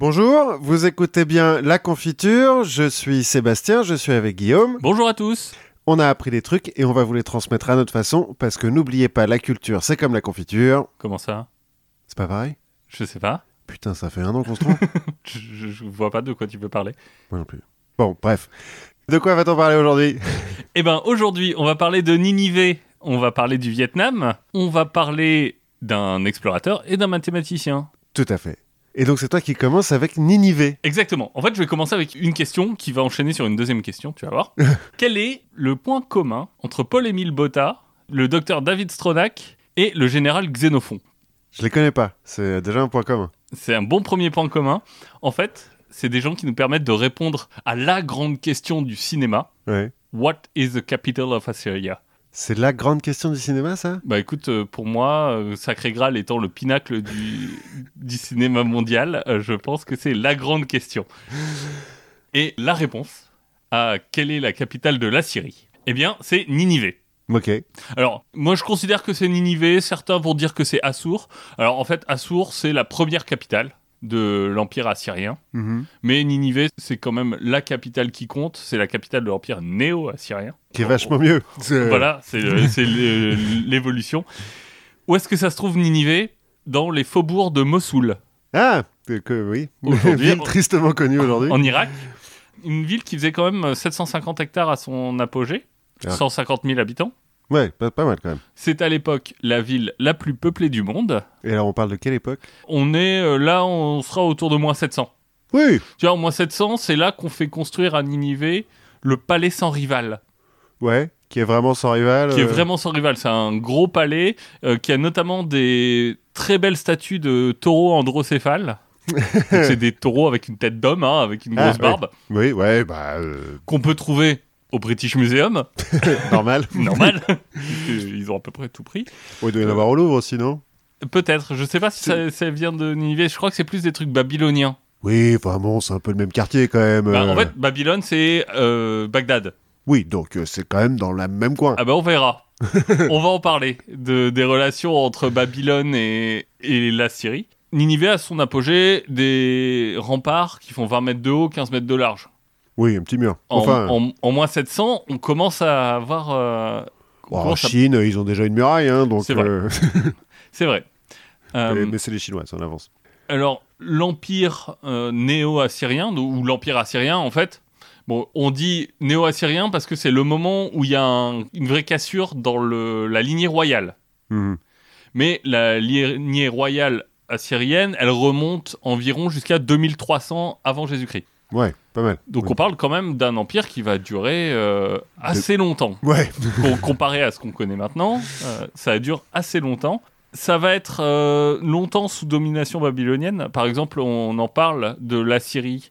Bonjour, vous écoutez bien La Confiture, je suis Sébastien, je suis avec Guillaume. Bonjour à tous. On a appris des trucs et on va vous les transmettre à notre façon parce que n'oubliez pas, la culture c'est comme la confiture. Comment ça? C'est pas pareil? Je sais pas. Putain, ça fait un an qu'on se trompe je, je- je vois pas de quoi tu peux parler. Moi non plus. Bon, bref. De quoi va-t-on parler aujourd'hui? Eh ben aujourd'hui, on va parler de Ninive, on va parler du Vietnam, on va parler d'un explorateur et d'un mathématicien. Tout à fait. Et donc c'est toi qui commence avec Ninive. Exactement. En fait, je vais commencer avec une question qui va enchaîner sur une deuxième question, tu vas voir. Quel est le point commun entre Paul-Émile Botta, le docteur David Stronach et le général Xénophon? Je les connais pas, c'est déjà un point commun. C'est un bon premier point commun. En fait, c'est des gens qui nous permettent de répondre à la grande question du cinéma. Ouais. What is the capital of Assyria? C'est la grande question du cinéma, ça? Bah écoute, euh, pour moi, euh, Sacré Graal étant le pinacle du, du cinéma mondial, euh, je pense que c'est la grande question. Et la réponse à quelle est la capitale de la Syrie? Eh bien, c'est Ninive. Ok. Alors, moi je considère que c'est Ninive, certains vont dire que c'est Assour. Alors en fait, Assour, c'est la première capitale de l'Empire assyrien. Mhm. Mais Ninive, c'est quand même la capitale qui compte. C'est la capitale de l'Empire néo-assyrien. Qui est vachement mieux. C'est- Voilà, c'est le- l'évolution. Où est-ce que ça se trouve Ninive? Dans les faubourgs de Mossoul, Ah, que, oui. Ville tristement connue aujourd'hui. en Irak. Une ville qui faisait quand même 750 hectares à son apogée, Ah. 150 000 habitants. Ouais, pas, pas mal quand même. C'est à l'époque la ville la plus peuplée du monde. Et alors on parle de quelle époque? On est euh, là, on sera autour de moins 700. Oui. Tu vois, en moins 700, c'est là qu'on fait construire à Ninive le palais sans rival. Ouais, qui est vraiment sans rival. qui est euh, vraiment sans rival. C'est un gros palais euh, qui a notamment des très belles statues de taureaux androcéphales. C'est des taureaux avec une tête d'homme, hein, avec une Ah, grosse barbe, Oui, ouais, bah, qu'on peut trouver au British Museum, normal. normal. Ils ont à peu près tout pris. Ouais, il doit y en avoir au Louvre aussi, non? Peut-être, je sais pas si ça, ça vient de Ninive, je crois que c'est plus des trucs babyloniens. Oui, enfin bon, c'est un peu le même quartier quand même. Bah, euh. en fait, Babylone, c'est euh, Bagdad. Oui, donc euh, c'est quand même dans la même coin. Ah bah on verra. on va en parler de, des relations entre Babylone et, et la Syrie. Ninive a son apogée des remparts qui font 20 mètres de haut, 15 mètres de large. Oui, un petit mur. En, Enfin, en, en moins 700, on commence à avoir... euh, bon, en à- Chine, ils ont déjà une muraille, hein, donc. C'est vrai. euh, vrai. Euh, mais c'est les Chinois, ça en avance. alors, l'empire néo-assyrien, ou l'empire assyrien en fait, bon, on dit néo-assyrien parce que c'est le moment où il y a un- une vraie cassure dans le, la lignée royale. Mhm. Mais la lignée royale assyrienne, elle remonte environ jusqu'à 2300 avant Jésus-Christ. Ouais, pas mal. Donc Oui. on parle quand même d'un empire qui va durer euh, assez longtemps. Ouais, Com- comparé à ce qu'on connaît maintenant, euh, ça dure assez longtemps. Ça va être euh, longtemps sous domination babylonienne. Par exemple, on en parle de l'Assyrie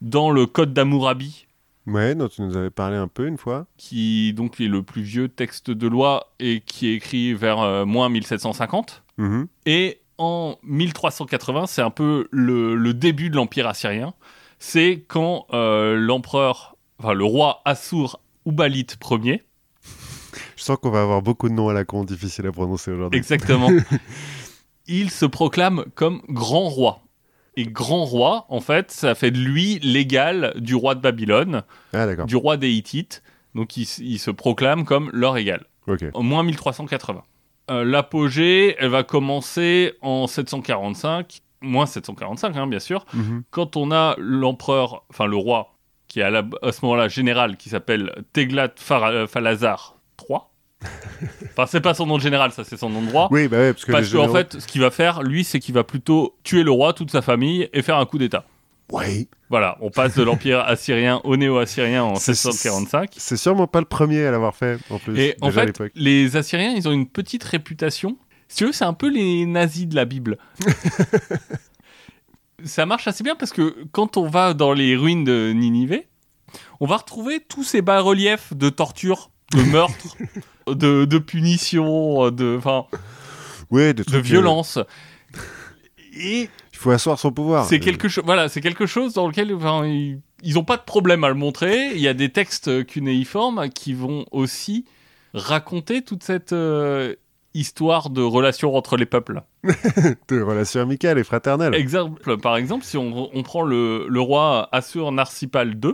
dans le Code d'Hammurabi, ouais, dont tu nous avais parlé un peu une fois. qui donc est le plus vieux texte de loi et qui est écrit vers euh, moins 1750. Mhm. Et en 1380, c'est un peu le, le début de l'Empire assyrien. C'est quand euh, l'empereur, enfin le roi Assur Ubalite Ier, Je sens qu'on va avoir beaucoup de noms à la con difficiles à prononcer aujourd'hui. exactement, il se proclame comme grand roi. Et grand roi, en fait, ça fait de lui l'égal du roi de Babylone, Ah, du roi des Hittites. Donc il, se proclame comme leur égal. Ok. au moins 1380. Euh, L'apogée, elle va commencer en 745, moins 745 hein, bien sûr, Mhm. quand on a l'empereur, enfin le roi, qui est à, la- à ce moment-là général, qui s'appelle Teglat-Phalazar III. enfin, c'est pas son nom de général, ça c'est son nom de roi. Oui, bah ouais, parce que. Parce les qu'en généraux- fait, ce qu'il va faire, lui, c'est qu'il va plutôt tuer le roi, toute sa famille, et faire un coup d'État. Ouais. Voilà, on passe de l'empire assyrien au néo-assyrien en C'est- 745. C'est sûrement pas le premier à l'avoir fait, en plus. Et en déjà fait, les Assyriens, ils ont une petite réputation. Si tu veux, c'est un peu les nazis de la Bible. Ça marche assez bien parce que quand on va dans les ruines de Ninive, on va retrouver tous ces bas-reliefs de torture, de meurtre, de, de punition, de, Ouais, euh, violence. Et Il faut asseoir son pouvoir. c'est quelque chose, voilà, c'est quelque chose dans lequel, ils, ils ont pas de problème à le montrer. Il y a des textes cunéiformes qui vont aussi raconter toute cette euh, histoire de relations entre les peuples. De relations amicales et fraternelles. Exemple, par exemple, si on, on prend le, le roi Assur-Narsipal II,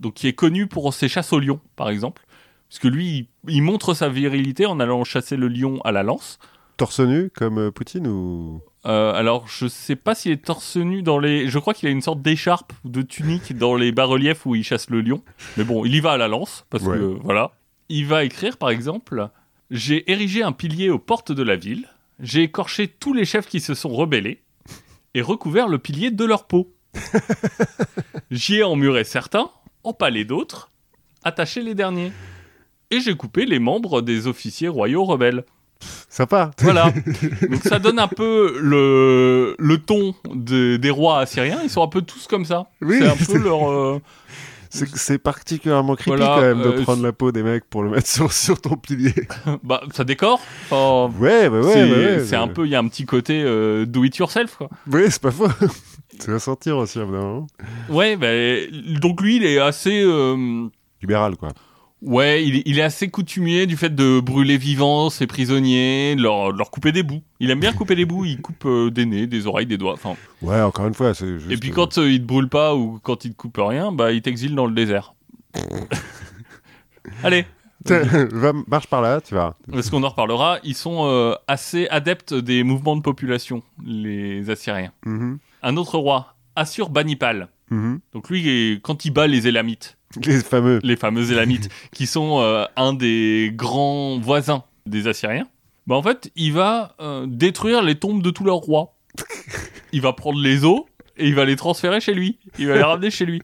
donc qui est connu pour ses chasses au lion, par exemple, parce que lui, il, il montre sa virilité en allant chasser le lion à la lance. Torse nu comme euh, Poutine ou? Euh, alors, je sais pas s'il est torse nu dans les. Je crois qu'il a une sorte d'écharpe ou de tunique dans les bas-reliefs où il chasse le lion. Mais bon, il y va à la lance, parce Ouais. que voilà. Il va écrire, par exemple J'ai érigé un pilier aux portes de la ville, j'ai écorché tous les chefs qui se sont rebellés, et recouvert le pilier de leur peau. J'y ai emmuré certains, empalé d'autres, attaché les derniers. Et j'ai coupé les membres des officiers royaux rebelles. Sympa. Voilà. Donc ça donne un peu le, le ton de- des rois assyriens. Ils sont un peu tous comme ça. Oui, c'est un peu leur. euh, C'est particulièrement creepy Voilà, quand même de euh, prendre la peau des mecs pour le mettre sur, sur ton pilier. bah, ça décore. Enfin, Ouais, bah ouais, c'est bah ouais, bah- un peu. Il y a un petit côté euh, do it yourself, quoi. Oui, c'est pas faux. tu vas sentir aussi, évidemment. Ouais, bah, donc lui, il est assez. euh, Libéral, quoi. Ouais, il est, il est assez coutumier du fait de brûler vivants ses prisonniers, de leur, de leur couper des bouts. Il aime bien couper des bouts, il coupe euh, des nez, des oreilles, des doigts. Enfin, Ouais, encore une fois, c'est juste. et puis euh, quand euh, il te brûle pas ou quand il te coupe rien, bah il t'exile dans le désert. Allez, va, marche par là, tu vas. parce qu'on en reparlera, ils sont euh, assez adeptes des mouvements de population, les Assyriens. Mhm, Un autre roi, Assur-Banipal. mhm. Donc lui, quand il bat les Élamites, Les fameux. les fameux Élamites, qui sont euh, un des grands voisins des Assyriens, bah en fait, il va euh, détruire les tombes de tous leurs rois. Il va prendre les os et il va les transférer chez lui. Il va les ramener chez lui.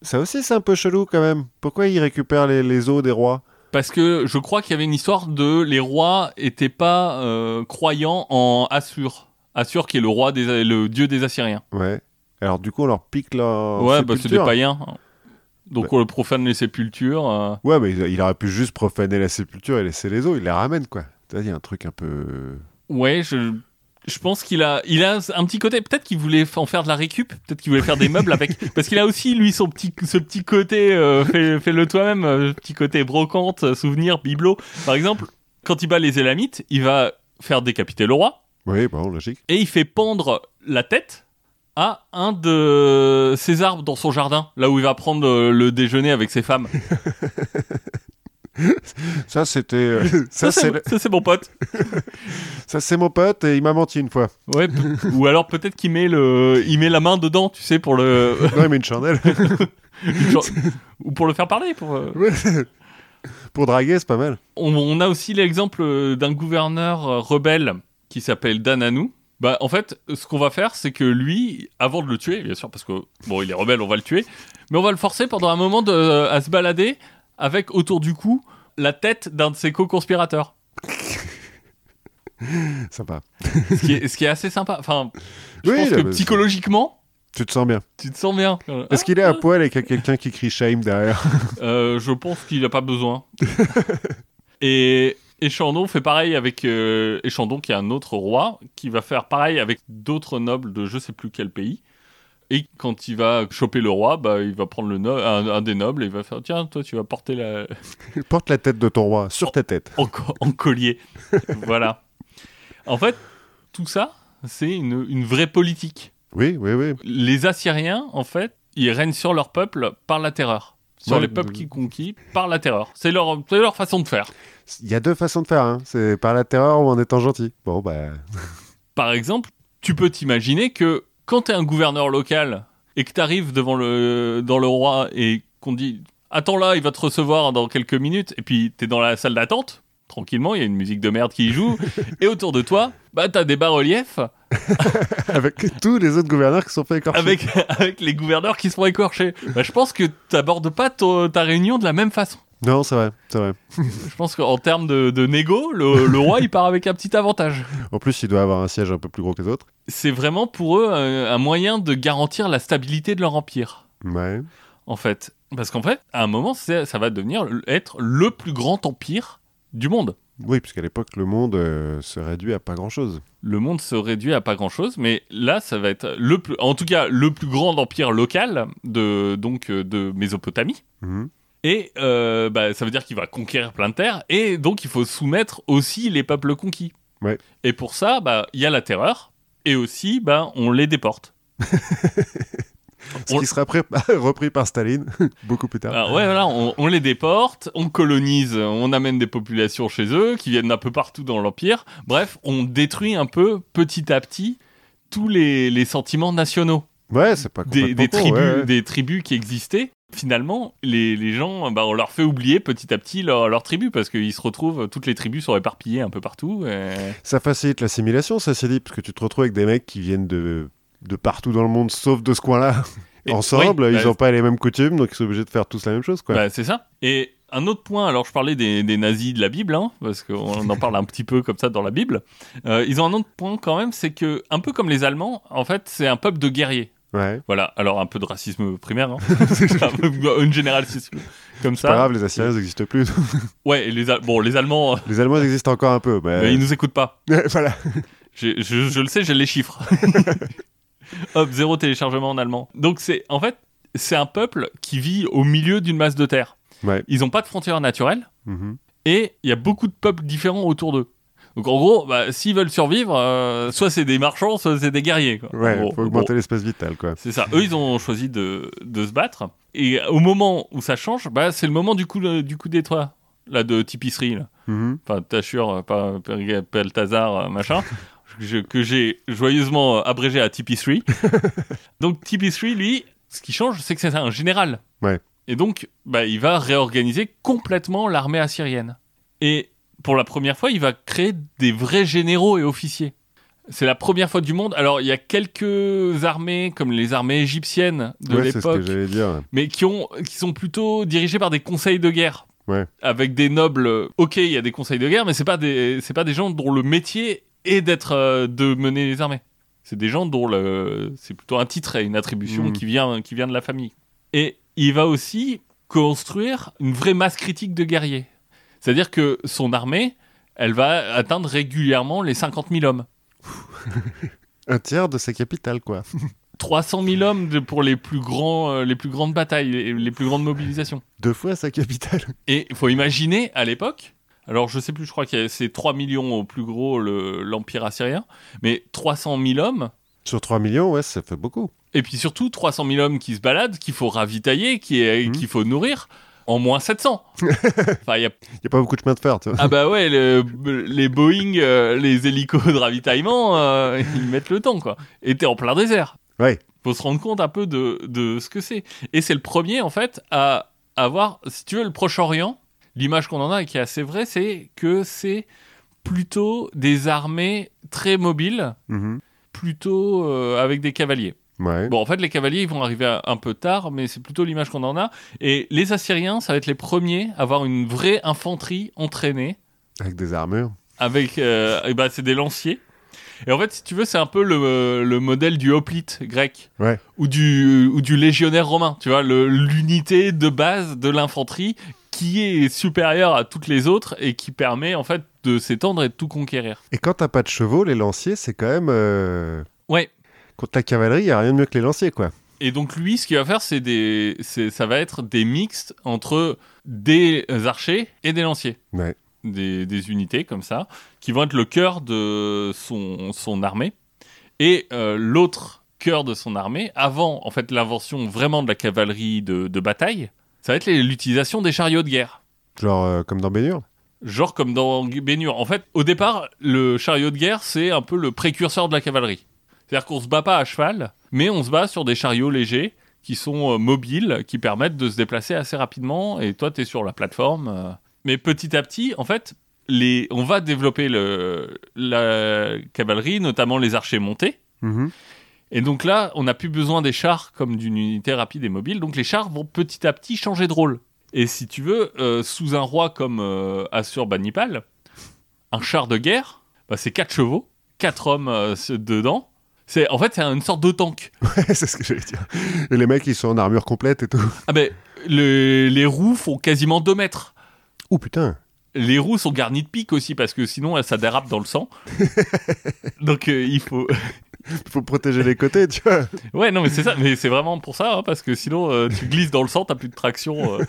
Ça aussi, c'est un peu chelou quand même. Pourquoi ils récupèrent les, les os des rois? Parce que je crois qu'il y avait une histoire de les rois étaient pas euh, croyants en Assur. Assur qui est le roi des le dieu des Assyriens. Ouais. Alors, du coup, on leur pique leur. ouais, bah c'est des païens. Donc on profane les sépultures. euh. Ouais, mais il, il aurait pu juste profaner la sépulture et laisser les os. Il les ramène, quoi. Il y a un truc un peu. Ouais, je je pense qu'il a il a un petit côté peut-être qu'il voulait en faire de la récup, peut-être qu'il voulait faire des meubles avec parce qu'il a aussi lui son petit ce petit côté euh, fais, fais-le toi-même, euh, petit côté brocante, euh, souvenir, bibelot. Par exemple, quand il bat les Élamites, il va faire décapiter le roi. Oui, bon, logique. et il fait pendre la tête à un de ses arbres dans son jardin, là où il va prendre euh, le déjeuner avec ses femmes. Ça, c'était. euh, ça, Ça, c'est mon pote. ça, c'est mon pote et il m'a menti une fois. Ouais, ou alors peut-être qu'il met le, il met la main dedans, tu sais, pour le, Non, il met une chandelle. genre- ou pour le faire parler. Pour, euh. Ouais. Pour draguer, c'est pas mal. on, on a aussi l'exemple euh, d'un gouverneur rebelle qui s'appelle Dananou. Bah, en fait, ce qu'on va faire, c'est que lui, avant de le tuer, bien sûr, parce que bon, il est rebelle, on va le tuer, mais on va le forcer pendant un moment de, à se balader avec autour du cou la tête d'un de ses co-conspirateurs. Sympa. Ce qui est, ce qui est assez sympa. Enfin, je Oui, pense là, que bah, psychologiquement, Tu te sens bien. tu te sens bien. Euh, Est-ce qu'il est à poil et qu'il y a quelqu'un qui crie shame derrière? Euh, je pense qu'il n'a pas besoin. et Échandon fait pareil avec euh, Échandon, qui est un autre roi, qui va faire pareil avec d'autres nobles de je sais plus quel pays. Et quand il va choper le roi, bah, il va prendre le no- un, un des nobles et il va faire Tiens, toi, tu vas porter la... Porte la tête de ton roi sur ta tête. en, en collier. voilà. En fait, tout ça, c'est une, une vraie politique. Oui, oui, oui. Les Assyriens, en fait, ils règnent sur leur peuple par la terreur. Sur Ouais, les peuples qu'ils conquis par la terreur. C'est leur, leur façon de faire. Il y a deux façons de faire. Hein. C'est par la terreur ou en étant gentil. Bon, bah. Par exemple, tu peux t'imaginer que quand tu es un gouverneur local et que tu arrives devant le, dans le roi et qu'on dit Attends là, il va te recevoir dans quelques minutes, et puis tu es dans la salle d'attente, tranquillement, il y a une musique de merde qui joue, et autour de toi, bah t'as des bas-reliefs Avec tous les autres gouverneurs qui sont fait écorcher. avec, avec les gouverneurs qui se font écorcher. Bah, je pense que t'abordes pas ton- ta réunion de la même façon. Non, c'est vrai, c'est vrai. Je pense qu'en termes de, de négo, le, le roi il part avec un petit avantage. En plus, il doit avoir un siège un peu plus gros que les autres. C'est vraiment pour eux un, un moyen de garantir la stabilité de leur empire. Ouais. en fait. Parce qu'en fait, à un moment, ça va devenir être le plus grand empire du monde. Oui, puisqu'à l'époque, le monde euh, se réduit à pas grand-chose. Le monde se réduit à pas grand chose, mais là, ça va être le plus, en tout cas, le plus grand empire local de donc euh, de Mésopotamie. Mhm. Et euh, bah, ça veut dire qu'il va conquérir plein de terres, et donc il faut soumettre aussi les peuples conquis. Ouais. Et pour ça, bah, il y a la terreur, et aussi, bah, on les déporte. Ce On- qui sera pré- repris par Staline beaucoup plus tard. Alors, ouais, voilà, on, on les déporte, on colonise, on amène des populations chez eux qui viennent d'un peu partout dans l'Empire. Bref, on détruit un peu petit à petit tous les, les sentiments nationaux Ouais, c'est pas des, des tribus, ouais, ouais. des tribus qui existaient. Finalement, les, les gens, bah, on leur fait oublier petit à petit leur, leur tribu parce qu'ils se retrouvent, toutes les tribus sont éparpillées un peu partout. et- Ça facilite l'assimilation, ça c'est dit, parce que tu te retrouves avec des mecs qui viennent de, de partout dans le monde, sauf de ce coin-là. Ensemble, oui, ils bah, n'ont pas les mêmes coutumes, donc ils sont obligés de faire tous la même chose. Quoi. Bah, c'est ça. Et un autre point, alors je parlais des, des nazis de la Bible, hein, parce qu'on en parle un petit peu comme ça dans la Bible. Euh, ils ont un autre point quand même, c'est que, un peu comme les Allemands, en fait, c'est un peuple de guerriers. Ouais. Voilà, alors un peu de racisme primaire, hein. Une généralisation comme C'est pas ça. grave, les Assyriens n'existent plus. Ouais, et les, bon, les Allemands, euh, les Allemands existent encore un peu, mais. mais ils nous écoutent pas. voilà. Je le sais, j'ai les chiffres. Hop, zéro téléchargement en allemand. Donc c'est, en fait, c'est un peuple qui vit au milieu d'une masse de terre. Ouais. Ils n'ont pas de frontières naturelles. Mhm. et il y a beaucoup de peuples différents autour d'eux. Donc en gros, bah, s'ils veulent survivre, euh, soit c'est des marchands, soit c'est des guerriers. Quoi. Ouais, gros. faut augmenter Bon, l'espace vital, quoi. c'est ça. Eux, ils ont choisi de, de se battre. Et au moment où ça change, bah, c'est le moment du coup, du coup d'étoile, là, de Tipisserie. Là. Mhm. Enfin, Tachur, pas Peltazar, machin. Je- que j'ai joyeusement abrégé à Tipisserie. Donc Tipisserie, lui, ce qui change, c'est que c'est un général. Ouais. Et donc, bah, il va réorganiser complètement l'armée assyrienne. Et pour la première fois, il va créer des vrais généraux et officiers. C'est la première fois du monde. Alors, il y a quelques armées, comme les armées égyptiennes de Ouais, l'époque, mais qui, ont, qui sont plutôt dirigées par des conseils de guerre. Ouais. Avec des nobles. Ok, il y a des conseils de guerre, mais c'est pas des, c'est pas des gens dont le métier est d'être, euh, de mener les armées. C'est des gens dont le, c'est plutôt un titre et une attribution Mhm. qui vient, qui vient de la famille. Et il va aussi construire une vraie masse critique de guerriers. C'est-à-dire que son armée, elle va atteindre régulièrement les 50 000 hommes. Un tiers de sa capitale, quoi. 300 000 hommes de- pour les plus, grands, euh, les plus grandes batailles, les, les plus grandes mobilisations. Deux fois sa capitale. Et il faut imaginer, à l'époque, alors je sais plus, je crois que c'est 3 millions au plus gros le- l'Empire assyrien, mais 300 000 hommes, Sur 3 millions, ouais, ça fait beaucoup. et puis surtout 300 000 hommes qui se baladent, qu'il faut ravitailler, Mhm. qu'il faut nourrir, en moins 700. enfin, il a... N'y a pas beaucoup de chemin de fer, tu vois. Ah bah ouais, le- les Boeing, euh, les hélicos de ravitaillement, euh, ils mettent le temps, quoi. Et t'es en plein désert. Ouais. faut se rendre compte un peu de, de ce que c'est. Et c'est le premier, en fait, à avoir, si tu veux, le Proche-Orient. L'image qu'on en a et qui est assez vraie, c'est que c'est plutôt des armées très mobiles, Mhm. plutôt euh, avec des cavaliers. Ouais. Bon, en fait, les cavaliers, ils vont arriver à- un peu tard, mais c'est plutôt l'image qu'on en a. Et les Assyriens, ça va être les premiers à avoir une vraie infanterie entraînée Avec des armures. avec euh, et bah, c'est des lanciers et en fait si tu veux c'est un peu le, le modèle du hoplite grec Ouais. ou du ou du légionnaire romain tu vois l'unité de base de l'infanterie qui est supérieure à toutes les autres et qui permet en fait de s'étendre et de tout conquérir Et quand t'as pas de chevaux, les lanciers, c'est quand même. euh, ouais Contre la cavalerie, il n'y a rien de mieux que les lanciers, quoi. et donc lui ce qu'il va faire c'est des ça va être des mixtes entre des archers et des lanciers Ouais. des, des unités comme ça, qui vont être le cœur de son, son armée. Et euh, l'autre cœur de son armée, avant en fait l'invention vraiment de la cavalerie de, de bataille, ça va être l'utilisation des chariots de guerre. Genre euh, comme dans Bénur. Genre comme dans Bénur. En fait, au départ, le chariot de guerre, c'est un peu le précurseur de la cavalerie. C'est-à-dire qu'on se bat pas à cheval, mais on se bat sur des chariots légers qui sont euh, mobiles, qui permettent de se déplacer assez rapidement, et toi, tu es sur la plateforme. euh. Mais petit à petit, en fait, les... on va développer le... la cavalerie, notamment les archers montés. Mhm. Et donc là, on n'a plus besoin des chars comme d'une unité rapide et mobile. Donc les chars vont petit à petit changer de rôle. Et si tu veux, euh, sous un roi comme euh, Assur-Banipal, un char de guerre, bah, c'est quatre chevaux, quatre hommes euh, dedans. C'est en fait c'est une sorte de tank. c'est ce que j'allais dire. Et les mecs, ils sont en armure complète et tout. Ah ben le- les roues font quasiment 2 mètres. Oh putain. Les roues sont garnies de pics aussi parce que sinon ça dérape dans le sang. Donc euh, il faut Faut protéger les côtés, tu vois. Ouais, non, mais c'est ça, mais c'est vraiment pour ça, hein, parce que sinon euh, tu glisses dans le sang, t'as plus de traction. euh.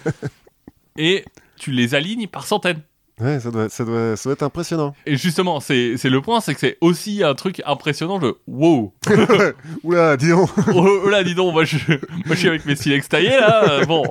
et tu les alignes par centaines. Ouais, ça doit, ça doit, ça doit être impressionnant. Et justement, c'est c'est le point, c'est que c'est aussi un truc impressionnant. Je wow, Oula, dis donc, oh, oh là, dis donc, moi je, moi je suis avec mes silex taillés là. euh, Bon,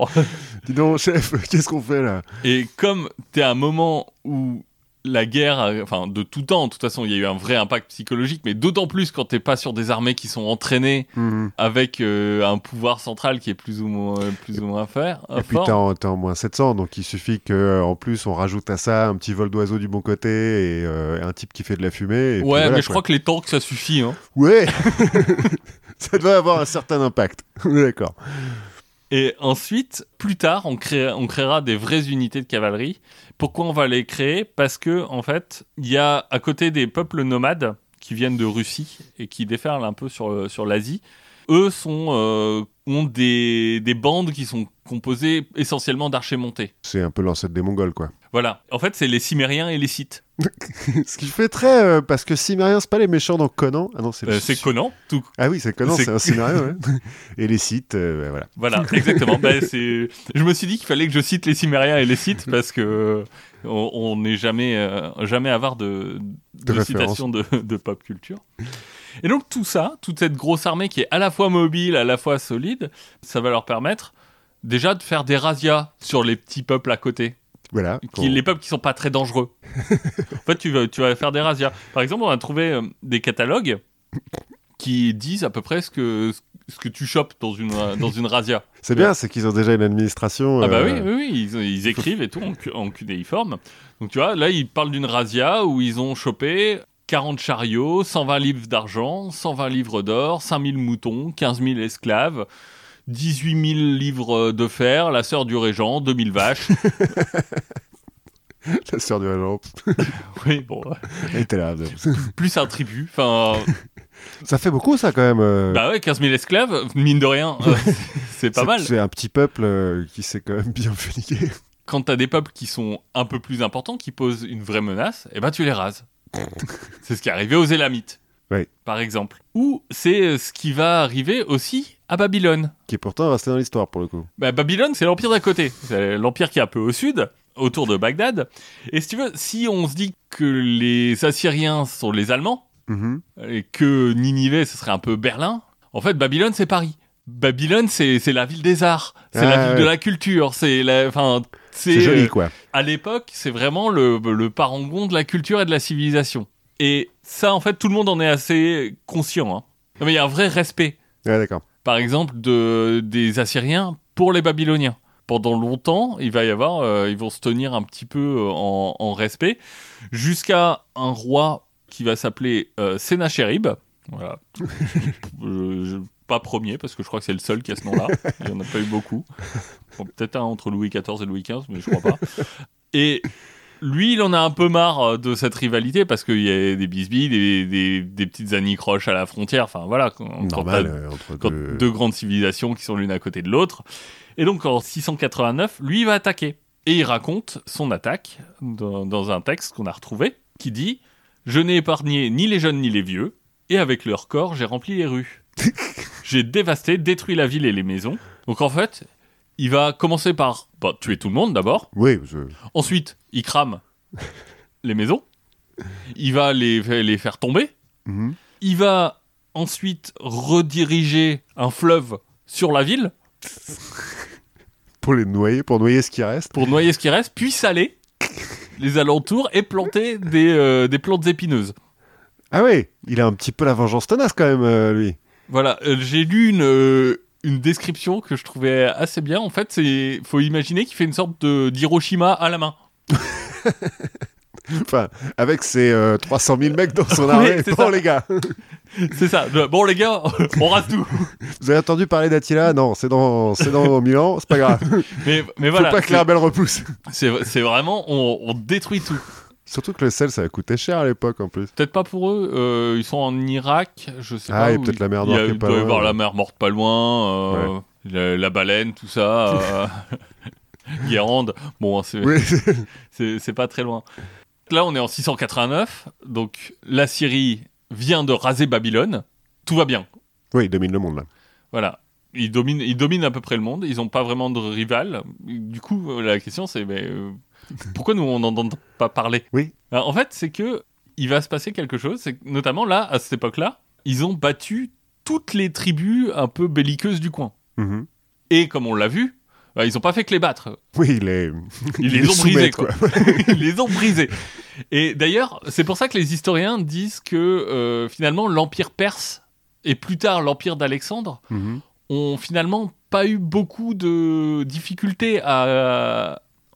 dis donc, chef, qu'est-ce qu'on fait là? Et comme t'es à un moment où la guerre, euh, enfin de tout temps, de toute façon, il y a eu un vrai impact psychologique, mais d'autant plus quand t'es pas sur des armées qui sont entraînées Mhm. avec euh, un pouvoir central qui est plus ou moins, plus ou moins faire, Et puis t'es en, moins 700, donc il suffit que en plus on rajoute à ça un petit vol d'oiseau du bon côté et euh, un type qui fait de la fumée. Et puis Ouais, voilà, mais je quoi. crois que les tanks ça suffit. Hein. Ouais Ça doit avoir un certain impact. D'accord. Et ensuite, plus tard, on, crée- on créera des vraies unités de cavalerie. Pourquoi on va les créer? Parce que, en fait, il y a à côté des peuples nomades qui viennent de Russie et qui déferlent un peu sur, sur l'Asie. Eux euh, ont des, des bandes qui sont composées essentiellement d'archers montés. C'est un peu l'ancêtre des Mongols, quoi. Voilà. En fait, c'est les Cimériens et les Scythes. Ce qui fait très. euh, parce que Cimériens, c'est pas les méchants dans Conan. Ah non, c'est Euh, c'est Conan. Tout... Ah oui, c'est Conan, c'est- c'est un Cimérien, ouais. Et les sites, euh, voilà. Voilà, exactement. C'est... Je me suis dit qu'il fallait que je cite les Cimériens et les Scythes parce que euh, on on n'est jamais, euh, jamais avare de, citations de, de pop culture. Et donc tout ça, toute cette grosse armée qui est à la fois mobile, à la fois solide, ça va leur permettre déjà de faire des razzias sur les petits peuples à côté, Voilà. qui, les peuples qui sont pas très dangereux. en fait, tu vas, tu vas faire des razzias. Par exemple, on a trouvé euh, des catalogues qui disent à peu près ce que, ce que tu chopes dans une, dans une razzia. C'est bien, c'est qu'ils ont déjà une administration. Ah bah oui, euh, oui, oui, ils, ils écrivent et tout en, en cunéiforme. Donc tu vois, là, ils parlent d'une razzia où ils ont chopé 40 chariots, 120 livres d'argent, 120 livres d'or, 5000 moutons, 15 000 esclaves, 18 000 livres de fer, la sœur du régent, 2000 vaches. La sœur du régent. oui, bon, Elle était là. plus un tribut. Enfin, Ça fait beaucoup, ça, quand même. euh, bah ouais, 15 000 esclaves, mine de rien, euh, c'est pas mal. C'est un petit peuple euh, qui s'est quand même bien fait niquer. Quand t'as des peuples qui sont un peu plus importants, qui posent une vraie menace, eh ben tu les rases. c'est ce qui est arrivé aux Élamites, Oui. par exemple. Ou c'est ce qui va arriver aussi à Babylone. Qui est pourtant resté dans l'histoire, pour le coup. Bah, Babylone, c'est l'empire d'à côté. C'est l'empire qui est un peu au sud, autour de Bagdad. Et si tu veux, si on se dit que les Assyriens sont les Allemands, Mhm. et que Ninive, ce serait un peu Berlin, en fait, Babylone, c'est Paris. Babylone, c'est la ville des arts, c'est Ah, la ville de la culture, c'est la, enfin, C'est joli, euh, quoi. à l'époque, c'est vraiment le, le parangon de la culture et de la civilisation. Et ça, en fait, tout le monde en est assez conscient. hein. Non, Mais il y a un vrai respect, Ouais, d'accord. par exemple, de, des Assyriens pour les Babyloniens. Pendant longtemps, il va y avoir, euh, ils vont se tenir un petit peu euh, en, en respect, jusqu'à un roi qui va s'appeler euh, Sennacherib. Voilà. Je- je- pas premier, parce que je crois que c'est le seul qui a ce nom-là. Il n'y en a pas eu beaucoup. Bon, Peut-être un entre Louis XIV et Louis XV, mais je crois pas. Et lui, il en a un peu marre euh, de cette rivalité parce qu'il y a des bisbilles, des, des, des petites anicroches à la frontière. Enfin voilà, quand, Normal, euh, entre quand deux... deux grandes civilisations qui sont l'une à côté de l'autre. Et donc en 689, lui il va attaquer. Et il raconte son attaque dans, dans un texte qu'on a retrouvé qui dit Je n'ai épargné ni les jeunes ni les vieux, et avec leur corps j'ai rempli les rues. j'ai dévasté, détruit la ville et les maisons. Donc en fait, il va commencer par bah, tuer tout le monde d'abord. Oui, je... Ensuite, il crame les maisons. Il va les, les faire tomber. Mhm. Il va ensuite rediriger un fleuve sur la ville pour les noyer, pour noyer ce qui reste. pour noyer ce qui reste, puis saler les alentours et planter des, euh, des plantes épineuses. Ah oui, il a un petit peu la vengeance tenace quand même, euh, lui. Voilà, euh, j'ai lu une, une description que je trouvais assez bien. En fait, c'est faut imaginer qu'il fait une sorte de d'Hiroshima à la main. Enfin, avec ses euh, 300 000 mecs dans son armée. bon, ça. les gars, C'est ça. Bon les gars, on rase tout. vous avez entendu parler d'Attila? Non, c'est dans, c'est dans Milan, c'est pas grave. Mais, mais Faut voilà, pas que la repousse. c'est c'est vraiment on, on détruit tout. Surtout que le sel, ça coûtait cher à l'époque en plus. Peut-être pas pour eux. euh, ils sont en Irak, je sais Ah, pas. et où peut-être la mer Noire qui est Il pas doit y loin, avoir la mer morte pas loin, euh, la, la baleine, tout ça. euh, Guérande. Bon, c'est Oui, c'est- c'est pas très loin. Là, on est en 689, donc la Syrie vient de raser Babylone. Tout va bien. oui, il domine le monde là. Voilà. Ils dominent, ils dominent à peu près le monde. Ils n'ont pas vraiment de rival. Du coup, la question c'est mais, euh, pourquoi nous on n'en entend pas parler? Oui. Alors, En fait, c'est que il va se passer quelque chose. C'est notamment là, à cette époque-là, ils ont battu toutes les tribus un peu belliqueuses du coin. Mhm. Et comme on l'a vu, bah, ils n'ont pas fait que les battre. Oui, les... Ils les les ont brisés, quoi. Ils les ont brisés. Et d'ailleurs, c'est pour ça que les historiens disent que euh, finalement l'empire perse et plus tard l'empire d'Alexandre Mhm. ont finalement pas eu beaucoup de difficultés à euh,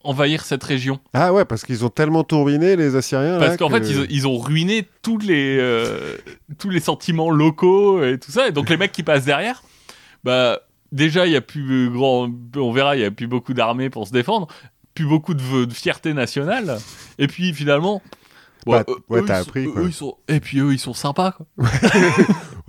envahir cette région. Ah ouais, parce qu'ils ont tellement tourbiné, les Assyriens. Parce qu'en que- fait, ils, ont- ils ont ruiné tous les, euh, tous les sentiments locaux et tout ça. Et donc, les mecs qui passent derrière, bah, déjà, il y a plus grand, on verra, il y a plus beaucoup d'armées pour se défendre, plus beaucoup de, de fierté nationale. Et puis, finalement, Bah, eux- ouais, eux, t'as ils sont- appris, eux, quoi. ils sont- et puis eux, ils sont sympas, quoi.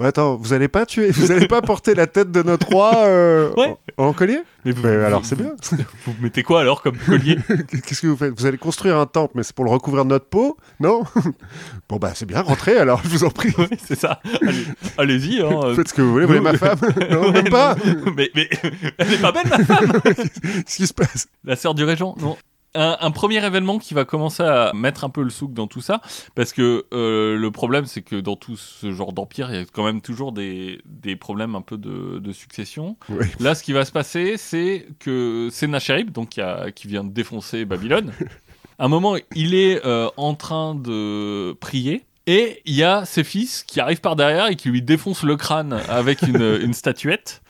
Attends, vous allez pas tuer, vous allez pas porter la tête de notre roi euh, Ouais. en, en collier Mais vous, vous- alors c'est bien. Vous mettez quoi alors comme collier Qu'est-ce que vous faites? Vous allez construire un temple, mais c'est pour le recouvrir de notre peau? Non? Bon bah c'est bien, rentrez alors, je vous en prie. Oui, c'est ça. Allez- Allez-y. hein, euh, Faites ce que vous voulez, vous voulez ma femme? Non, Ouais, même pas mais, mais elle est pas belle, ma femme Qu'est-ce qui se passe? La sœur du régent, non. Un, un premier événement qui va commencer à mettre un peu le souk dans tout ça, parce que euh, le problème, c'est que dans tout ce genre d'empire, il y a quand même toujours des, des problèmes un peu de, de succession. Oui. Là, ce qui va se passer, c'est que Sennacherib, donc qui, a- qui vient de défoncer Babylone, à un moment, il est euh, en train de prier. Et il y a ses fils qui arrivent par derrière et qui lui défoncent le crâne avec une, une statuette.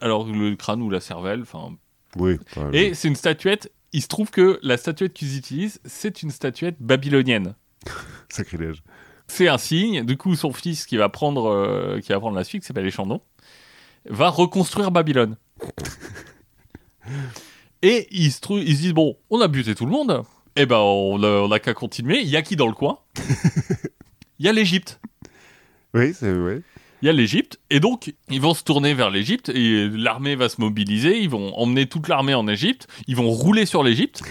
Alors, le crâne ou la cervelle, enfin, Oui. et c'est une statuette. Il se trouve que la statuette qu'ils utilisent, c'est une statuette babylonienne. Sacrilège. C'est un signe. Du coup, son fils qui va prendre, euh, qui va prendre la suite, qui s'appelle Échandon, va reconstruire Babylone. Et ils se, ils se disent bon, on a buté tout le monde. Eh ben, on a, on a qu'à continuer. Il y a qui dans le coin? Il y a l'Égypte. Oui, c'est ouais. Il y a l'Égypte, et donc ils vont se tourner vers l'Égypte, et l'armée va se mobiliser, ils vont emmener toute l'armée en Égypte, ils vont rouler sur l'Égypte,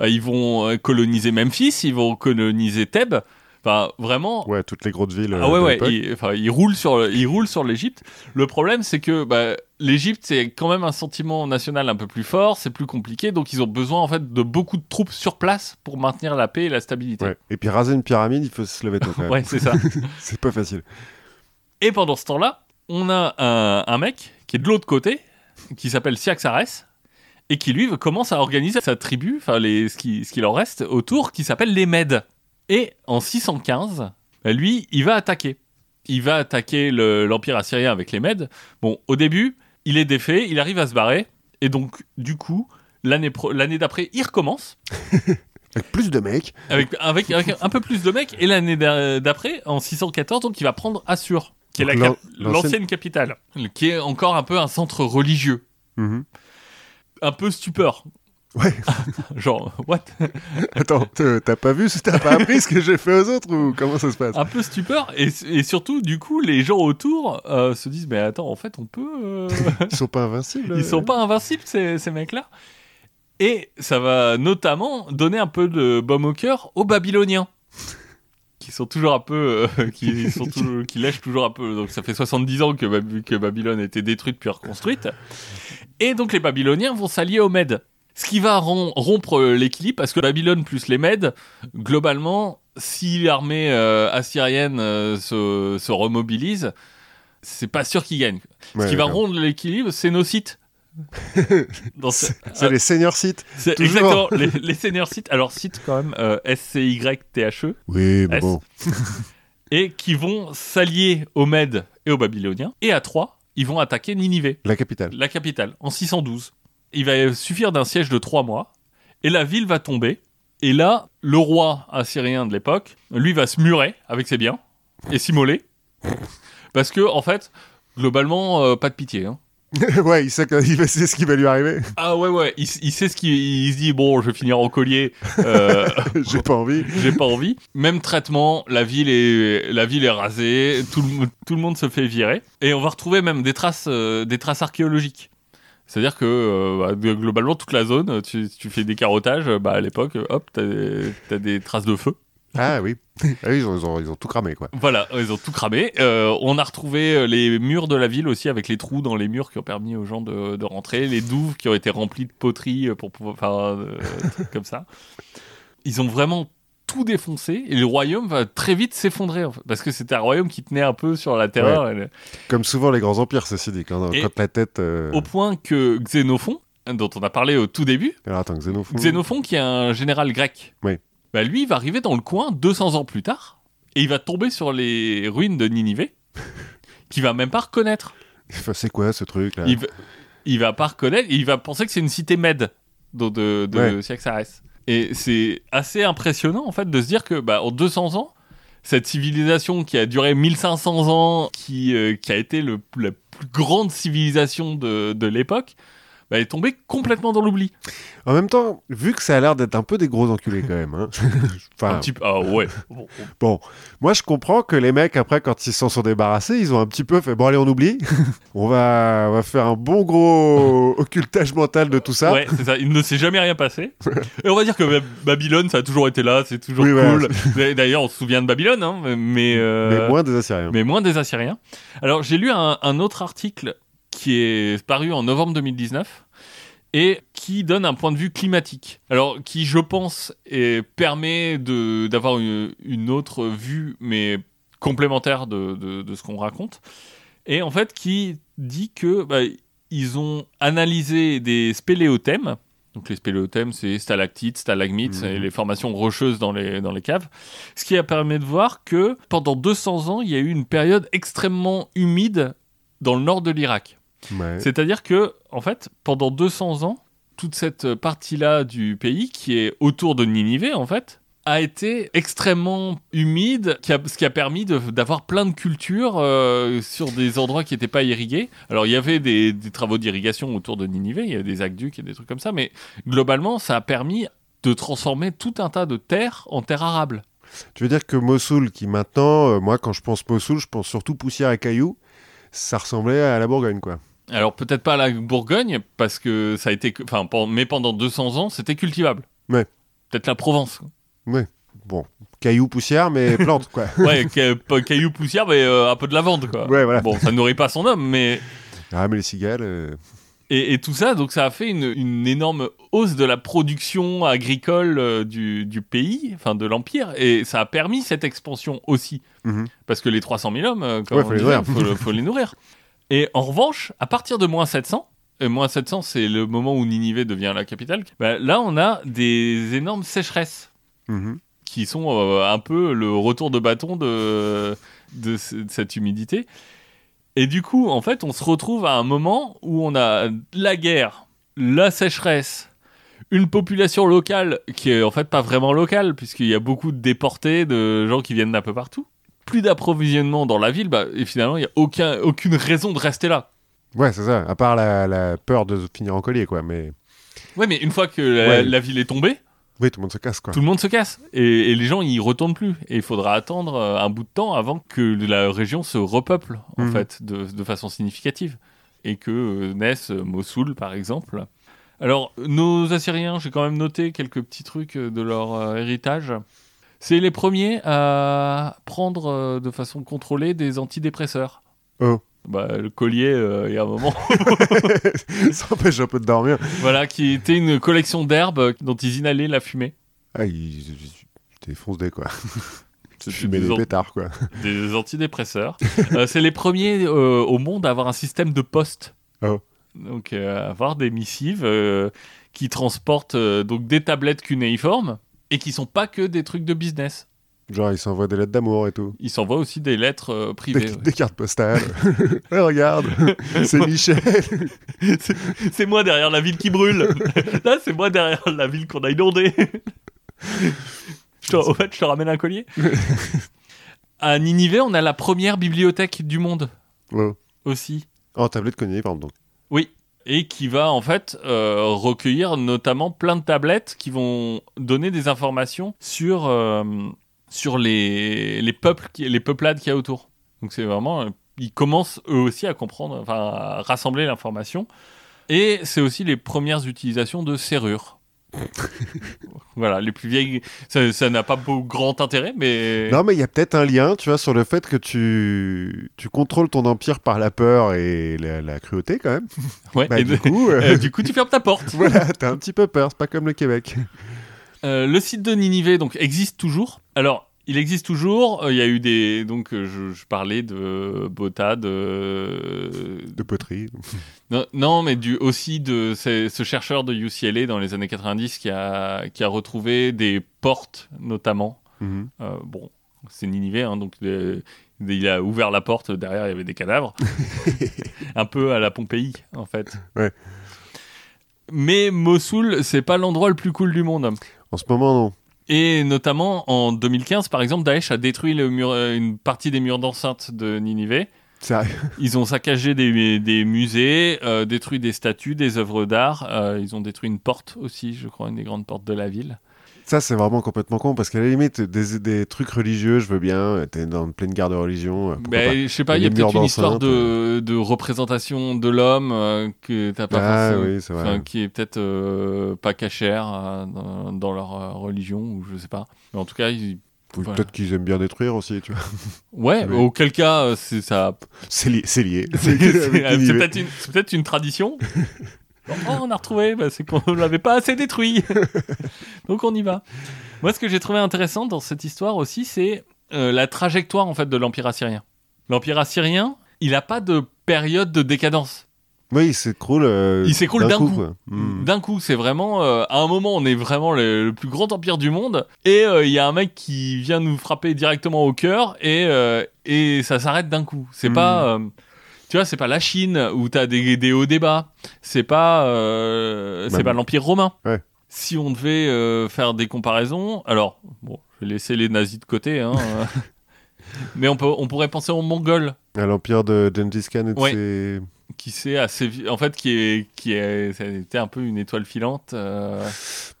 Euh, ils vont euh, coloniser Memphis, ils vont coloniser Thèbes, enfin vraiment... Ouais, toutes les grosses villes. Ah euh, ouais, de ouais, ils, enfin, ils roulent sur, ils roulent sur l'Égypte. Le problème, c'est que bah, l'Égypte, c'est quand même un sentiment national un peu plus fort, c'est plus compliqué, donc ils ont besoin en fait de beaucoup de troupes sur place pour maintenir la paix et la stabilité. Ouais. Et puis raser une pyramide, il faut se lever tôt quand même. Ouais, c'est ça. C'est pas facile. Et pendant ce temps-là, on a un, un mec qui est de l'autre côté, qui s'appelle Siaxares, et qui lui commence à organiser sa tribu, enfin ce qui, ce qu'il en reste autour, qui s'appelle les Mèdes. Et en 615, bah, lui, il va attaquer. Il va attaquer le- l'Empire assyrien avec les Mèdes. Bon, au début, il est défait, il arrive à se barrer, et donc, du coup, l'année d'après, il recommence. Avec plus de mecs. Avec, avec, avec un peu plus de mecs. Et l'année d'a- d'après, en 614, donc il va prendre Assur, qui est la cap- l'ancienne- l'ancienne capitale, qui est encore un peu un centre religieux. Mhm. Un peu stupeur. Ouais. Genre, what? Attends, t'as pas vu, t'as pas appris ce que j'ai fait aux autres ou comment ça se passe? Un peu stupeur. Et, et surtout, du coup, les gens autour euh, se disent Mais attends, en fait, on peut. euh, Ils sont pas invincibles. Ils sont pas invincibles, ces, ces mecs-là. Et ça va notamment donner un peu de baume au cœur aux Babyloniens. Qui sont toujours un peu. euh, qui, sont toujours- qui lèchent toujours un peu. Donc ça fait 70 ans que, Bab- que Babylone a été détruite puis reconstruite. Et donc les Babyloniens vont s'allier aux Mèdes. Ce qui va rom- rompre euh, l'équilibre parce que Babylone plus les Mèdes, globalement, si l'armée euh, assyrienne euh, se, se remobilise, c'est pas sûr qu'ils gagnent. Ouais, Ce qui va rendre l'équilibre, c'est nos sites. Ce- C'est les seniors sites. c'est exactement les, les senior sites. Alors sites quand même euh, S-C-Y-T-H-E Oui, mais bon. et qui vont s'allier aux Mèdes et aux Babyloniens. Et à trois, ils vont attaquer Ninive, La capitale. la capitale, en 612. Il va suffire d'un siège de trois mois et la ville va tomber. Et là, le roi assyrien de l'époque, lui, va se murer avec ses biens et s'immoler. Parce que, en fait, globalement, euh, pas de pitié. hein. ouais, il sait, que- il sait ce qui va lui arriver. Ah ouais, ouais, il, il sait ce qu'il il se dit, bon, je vais finir en collier, euh, J'ai pas envie. j'ai pas envie. Même traitement, la ville est, la ville est rasée, tout le, tout le monde se fait virer. Et on va retrouver même des traces, euh, des traces archéologiques. C'est-à-dire que euh, bah, globalement, toute la zone, tu, tu fais des carottages, bah, à l'époque, hop, t'as des, t'as des traces de feu. Ah oui. Ah ils, ont, ils ont- ils ont tout cramé, quoi. Voilà, ils ont tout cramé. Euh, on a retrouvé euh, les murs de la ville aussi, avec les trous dans les murs qui ont permis aux gens de, de rentrer, les douves qui ont été remplies de poteries euh, pour pouvoir faire euh, des trucs comme ça. Ils ont vraiment tout défoncé et le royaume va très vite s'effondrer en fait, parce que c'était un royaume qui tenait un peu sur la terreur le- Comme souvent les grands empires, ceci dit. Quand, quand la tête. euh, au point que Xénophon, dont on a parlé au tout début, Alors attends, Xénophon. Xénophon qui est un général grec, Oui. Bah, lui il va arriver dans le coin 200 ans plus tard et il va tomber sur les ruines de Ninivé qu'il va même pas reconnaître. Enfin, c'est quoi ce truc là? Il, va, il va pas reconnaître, il va penser que c'est une cité mède de, de, de Ouais. Cyaxares. Et c'est assez impressionnant en fait de se dire que bah, en 200 ans, cette civilisation qui a duré 1500 ans, qui, euh, qui a été le, la plus grande civilisation de, de l'époque, bah, est tombée complètement dans l'oubli. En même temps, vu que ça a l'air d'être un peu des gros enculés quand même. hein. enfin, Un petit peu. Ah ouais. Bon, moi je comprends que les mecs après quand ils s'en sont débarrassés, ils ont un petit peu fait bon allez on oublie, on va on va faire un bon gros occultage mental de tout ça. Ouais, c'est ça. Il ne s'est jamais rien passé. Et on va dire que Ba- Babylone, ça a toujours été là, c'est toujours Oui, cool. D'ailleurs, on se souvient de Babylone, hein, mais, euh, Mais moins des Assyriens. mais moins des Assyriens. Alors, j'ai lu un, un autre article qui est paru en novembre 2019 et qui donne un point de vue climatique. Alors, qui, je pense, est- permet d'avoir une, une autre vue, mais complémentaire de, de- de ce qu'on raconte. Et en fait, qui dit que bah, ils ont analysé des spéléothèmes. Donc les spéléothèmes, c'est stalactites, stalagmites Mhm. et les formations rocheuses dans les, dans les caves. Ce qui a permis de voir que pendant 200 ans, il y a eu une période extrêmement humide dans le nord de l'Irak. Ouais. C'est-à-dire que, en fait, pendant 200 ans, toute cette partie-là du pays, qui est autour de Ninive, en fait, a été extrêmement humide, qui a- ce qui a permis d'avoir plein de cultures euh, sur des endroits qui n'étaient pas irrigués. Alors, il y avait des, des travaux d'irrigation autour de Ninive, il y avait des aqueducs et des trucs comme ça, mais globalement, ça a permis de transformer tout un tas de terres en terres arables. Tu veux dire que Mossoul qui maintenant, euh, moi quand je pense Mossoul, je pense surtout poussière et cailloux, ça ressemblait à la Bourgogne quoi. Alors, peut-être pas la Bourgogne, parce que ça a été... Enfin, mais pendant 200 ans, c'était cultivable. Ouais. Peut-être la Provence. Bon, cailloux, poussière mais plante quoi. Ouais, ca- pas caillou poussière, mais euh, un peu de lavande, quoi. Ouais voilà. Bon, ça nourrit pas son homme, mais. Ah mais les cigales. euh, Et, et tout ça, donc ça a fait une, une énorme hausse de la production agricole euh, du, du pays, enfin de l'Empire, et ça a permis cette expansion aussi. mhm. Parce que les 300 000 hommes, comme Ouais, faut faut les nourrir. Et en revanche, à partir de moins 700, et moins 700, c'est le moment où Ninive devient la capitale, bah, là on a des énormes sécheresses. Mhm. qui sont euh, un peu le retour de bâton de, de, ce- de cette humidité. Et du coup, en fait, on se retrouve à un moment où on a la guerre, la sécheresse, une population locale qui est en fait pas vraiment locale, puisqu'il y a beaucoup de déportés, de gens qui viennent d'un peu partout. Plus d'approvisionnement dans la ville, bah, et finalement, il n'y a aucun, aucune raison de rester là. Ouais c'est ça. À part la, la peur de finir en collier quoi. Mais Ouais, mais une fois que la, Ouais. la ville est tombée, oui tout le monde se casse quoi. tout le monde se casse et, et les gens ils retournent plus et il faudra attendre euh, un bout de temps avant que la région se repeuple en Mhm. fait de, de façon significative et que euh, naisse euh, Mossoul par exemple. Alors nos Assyriens, j'ai quand même noté quelques petits trucs euh, de leur euh, héritage. C'est les premiers à prendre euh, de façon contrôlée des antidépresseurs. Oh. Bah, le collier, euh, il y a un moment. ça empêche un peu de dormir. voilà, qui était une collection d'herbes dont ils inhalaient la fumée. Ah ils, défoncent des quoi. Fumer des des pétards quoi. des antidépresseurs. Euh, c'est les premiers euh, au monde à avoir un système de poste. Oh. Donc, avoir des missives qui transportent donc des tablettes cunéiformes et qui sont pas que des trucs de business. Genre ils s'envoient des lettres d'amour et tout. Ils s'envoient aussi des lettres euh, privées. Des, ouais. des cartes postales. Regarde, c'est Michel. c'est moi derrière la ville qui brûle. Là, c'est moi derrière la ville qu'on a inondée. Je fait, je te ramène un collier. à Ninive, on a la première bibliothèque du monde Oh. aussi. En tablette cogné, par exemple. Et qui va en fait euh, recueillir notamment plein de tablettes qui vont donner des informations sur, euh, sur les, les peuples, les peuplades qu'il y a autour. Donc c'est vraiment. euh, Ils commencent eux aussi à comprendre, enfin à rassembler l'information. Et c'est aussi les premières utilisations de serrures. voilà, les plus vieilles, ça n'a pas beau grand intérêt, mais Non, mais il y a peut-être un lien, tu vois, sur le fait que tu, tu contrôles ton empire par la peur et la, la cruauté, quand même. ouais. Bah, et du de- coup, euh, euh, du coup, tu fermes ta porte. voilà, t'as un petit peu peur, c'est pas comme le Québec. Euh, le site de Ninive donc existe toujours. Alors, il existe toujours. euh, Il y a eu des donc euh, je, je parlais de Bota, de De poterie. non, non, mais du aussi de ce, chercheur de UCLA dans les années 90 qui a qui a retrouvé des portes notamment. Mhm. Euh, bon, c'est Ninive, hein, donc euh, il a ouvert la porte. Derrière, il y avait des cadavres, un peu à la Pompéi en fait. Ouais. Mais Mossoul, c'est pas l'endroit le plus cool du monde. En ce moment, non. Et notamment en 2015, par exemple, Daesh a détruit le mur, euh, une partie des murs d'enceinte de Ninive. Sérieux. Ils ont saccagé des, des musées, euh, détruit des statues, des œuvres d'art. euh, ils ont détruit une porte aussi, je crois, une des grandes portes de la ville. Ça, c'est vraiment complètement con parce qu'à la limite, des, des trucs religieux, je veux bien. T'es dans une pleine guerre de religion. euh, pourquoi Ben, je sais pas, il y a peut-être une histoire de, de représentation de l'homme euh, que t'as pas Ah oui, c'est vrai. qui est peut-être euh, pas cachère euh, dans, dans leur euh, religion ou je sais pas. Mais en tout cas, ils- voilà. Peut-être qu'ils aiment bien détruire aussi, tu vois. ouais. Auquel cas, euh, c'est ça C'est lié. C'est lié. C'est Avec c'est Ninive. peut-être une, c'est peut-être une tradition. Oh, on a retrouvé, bah, c'est qu'on l'avait pas assez détruit. Donc on y va. Moi, ce que j'ai trouvé intéressant dans cette histoire aussi, c'est euh, la trajectoire en fait de l'Empire assyrien. L'Empire assyrien, il n'a pas de période de décadence. Oui, il s'écroule. euh, Il s'écroule d'un coup. Hmm. D'un coup, c'est vraiment euh, à un moment, on est vraiment le, le plus grand empire du monde, et il y a un mec qui vient nous frapper directement au cœur, et et ça s'arrête d'un coup. C'est Mm. pas, tu vois, c'est pas la Chine où t'as des, des hauts débats. C'est pas, euh, c'est pas l'empire romain. Ouais. Si on devait euh, faire des comparaisons, alors bon, je vais laisser les nazis de côté, hein, euh, mais on peut, on pourrait penser aux Mongols À l'empire de Gengis Khan et de Ouais. ses- qui s'est assez, en fait, qui est, qui est, ça a été un peu une étoile filante. euh,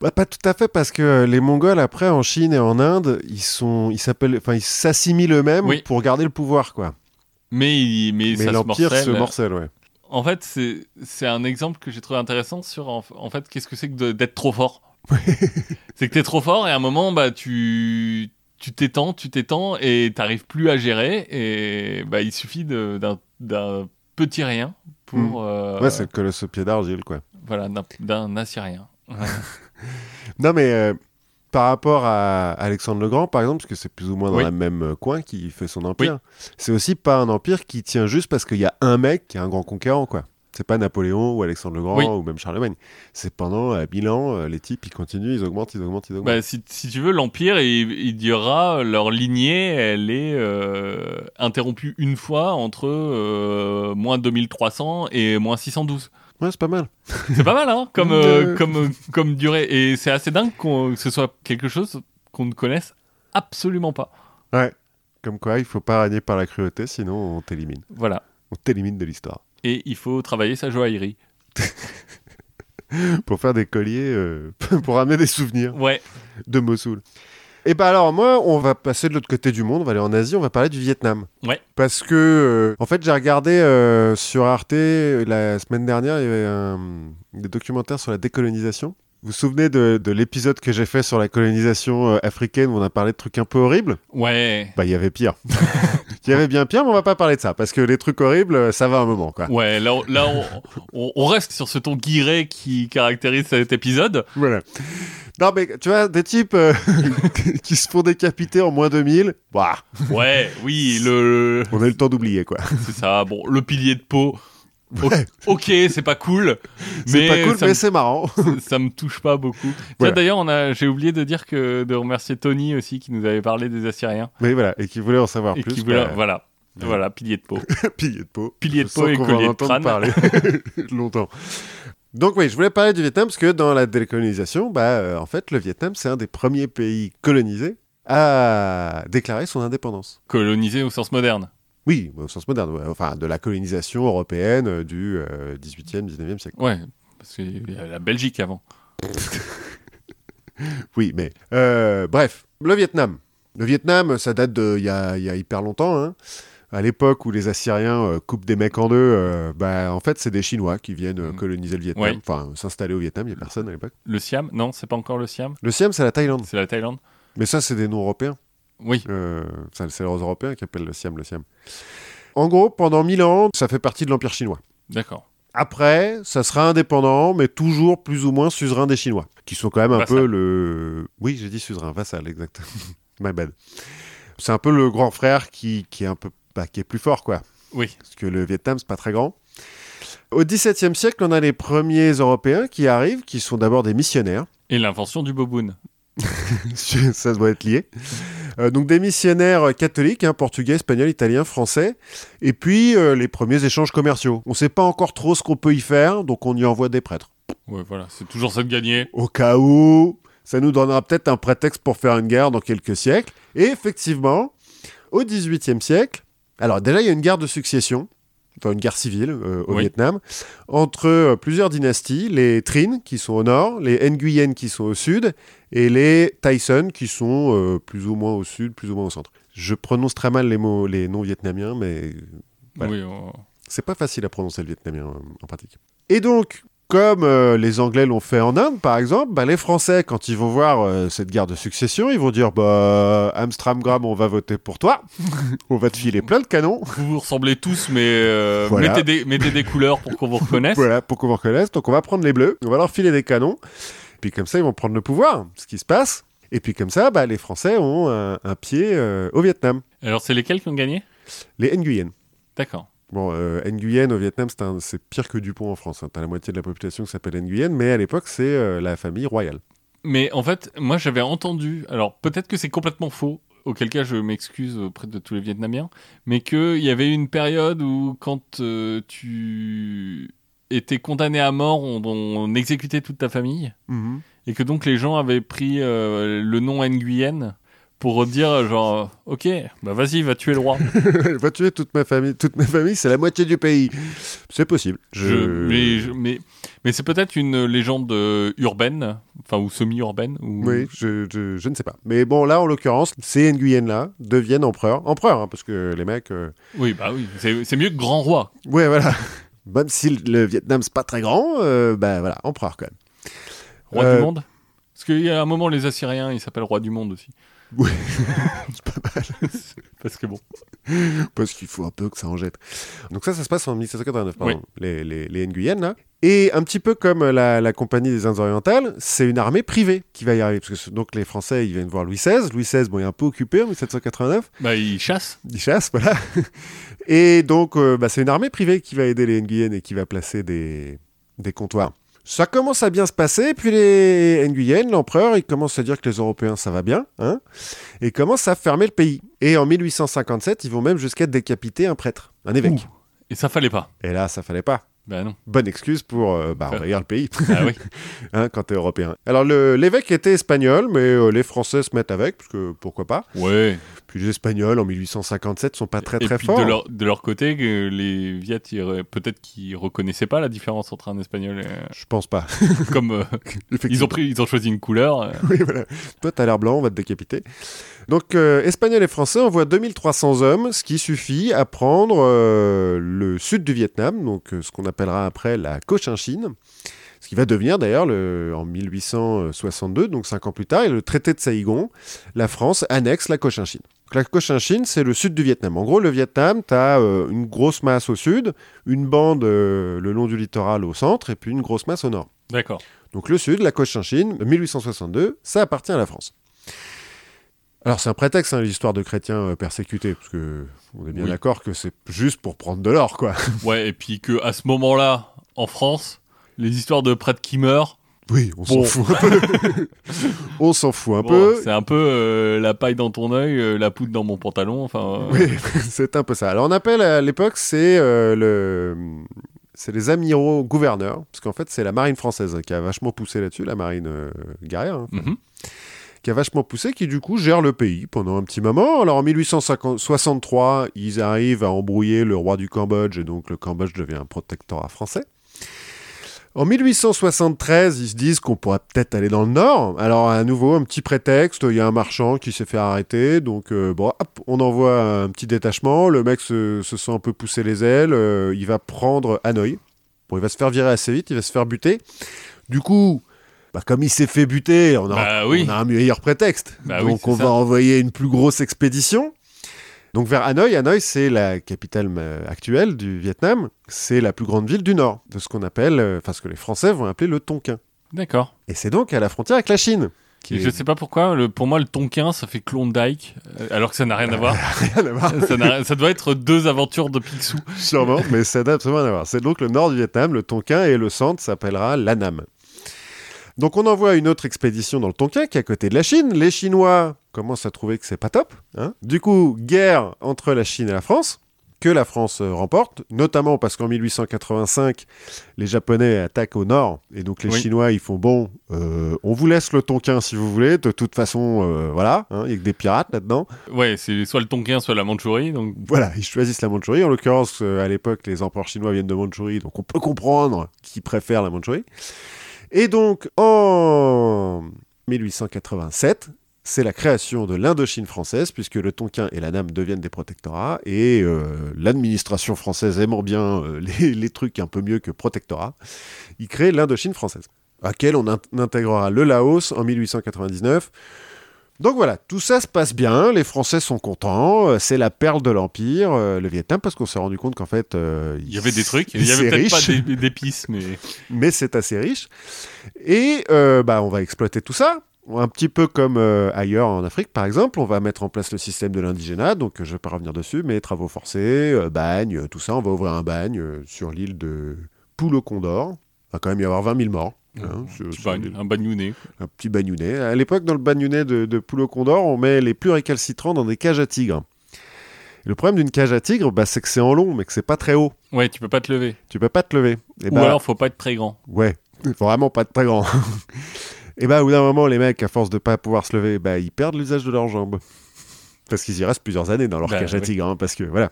Bah, pas tout à fait parce que les Mongols après en Chine et en Inde, ils sont, ils s'appellent, enfin ils s'assimilent eux-mêmes Oui. pour garder le pouvoir quoi. Mais, il- mais, Mais se l'empire morcelle. se morcelle, ouais. En fait, c'est un exemple que j'ai trouvé intéressant sur en, en fait qu'est-ce que c'est que d'être trop fort? c'est que t'es trop fort et à un moment bah tu tu t'étends, tu t'étends et t'arrives plus à gérer et bah il suffit d'un petit rien pour euh, Ouais, c'est le colosse au pied d'argile quoi. voilà d'un- assyrien. Non mais euh, par rapport à Alexandre le Grand par exemple, parce que c'est plus ou moins dans Oui. la même euh, coin qui fait son empire, c'est aussi pas un empire qui tient juste parce qu'il y a un mec qui est un grand conquérant quoi. C'est pas Napoléon ou Alexandre le Grand Oui. ou même Charlemagne. C'est pendant euh, 1000 ans, euh, les types ils continuent, ils augmentent, ils augmentent, ils augmentent. Bah, si, si tu veux, l'Empire, il, il dira leur lignée, elle est euh, interrompue une fois entre moins 2300 et moins 612. Ouais, c'est pas mal. C'est pas mal, hein, comme, euh, Euh. comme, comme durée. Et c'est assez dingue qu'on- que ce soit quelque chose qu'on ne connaisse absolument pas. Ouais. Comme quoi, il faut pas régner par la cruauté, sinon on t'élimine. Voilà. On t'élimine de l'histoire. Et il faut travailler sa joaillerie. Pour faire des colliers, euh, pour ramener des souvenirs Ouais. de Mossoul. Et bah alors moi, on va passer de l'autre côté du monde, on va aller en Asie, on va parler du Vietnam. Ouais. Parce que, euh, en fait, j'ai regardé euh, sur Arte, euh, la semaine dernière, il y avait un, des documentaires sur la décolonisation. Vous vous souvenez de, de l'épisode que j'ai fait sur la colonisation euh, africaine où on a parlé de trucs un peu horribles? Ouais. Bah, il y avait pire. il y avait bien pire, mais on va pas parler de ça, parce que les trucs horribles, ça va un moment, quoi. Ouais, là, on- là on, on- on reste sur ce ton guiré qui caractérise cet épisode. Voilà. Non, mais tu vois, des types euh, qui se font décapiter en moins 2000, bah, Ouais, oui, le, on a eu le temps d'oublier, quoi. C'est ça, bon, le pilier de peau. Ouais. Ok, c'est pas cool, C'est mais, pas cool, mais c'est marrant. ça me touche pas beaucoup. Voilà. D'ailleurs, on a, j'ai oublié de dire que de remercier Tony aussi qui nous avait parlé des Assyriens mais voilà, et qui voulait en savoir et plus. qui voulait, bah, voilà, ouais. voilà, pilier de peau, pilier de peau. pilier de peau et collier de crâne. parler longtemps. Donc oui, je voulais parler du Vietnam parce que dans la décolonisation, bah, euh, en fait, le Vietnam, c'est un des premiers pays colonisés à déclarer son indépendance. Colonisé au sens moderne. Oui, au sens moderne, ouais, enfin, de la colonisation européenne euh, du euh, 18e, 19e siècle. Ouais, parce qu'il y a la Belgique avant. Oui, mais euh, bref, le Vietnam. Le Vietnam, ça date de il y y a hyper longtemps. hein. À l'époque où les Assyriens euh, coupent des mecs en deux, euh, bah, en fait, c'est des Chinois qui viennent euh, Mm. coloniser le Vietnam, Ouais. enfin s'installer au Vietnam, il n'y a personne à l'époque. Le Siam? Non, c'est pas encore le Siam. Le Siam, c'est la Thaïlande. C'est la Thaïlande. Mais ça, c'est des noms européens. Oui. Euh, ça, c'est les Européens qui appellent le Siam le Siam. En gros, pendant 1000 ans, ça fait partie de l'Empire chinois. D'accord. Après, ça sera indépendant, mais toujours plus ou moins suzerain des Chinois, qui sont quand même un Vassal. peu le... Oui, j'ai dit suzerain, vassal, exactement. My bad. C'est un peu le grand frère qui, qui est un peu... bah, qui est plus fort, quoi. Oui. Parce que le Vietnam, c'est pas très grand. Au XVIIe siècle, on a les premiers Européens qui arrivent, qui sont d'abord des missionnaires. Et l'invention du boboon. ça doit être lié. Euh, donc des missionnaires catholiques, hein, portugais, espagnols, italiens, français, et puis euh, les premiers échanges commerciaux. On ne sait pas encore trop ce qu'on peut y faire, donc on y envoie des prêtres. Ouais, voilà. C'est toujours ça de gagner. Au cas où, ça nous donnera peut-être un prétexte pour faire une guerre dans quelques siècles. Et effectivement, au XVIIIe siècle, alors déjà il y a une guerre de succession, enfin une guerre civile euh, au Oui. Vietnam, entre euh, plusieurs dynasties, les Trinh qui sont au nord, les Nguyen qui sont au sud, et les Tyson qui sont euh, plus ou moins au sud, plus ou moins au centre. Je prononce très mal les mots, les noms vietnamiens, mais Voilà. Oui. on- c'est pas facile à prononcer le vietnamien en pratique. Et donc, comme euh, les Anglais l'ont fait en Inde, par exemple, bah, les Français, quand ils vont voir euh, cette guerre de succession, ils vont dire bah, Amstramgram, on va voter pour toi. on va te filer plein de canons. Vous vous ressemblez tous, mais euh, Voilà. mettez, des, mettez des couleurs pour qu'on vous reconnaisse. Voilà, pour qu'on vous reconnaisse. Donc, on va prendre les bleus, on va leur filer des canons. Puis, comme ça, ils vont prendre le pouvoir, ce qui se passe. Et puis, comme ça, bah, les Français ont un, un pied au Vietnam. Alors, c'est lesquels qui ont gagné? Les Nguyen. D'accord. Bon, euh, Nguyen au Vietnam, c'est pire que Dupont en France. hein. T'as la moitié de la population qui s'appelle Nguyen, mais à l'époque, c'est euh, la famille royale. Mais en fait, moi j'avais entendu, alors peut-être que c'est complètement faux, auquel cas je m'excuse auprès de tous les Vietnamiens, mais qu'il y avait une période où quand euh, tu étais condamné à mort, on, on exécutait toute ta famille, et que donc les gens avaient pris euh, le nom Nguyen pour dire genre, ok, bah vas-y, va tuer le roi. va tuer toute ma famille. Toute ma famille, c'est la moitié du pays. C'est possible. Je... Je- mais je- mais, mais c'est peut-être une légende euh, urbaine, enfin ou semi-urbaine. Ou... Oui, je, je- je ne sais pas. Mais bon, là, en l'occurrence, ces Nguyen-là deviennent empereurs. Empereurs, hein, parce que les mecs... euh, Oui, bah oui, c'est mieux que grand roi. Ouais, voilà. Même si le Vietnam, c'est pas très grand, euh, bah voilà, empereur quand même. Roi Euh, du monde? Parce qu'il y a un moment, les Assyriens, ils s'appellent roi du monde aussi. Oui. c'est pas mal. Parce que bon. Parce qu'il faut un peu que ça en jette. Donc ça, ça se passe en 1789, pardon, Oui. les, les, les Nguyen, là. Et un petit peu comme la, la Compagnie des Indes orientales, c'est une armée privée qui va y arriver. Parce que donc les Français, ils viennent voir Louis XVI. Louis XVI, bon, il est un peu occupé en 1789. Bah, ils chassent. Il chasse, voilà. Et donc, euh, bah, c'est une armée privée qui va aider les Nguyen et qui va placer des, des comptoirs. Ça commence à bien se passer, puis les Nguyen, l'empereur, il commence à dire que les Européens, ça va bien, hein, et commence à fermer le pays. Et en 1857, ils vont même jusqu'à décapiter un prêtre, un évêque. Ouh. Et ça fallait pas. Et là, ça fallait pas. Bah non. Bonne excuse pour euh, bah, envahir le pays Ah oui. hein, quand t'es européen. Alors l'évêque était espagnol, mais euh, les Français se mettent avec, parce que pourquoi pas. Ouais. Puis les Espagnols en 1857 sont pas très Et très puis forts. de leur, de leur côté, les Viet, peut-être qu'ils reconnaissaient pas la différence entre un espagnol et. Je pense pas. Comme euh, ils, ont pris, ils ont choisi une couleur. euh, Oui, voilà. Toi, t'as l'air blanc, on va te décapiter. Donc, euh, Espagnols et Français envoient 2300 hommes, ce qui suffit à prendre euh, le sud du Vietnam, donc euh, ce qu'on appellera après la Cochinchine, ce qui va devenir d'ailleurs le- en 1862, donc cinq ans plus tard, et le traité de Saïgon, la France annexe la Cochinchine. Donc, la Cochinchine, c'est le sud du Vietnam. En gros, le Vietnam, tu as une grosse masse au sud, une bande euh, le long du littoral au centre, et puis une grosse masse au nord. D'accord. Donc le sud, la Cochinchine, 1862, ça appartient à la France. Alors c'est un prétexte, hein, l'histoire de chrétiens euh, persécutés, parce que on est bien Oui. d'accord que c'est juste pour prendre de l'or, quoi. Ouais, et puis que à ce moment-là, en France, les histoires de prêtres qui meurent, Oui, on s'en fout un peu. on s'en fout un bon, peu. c'est un peu euh, la paille dans ton œil, euh, la poudre dans mon pantalon. Enfin, euh, Oui, c'est un peu ça. Alors on appelle à l'époque, c'est le... C'est les amiraux gouverneurs, parce qu'en fait c'est la marine française qui a vachement poussé là-dessus, la marine euh, guerrière, hein, mhm. Qui a vachement poussé, qui du coup gère le pays pendant un petit moment. Alors en 1863, ils arrivent à embrouiller le roi du Cambodge, et donc le Cambodge devient un protectorat français. En 1873, ils se disent qu'on pourrait peut-être aller dans le nord. Alors à nouveau, un petit prétexte, il y a un marchand qui s'est fait arrêter, donc euh, bon, hop, on envoie un petit détachement, le mec se, se sent un peu pousser les ailes, euh, il va prendre Hanoï. Bon, il va se faire virer assez vite, il va se faire buter. Du coup, bah, comme il s'est fait buter, on a, Bah oui. on a un meilleur prétexte. Bah donc on ça. va envoyer une plus grosse expédition. Donc vers Hanoï, Hanoï c'est la capitale euh, actuelle du Vietnam, c'est la plus grande ville du nord, de ce qu'on appelle, euh, enfin ce que les Français vont appeler le Tonkin. D'accord. Et c'est donc à la frontière avec la Chine. Qui Je sais pas pourquoi, le, pour moi, le Tonkin, ça fait Klondike, euh, alors que ça n'a rien à voir. rien à voir, ça, doit être deux aventures de Picsou. sûrement, mais ça n'a absolument rien à voir. C'est donc le nord du Vietnam, le Tonkin, et le centre s'appellera l'Annam. Donc on envoie une autre expédition dans le Tonkin, qui est à côté de la Chine. Les Chinois commencent à trouver que c'est pas top. hein. Du coup, guerre entre la Chine et la France, que la France euh, remporte, notamment parce qu'en 1885, les Japonais attaquent au nord, et donc les Oui. Chinois, ils font bon, euh, on vous laisse le Tonkin si vous voulez, de toute façon, euh, voilà, hein, il y a que des pirates là-dedans. Ouais, c'est soit le Tonkin, soit la Mandchourie. Donc, Voilà, ils choisissent la Mandchourie. En l'occurrence, euh, à l'époque, les empereurs chinois viennent de Mandchourie, donc on peut comprendre qu'ils préfèrent la Mandchourie. Et donc, en 1887, c'est la création de l'Indochine française, puisque le Tonkin et la Nam deviennent des protectorats, et euh, l'administration française aimant bien euh, les, trucs un peu mieux que protectorat, il crée l'Indochine française, à laquelle on in- intégrera le Laos en 1899. Donc voilà, tout ça se passe bien, les Français sont contents, euh, c'est la perle de l'Empire, euh, le Vietnam, parce qu'on s'est rendu compte qu'en fait... euh, il y avait des trucs. Il y avait peut-être pas d'épices, mais. mais c'est assez riche. Et euh, bah, on va exploiter tout ça. Un petit peu comme euh, ailleurs en Afrique, par exemple, on va mettre en place le système de l'indigénat, donc euh, je vais pas revenir dessus, mais travaux forcés, euh, bagne, tout ça, on va ouvrir un bagne sur l'île de Poule-au-Condor. Il va quand même y avoir 20 000 morts. Hein, Un bagnounet. un petit bagnounet. À l'époque, dans le bagnounet de, de Poule-au-Condor, on met les plus récalcitrants dans des cages à tigres. Et le problème d'une cage à tigre, bah, c'est que c'est en long, mais que c'est pas très haut. Ouais, tu peux pas te lever. Tu peux pas te lever. Et Ou bah, alors, faut pas être très grand. Ouais, faut vraiment pas être très grand. et bah, au bout d'un moment, les mecs, à force de pas pouvoir se lever, bah, ils perdent l'usage de leurs jambes. Parce qu'ils y restent plusieurs années dans leur Bah, cage à tigre, hein, parce que voilà.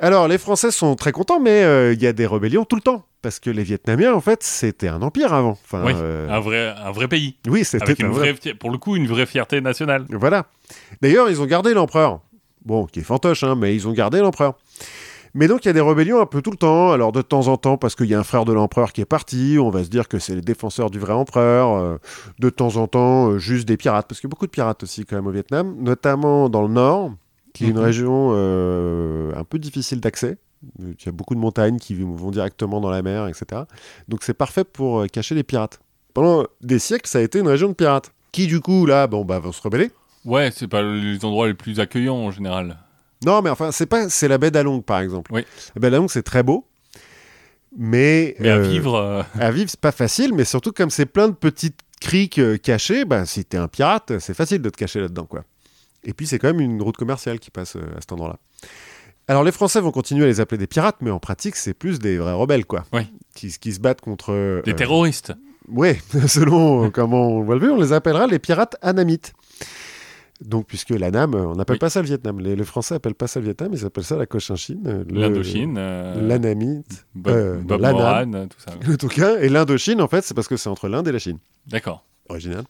Alors, les Français sont très contents, mais euh, il y a des rébellions tout le temps. Parce que les Vietnamiens, en fait, c'était un empire avant. Enfin, Oui, euh, un, vrai, un vrai pays. oui, c'était un vrai vraie, pour le coup, une vraie fierté nationale. Voilà. D'ailleurs, ils ont gardé l'empereur. Bon, qui est fantoche, hein, mais ils ont gardé l'empereur. Mais donc, il y a des rébellions un peu tout le temps. Alors, de temps en temps, parce qu'il y a un frère de l'empereur qui est parti, on va se dire que c'est les défenseurs du vrai empereur. Euh, de temps en temps, juste des pirates. Parce qu'il y a beaucoup de pirates aussi, quand même, au Vietnam. Notamment dans le nord, qui est une Mhm. région euh, un peu difficile d'accès. Euh, Il y a beaucoup de montagnes qui vont directement dans la mer, etc. Donc, c'est parfait pour euh, cacher les pirates. Pendant des siècles, ça a été une région de pirates. Qui, du coup, là, bon, bah, vont se rebeller. Ouais, c'est pas les endroits les plus accueillants en général. Non, mais enfin, c'est pas, c'est la baie d'Along, par exemple. Oui. La baie d'Along, c'est très beau, mais, Mais à euh, vivre, euh, à vivre, c'est pas facile. Mais surtout, comme c'est plein de petites criques cachées, bah, si t'es un pirate, c'est facile de te cacher là-dedans, quoi. Et puis, c'est quand même une route commerciale qui passe euh, à cet endroit-là. Alors, les Français vont continuer à les appeler des pirates, mais en pratique, c'est plus des vrais rebelles, quoi. Oui. Qui, qui se battent contre. euh, des terroristes. Ouais, selon euh, comment on va le voir, on les appellera les pirates anamites. Donc, puisque l'Anam, euh, on n'appelle Oui. pas ça le Vietnam. Les, les Français appellent pas ça le Vietnam, ils appellent ça la Cochinchine. euh, L'Indochine. euh, L'Anamite, Bob, euh, Bob l'Anam. Moran, tout ça. le Tonkin. Et l'Indochine, en fait, c'est parce que c'est entre l'Inde et la Chine. D'accord. Original.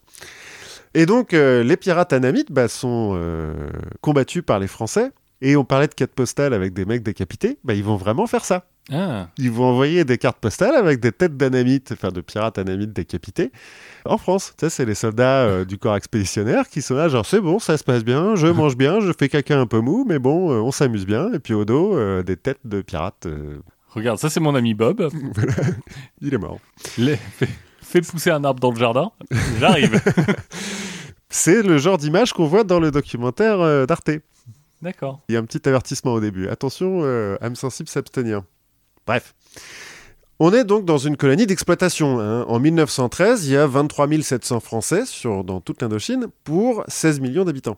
Et donc, euh, les pirates anamites bah, sont euh, combattus par les Français. Et on parlait de cartes postales avec des mecs décapités. Bah, ils vont vraiment faire ça. Ah, Ils vont envoyer des cartes postales avec des têtes d'anamites, enfin de pirates anamites décapités, en France. Sais, c'est les soldats euh, du corps expéditionnaire qui sont là, genre c'est bon, ça se passe bien, je mange bien, je fais caca un peu mou, mais bon, on s'amuse bien. Et puis au dos, des têtes de pirates. regarde, ça c'est mon ami Bob. il est mort. Les- fais, pousser un arbre dans le jardin. J'arrive. C'est le genre d'image qu'on voit dans le documentaire euh, d'Arte. D'accord. Il y a un petit avertissement au début. Attention, euh, âme sensible s'abstenir. Bref. On est donc dans une colonie d'exploitation. hein. En 1913, il y a 23 700 Français sur, dans toute l'Indochine pour 16 millions d'habitants.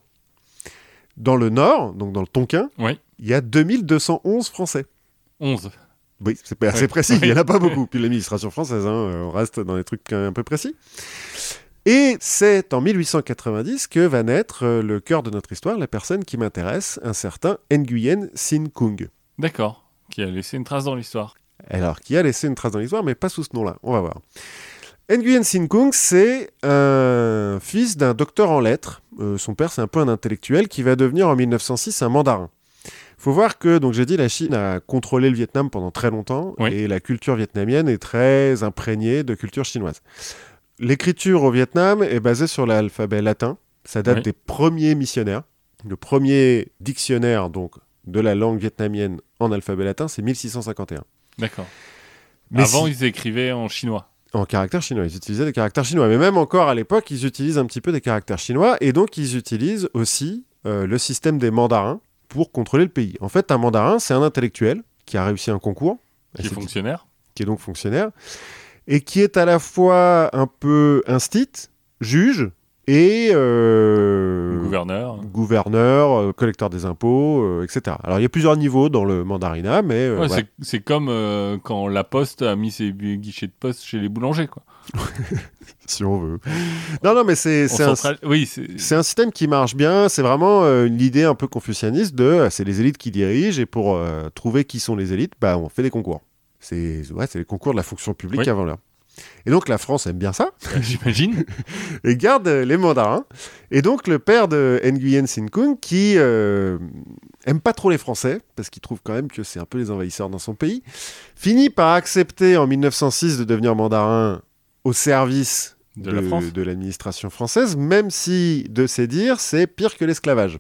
Dans le nord, donc dans le Tonkin, Oui. il y a 2211 Français. 11. Oui, c'est assez Ouais. précis, il n'y en a pas beaucoup. Puis l'administration française, hein, euh, on reste dans des trucs un peu précis. Et c'est en 1890 que va naître euh, le cœur de notre histoire, la personne qui m'intéresse, un certain Nguyen Sin Kung. D'accord. Qui a laissé une trace dans l'histoire. alors qui a laissé une trace dans l'histoire, mais pas sous ce nom-là. On va voir. Nguyen Sin Kung, c'est un fils d'un docteur en lettres. Euh, son père, c'est un peu un intellectuel qui va devenir en 1906 un mandarin. Faut voir que, donc j'ai dit, la Chine a contrôlé le Vietnam pendant très longtemps Oui. et la culture vietnamienne est très imprégnée de culture chinoise. L'écriture au Vietnam est basée sur l'alphabet latin. Ça date Oui. des premiers missionnaires. Le premier dictionnaire donc de la langue vietnamienne en alphabet latin, c'est 1651. D'accord. Mais Avant, si- ils écrivaient en chinois. En caractères chinois, ils utilisaient des caractères chinois. Mais même encore à l'époque, ils utilisent un petit peu des caractères chinois. Et donc, ils utilisent aussi euh, le système des mandarins pour contrôler le pays. En fait, un mandarin, c'est un intellectuel qui a réussi un concours, Qui est fonctionnaire. qui est donc fonctionnaire, et qui est à la fois un peu instit, juge, et euh, Gouverneur. gouverneur, euh, collecteur des impôts, euh, etc. Alors, il y a plusieurs niveaux dans le mandarinat, mais euh, Ouais, c'est- comme quand la Poste a mis ses guichets de poste chez les boulangers. Quoi. si on veut. Non, non, mais c'est un, Oui, c'est un système qui marche bien. C'est vraiment euh, une idée un peu confucianiste de euh, c'est les élites qui dirigent et pour euh, trouver qui sont les élites, bah, on fait des concours. C'est ouais, les concours de la fonction publique Oui. avant l'heure. Et donc la France aime bien ça j'imagine. et garde euh, les mandarins. Et donc le père de Nguyen Sin Kung qui euh, aime pas trop les Français parce qu'il trouve quand même que c'est un peu les envahisseurs dans son pays, finit par accepter en 1906 de devenir mandarin au service De l'administration française, même si, de ses dires, c'est pire que l'esclavage.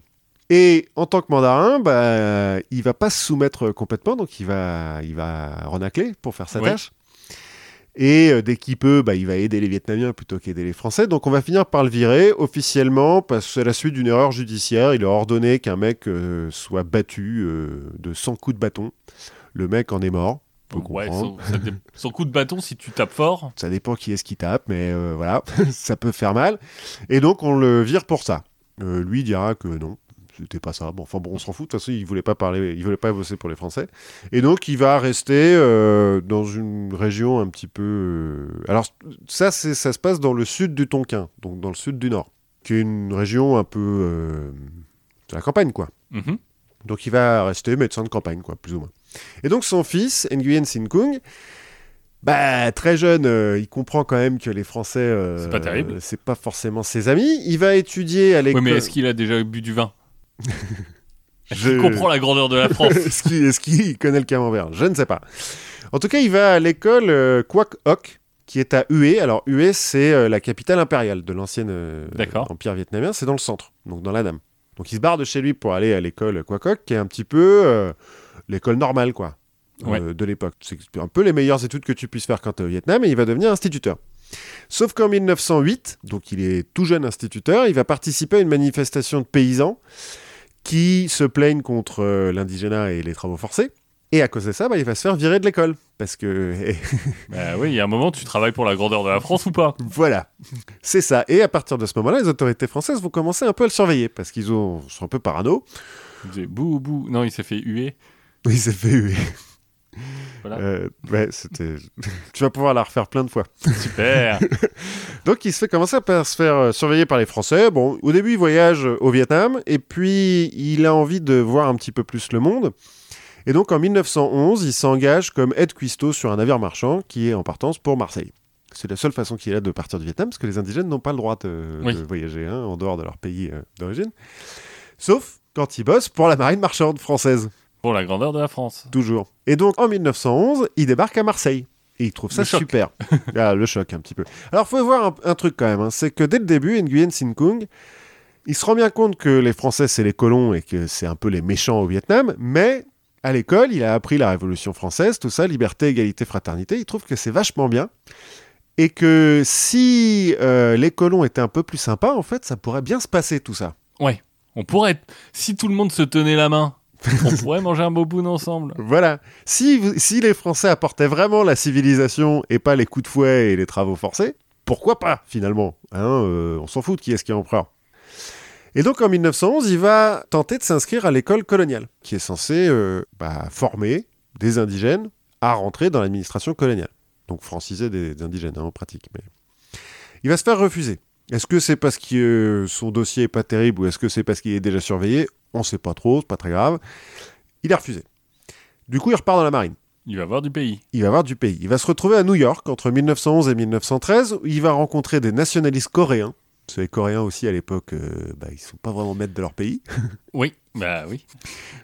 Et en tant que mandarin, bah, il va pas se soumettre complètement, donc il va, il va renacler pour faire sa Ouais. tâche. Et euh, dès qu'il peut, bah, il va aider les Vietnamiens plutôt qu'aider les Français. Donc on va finir par le virer officiellement parce que c'est la suite d'une erreur judiciaire. Il a ordonné qu'un mec euh, soit battu euh, de 100 coups de bâton. Le mec en est mort. On peut Ouais, comprendre. son, ça dé- son coup de bâton, si tu tapes fort, Ça dépend qui est-ce qui tape, mais euh, voilà, ça peut faire mal. Et donc on le vire pour ça. Euh, lui dira que non, c'était pas ça. Bon, enfin bon, on s'en fout. De toute façon, il voulait pas parler, il voulait pas bosser pour les Français. Et donc il va rester euh, dans une région un petit peu. Alors ça, c'est, ça se passe dans le sud du Tonkin, donc dans le sud du Nord, qui est une région un peu euh, de la campagne, quoi. mhm, Donc il va rester médecin de campagne, quoi, plus ou moins. Et donc son fils, Nguyen Sin Kung, bah, très jeune, euh, il comprend quand même que les Français, euh, C'est pas terrible. euh, c'est pas forcément ses amis. Il va étudier à l'école. mais est-ce qu'il a déjà bu du vin Je- qu'il comprend la grandeur de la France est-ce qu'il connaît le camembert? Je ne sais pas. En tout cas, il va à l'école euh, Quoc Hoc, qui est à Hue. Alors, Hue, c'est euh, la capitale impériale de l'ancien empire vietnamien. C'est dans le centre, donc dans la Nam. Donc, il se barre de chez lui pour aller à l'école Quoc Hoc, qui est un petit peu l'école normale, quoi, euh, de l'époque. C'est un peu les meilleures études que tu puisses faire quand tu es au Vietnam, et il va devenir instituteur. Sauf qu'en 1908, donc il est tout jeune instituteur, il va participer à une manifestation de paysans qui se plaignent contre euh, l'indigénat et les travaux forcés. Et à cause de ça, bah, il va se faire virer de l'école. Parce que, Bah oui, il y a un moment, tu travailles pour la grandeur de la France ou pas? Voilà, c'est ça. Et à partir de ce moment-là, les autorités françaises vont commencer un peu à le surveiller. Parce qu'ils ont- sont un peu parano. Bou bou. Non, il s'est fait huer. Il s'est fait. Voilà. Euh, ouais, c'était... tu vas pouvoir la refaire plein de fois. Super. Donc il se fait commencer par se faire euh, surveiller par les Français? Bon, au début il voyage euh, au Vietnam et puis il a envie de voir un petit peu plus le monde. Et donc en 1911, il s'engage comme aide cuistot sur un navire marchand qui est en partance pour Marseille. C'est la seule façon qu'il a de partir du Vietnam parce que les indigènes n'ont pas le droit de, Oui. de voyager hein, en dehors de leur pays euh, d'origine. Sauf quand ils bossent pour la marine marchande française. Pour la grandeur de la France. Toujours. Et donc en 1911, il débarque à Marseille. Et il trouve ça super. ah, le choc un petit peu. Alors faut voir un, un truc quand même, hein, c'est que dès le début, Nguyen Sin Kung, il se rend bien compte que les Français c'est les colons et que c'est un peu les méchants au Vietnam, mais à l'école, il a appris la Révolution française, tout ça, liberté, égalité, fraternité. Il trouve que c'est vachement bien. Et que si euh, les colons étaient un peu plus sympas, en fait, ça pourrait bien se passer tout ça. On pourrait, si tout le monde se tenait la main, on pourrait manger un boboon ensemble. Voilà. Si, si les Français apportaient vraiment la civilisation et pas les coups de fouet et les travaux forcés, pourquoi pas, finalement Hein, euh, On s'en fout de qui est-ce qui est empereur. Et donc en 1911, il va tenter de s'inscrire à l'école coloniale, qui est censée euh, bah, former des indigènes à rentrer dans l'administration coloniale. Donc franciser des, indigènes hein, en pratique. Mais... Il va se faire refuser. Est-ce que c'est parce que son dossier est pas terrible ou est-ce que c'est parce qu'il est déjà surveillé? On sait pas trop, c'est pas très grave. Il est refusé. Du coup, il repart dans la marine. Il va voir du pays. Il va voir du pays. Il va se retrouver à New York entre 1911 et 1913, où il va rencontrer des nationalistes coréens. Parce que les Coréens aussi, à l'époque, euh, bah, ils sont pas vraiment maîtres de leur pays. Oui, bah oui.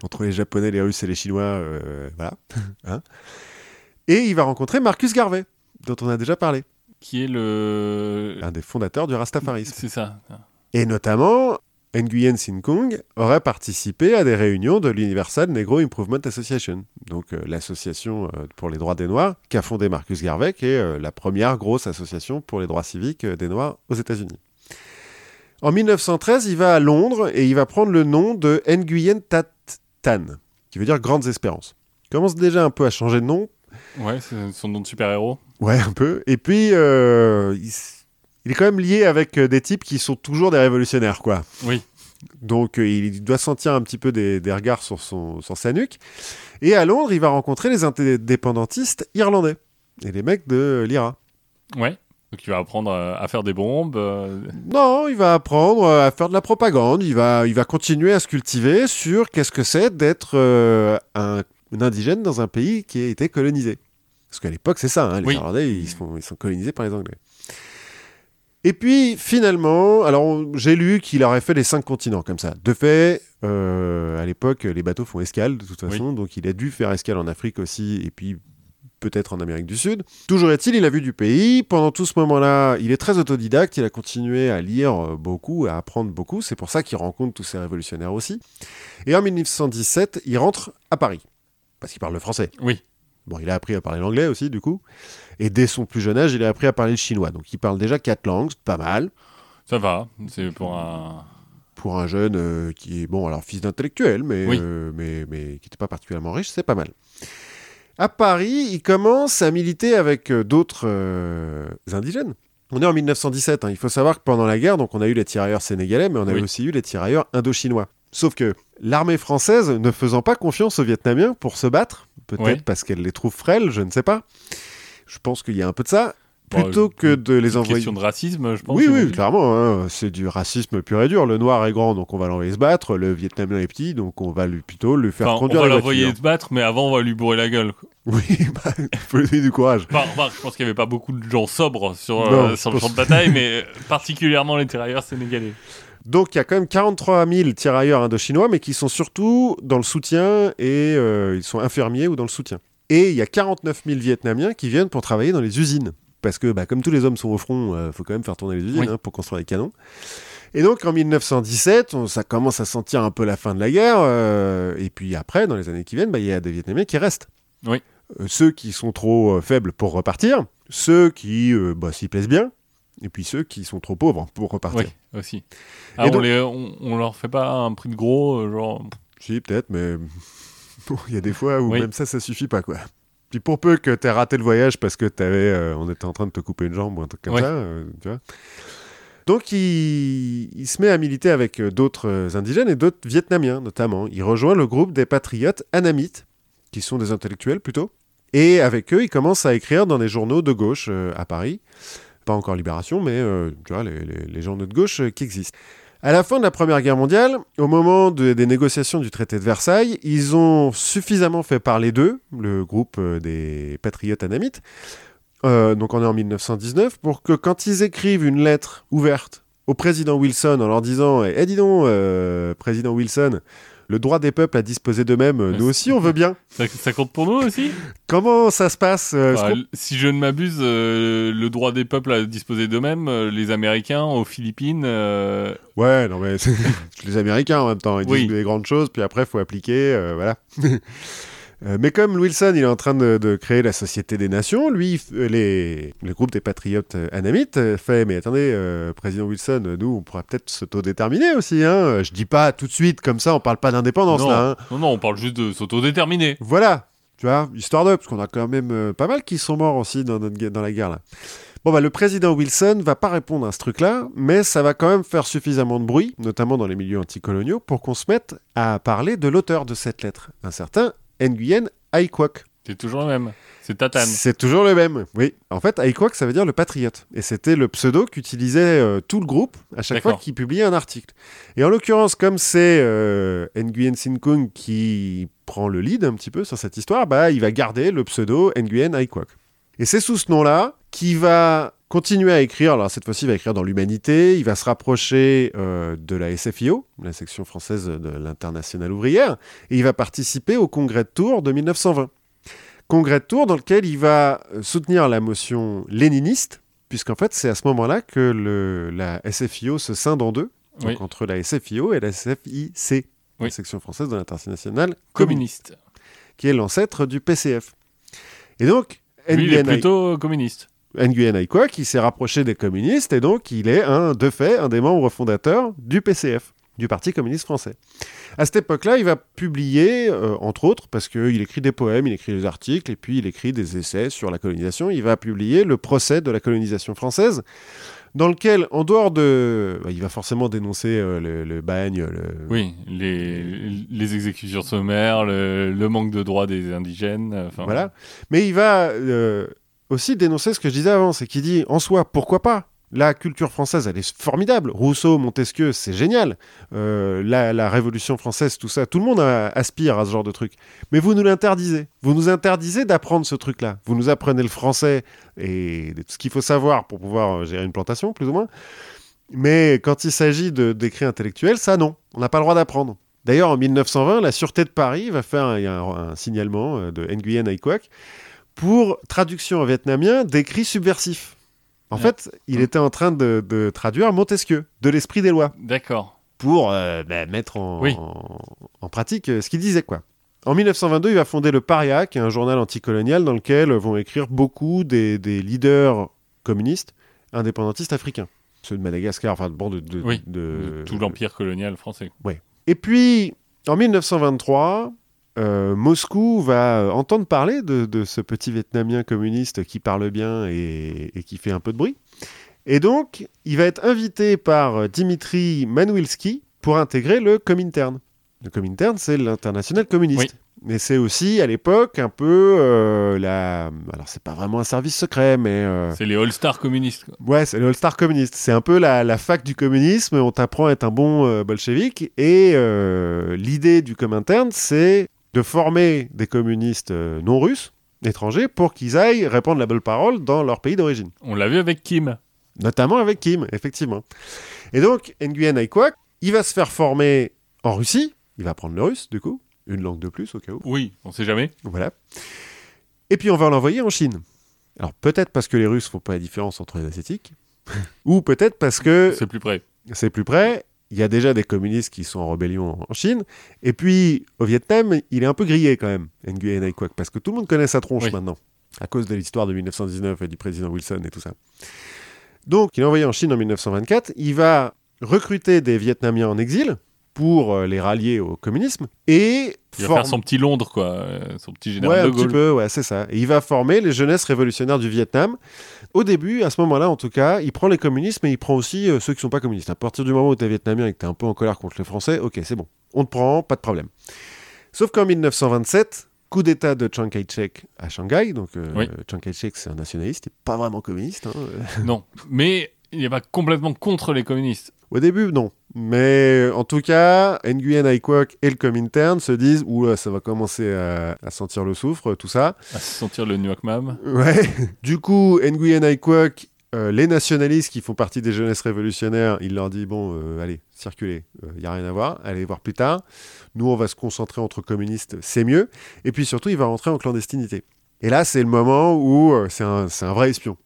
Entre les Japonais, les Russes et les Chinois, euh, voilà. Hein. et il va rencontrer Marcus Garvey, dont on a déjà parlé. Qui est le. Un des fondateurs du Rastafarisme. C'est ça. Et notamment, Nguyen Sin Kung aurait participé à des réunions de l'Universal Negro Improvement Association, donc euh, l'association euh, pour les droits des Noirs qu'a fondé Marcus Garvey, qui est euh, la première grosse association pour les droits civiques des Noirs aux États-Unis. En 1913, il va à Londres et il va prendre le nom de Nguyen Tat Tan, qui veut dire Grandes Espérances. Il commence déjà un peu à changer de nom. Ouais, c'est son nom de super-héros. Ouais, un peu. Et puis, il, il est quand même lié avec euh, des types qui sont toujours des révolutionnaires, quoi. Oui. Donc euh, il doit sentir un petit peu des, des regards sur, son, sur sa nuque. Et à Londres, il va rencontrer les indépendantistes irlandais et les mecs de l'IRA. Ouais. Donc il va apprendre à, à faire des bombes. euh, Non, il va apprendre euh, à faire de la propagande, il va, il va continuer à se cultiver sur qu'est-ce que c'est d'être euh, un, un indigène dans un pays qui a été colonisé. Parce qu'à l'époque, c'est ça, hein, les Oui. Irlandais, ils sont, ils sont colonisés par les Anglais. Et puis, finalement, alors j'ai lu qu'il aurait fait les cinq continents comme ça. De fait, euh, à l'époque, les bateaux font escale de toute Oui. façon, donc il a dû faire escale en Afrique aussi, et puis peut-être en Amérique du Sud. Toujours est-il, il a vu du pays. Pendant tout ce moment-là, il est très autodidacte, il a continué à lire euh, beaucoup, à apprendre beaucoup. C'est pour ça qu'il rencontre tous ces révolutionnaires aussi. Et en 1917, il rentre à Paris, parce qu'il parle le français. Oui. Bon, il a appris à parler l'anglais aussi, du coup. Et dès son plus jeune âge, il a appris à parler le chinois. Donc il parle déjà quatre langues, c'est pas mal. Ça va. C'est pour un. Pour un jeune euh, qui est, bon, alors fils d'intellectuel, mais, Oui. euh, mais, mais qui n'était pas particulièrement riche, c'est pas mal. À Paris, il commence à militer avec euh, d'autres indigènes. On est en 1917. hein. Il faut savoir que pendant la guerre, donc on a eu les tirailleurs sénégalais, mais on a Oui. aussi eu les tirailleurs indo-chinois. Sauf que l'armée française, ne faisant pas confiance aux Vietnamiens pour se battre, peut-être Oui. parce qu'elle les trouve frêles, je ne sais pas. Je pense qu'il y a un peu de ça. Bon, Plutôt que de les Une envoyer. question de racisme, je pense. Oui, oui, clairement. hein. C'est du racisme pur et dur. Le noir est grand, donc on va l'envoyer se battre. Le vietnamien est petit, donc on va lui, plutôt lui faire Enfin, on conduire va la l'envoyer se battre, mais avant, on va lui bourrer la gueule. quoi. Oui, bah, il faut lui donner du courage. Enfin, remarque, je pense qu'il n'y avait pas beaucoup de gens sobres sur, Non, euh, sur le pense- champ de bataille, mais particulièrement les tirailleurs sénégalais. Donc il y a quand même 43 000 tirailleurs indochinois, mais qui sont surtout dans le soutien et euh, ils sont infirmiers ou dans le soutien. Et il y a 49 000 Vietnamiens qui viennent pour travailler dans les usines. Parce que bah, comme tous les hommes sont au front, il faut quand même faire tourner les usines Oui. hein, pour construire les canons. Et donc en 1917, on- ça commence à sentir un peu la fin de la guerre. euh, et puis après, dans les années qui viennent, bah, il y a des Vietnamiens qui restent. Oui. Euh, ceux qui sont trop euh, faibles pour repartir, ceux qui euh, bah, s'y plaisent bien, et puis ceux qui sont trop pauvres pour repartir. Oui, aussi. Ah, Et on, donc- les, on, on leur fait pas un prix de gros, euh, genre. Si, peut-être, mais bon, il y a des fois où Oui. même ça, ça suffit pas, quoi. Puis pour peu que t'aies raté le voyage parce que t'avais, euh, on était en train de te couper une jambe ou un truc comme Ouais. ça, euh, tu vois. Donc il, il se met à militer avec euh, d'autres indigènes et d'autres Vietnamiens notamment. Il rejoint le groupe des patriotes anamites, qui sont des intellectuels plutôt. Et avec eux, il commence à écrire dans des journaux de gauche euh, à Paris. Pas encore Libération, mais tu vois, les, les- les journaux de gauche qui existent. À la fin de la Première Guerre mondiale, au moment de- des négociations du traité de Versailles, ils ont suffisamment fait parler d'eux, le groupe euh, des patriotes anamites, euh, donc on est en 1919, pour que quand ils écrivent une lettre ouverte au président Wilson en leur disant Eh dis donc, euh, président Wilson, le droit des peuples à disposer d'eux-mêmes, euh, nous aussi on veut bien. Ça, ça compte pour nous aussi Comment ça se passe euh, Enfin, l- Si je ne m'abuse, euh, le droit des peuples à disposer d'eux-mêmes, euh, les Américains aux Philippines. Ouais, non mais les Américains en même temps, ils Oui. disent des grandes choses, puis après il faut appliquer, voilà. Euh, mais comme Wilson, il est en train de, de créer la Société des Nations, lui, euh, les, le groupe des patriotes euh, anamites fait, mais attendez, euh, président Wilson, nous, on pourra peut-être s'autodéterminer aussi, hein. Je dis pas tout de suite comme ça, on parle pas d'indépendance non, là, hein. non, non, on parle juste de s'autodéterminer. Voilà, tu vois, histoire de, parce qu'on a quand même euh, pas mal qui sont morts aussi dans, notre gue- dans la guerre là. Bon bah le président Wilson va pas répondre à ce truc-là, mais ça va quand même faire suffisamment de bruit, notamment dans les milieux anticoloniaux, pour qu'on se mette à parler de l'auteur de cette lettre, un certain Nguyen Ai Quoc. C'est toujours le même. C'est Tatane. C'est toujours le même, oui. En fait, Aikwak, ça veut dire le patriote. Et c'était le pseudo qu'utilisait euh, tout le groupe à chaque fois qu'il publiait un article. Et en l'occurrence, comme c'est euh, Nguyen Sin Kung qui prend le lead un petit peu sur cette histoire, bah, il va garder le pseudo Nguyen Aikwak. Et c'est sous ce nom-là qu'il va continuer à écrire. Alors cette fois-ci, il va écrire dans l'humanité. Il va se rapprocher euh, de la SFIO, la section française de l'Internationale ouvrière, et il va participer au congrès de Tours de 1920 congrès de Tours dans lequel il va euh, soutenir la motion léniniste, puisqu'en fait c'est à ce moment-là que le, la SFIO se scinde en deux, donc entre la SFIO et la SFIC, la section française de l'internationale communiste, Communiste. qui est l'ancêtre du PCF. Et donc, Lui, il est plutôt communiste. Nguyen Ai Quoc, qui s'est rapproché des communistes, et donc il est, un, de fait, un des membres fondateurs du PCF, du Parti communiste français. À cette époque-là, il va publier, euh, entre autres, parce qu'il écrit des poèmes, il écrit des articles, et puis il écrit des essais sur la colonisation, il va publier le procès de la colonisation française, dans lequel, en dehors de... bah, il va forcément dénoncer euh, le, le bagne, le... Oui, les, les exécutions sommaires, le, le manque de droits des indigènes. euh, Enfin, Voilà. Mais il va euh, aussi dénoncer ce que je disais avant, c'est qu'il dit, en soi, pourquoi pas? La culture française, elle est formidable. Rousseau, Montesquieu, c'est génial. Euh, la, Révolution française, tout ça, tout le monde aspire à ce genre de truc. Mais vous nous l'interdisez. Vous nous interdisez d'apprendre ce truc-là. Vous nous apprenez le français et tout ce qu'il faut savoir pour pouvoir euh, gérer une plantation, plus ou moins. Mais quand il s'agit d'écrits intellectuels, ça non. On n'a pas le droit d'apprendre. D'ailleurs, en 1920, la Sûreté de Paris va faire un, signalement euh, de Nguyen Quoc pour traduction en vietnamien d'écrits subversifs. En Ouais. fait, il était en train de, de traduire Montesquieu, de l'esprit des lois, D'accord. pour euh, bah, mettre en, Oui. en, en pratique euh, ce qu'il disait. quoi. En 1922, il va fonder le Paria, qui est un journal anticolonial dans lequel vont écrire beaucoup des, des leaders communistes indépendantistes africains. Ceux de Madagascar, enfin bon, de, de- Oui, de- De tout l'empire colonial français. et puis, en 1923, euh, Moscou va euh, entendre parler de, de ce petit Vietnamien communiste qui parle bien et, et qui fait un peu de bruit. Et donc, il va être invité par euh, Dimitri Manwilski pour intégrer le Comintern. Le Comintern, c'est l'international communiste. Oui. Mais c'est aussi, à l'époque, un peu euh, la... Alors, c'est pas vraiment un service secret, mais... euh, C'est les All-Stars communistes. quoi. Ouais, c'est le All-Star communiste. C'est un peu la, la fac du communisme. On t'apprend à être un bon euh, bolchevique. Et l'idée du Comintern, c'est de former des communistes euh, non russes, étrangers, pour qu'ils aillent répandre la bonne parole dans leur pays d'origine. On l'a vu avec Kim. Notamment avec Kim, effectivement. Et donc, Nguyen Ai Quoc, il va se faire former en Russie. Il va apprendre le russe, du coup. Une langue de plus, au cas où. Oui, on sait jamais. Voilà. Et puis on va l'envoyer en Chine. Alors peut-être parce que les Russes font pas la différence entre les Asiatiques, ou peut-être parce que C'est plus près. c'est plus près. Il y a déjà des communistes qui sont en rébellion en Chine. Et puis au Vietnam, il est un peu grillé quand même, Nguyen Ai Quoc, parce que tout le monde connaît sa tronche Oui. maintenant, à cause de l'histoire de 1919 et du président Wilson et tout ça. Donc il est envoyé en Chine en 1924. Il va recruter des Vietnamiens en exil pour euh, les rallier au communisme et Il va forme- faire son petit Londres, quoi. euh, Son petit Ouais, général un de petit Gaulle. peu, ouais, c'est ça. Et il va former les jeunesses révolutionnaires du Vietnam. Au début, à ce moment-là, en tout cas, il prend les communistes, mais il prend aussi euh, ceux qui sont pas communistes. À partir du moment où tu es vietnamien et que tu es un peu en colère contre les Français, ok, c'est bon. On te prend, pas de problème. Sauf qu'en 1927, coup d'état de Chiang Kai-shek à Shanghai. Donc, euh, Oui. Chiang Kai-shek, c'est un nationaliste, il n'est pas vraiment communiste. hein. Non, mais il n'est pas complètement contre les communistes. Au début, non. Mais en tout cas, Nguyen Ai Quoc et le Comintern se disent Oula, ça va commencer à, à sentir le soufre, tout ça. À se sentir le York Mam. Ouais. Du coup, Nguyen Ai Quoc, euh, les nationalistes qui font partie des jeunesses révolutionnaires, il leur dit bon, euh, allez, circulez, il y a rien à voir, allez voir plus tard. Nous, on va se concentrer entre communistes, c'est mieux. Et puis surtout, il va rentrer en clandestinité. Et là, c'est le moment où euh, c'est un, c'est un vrai espion.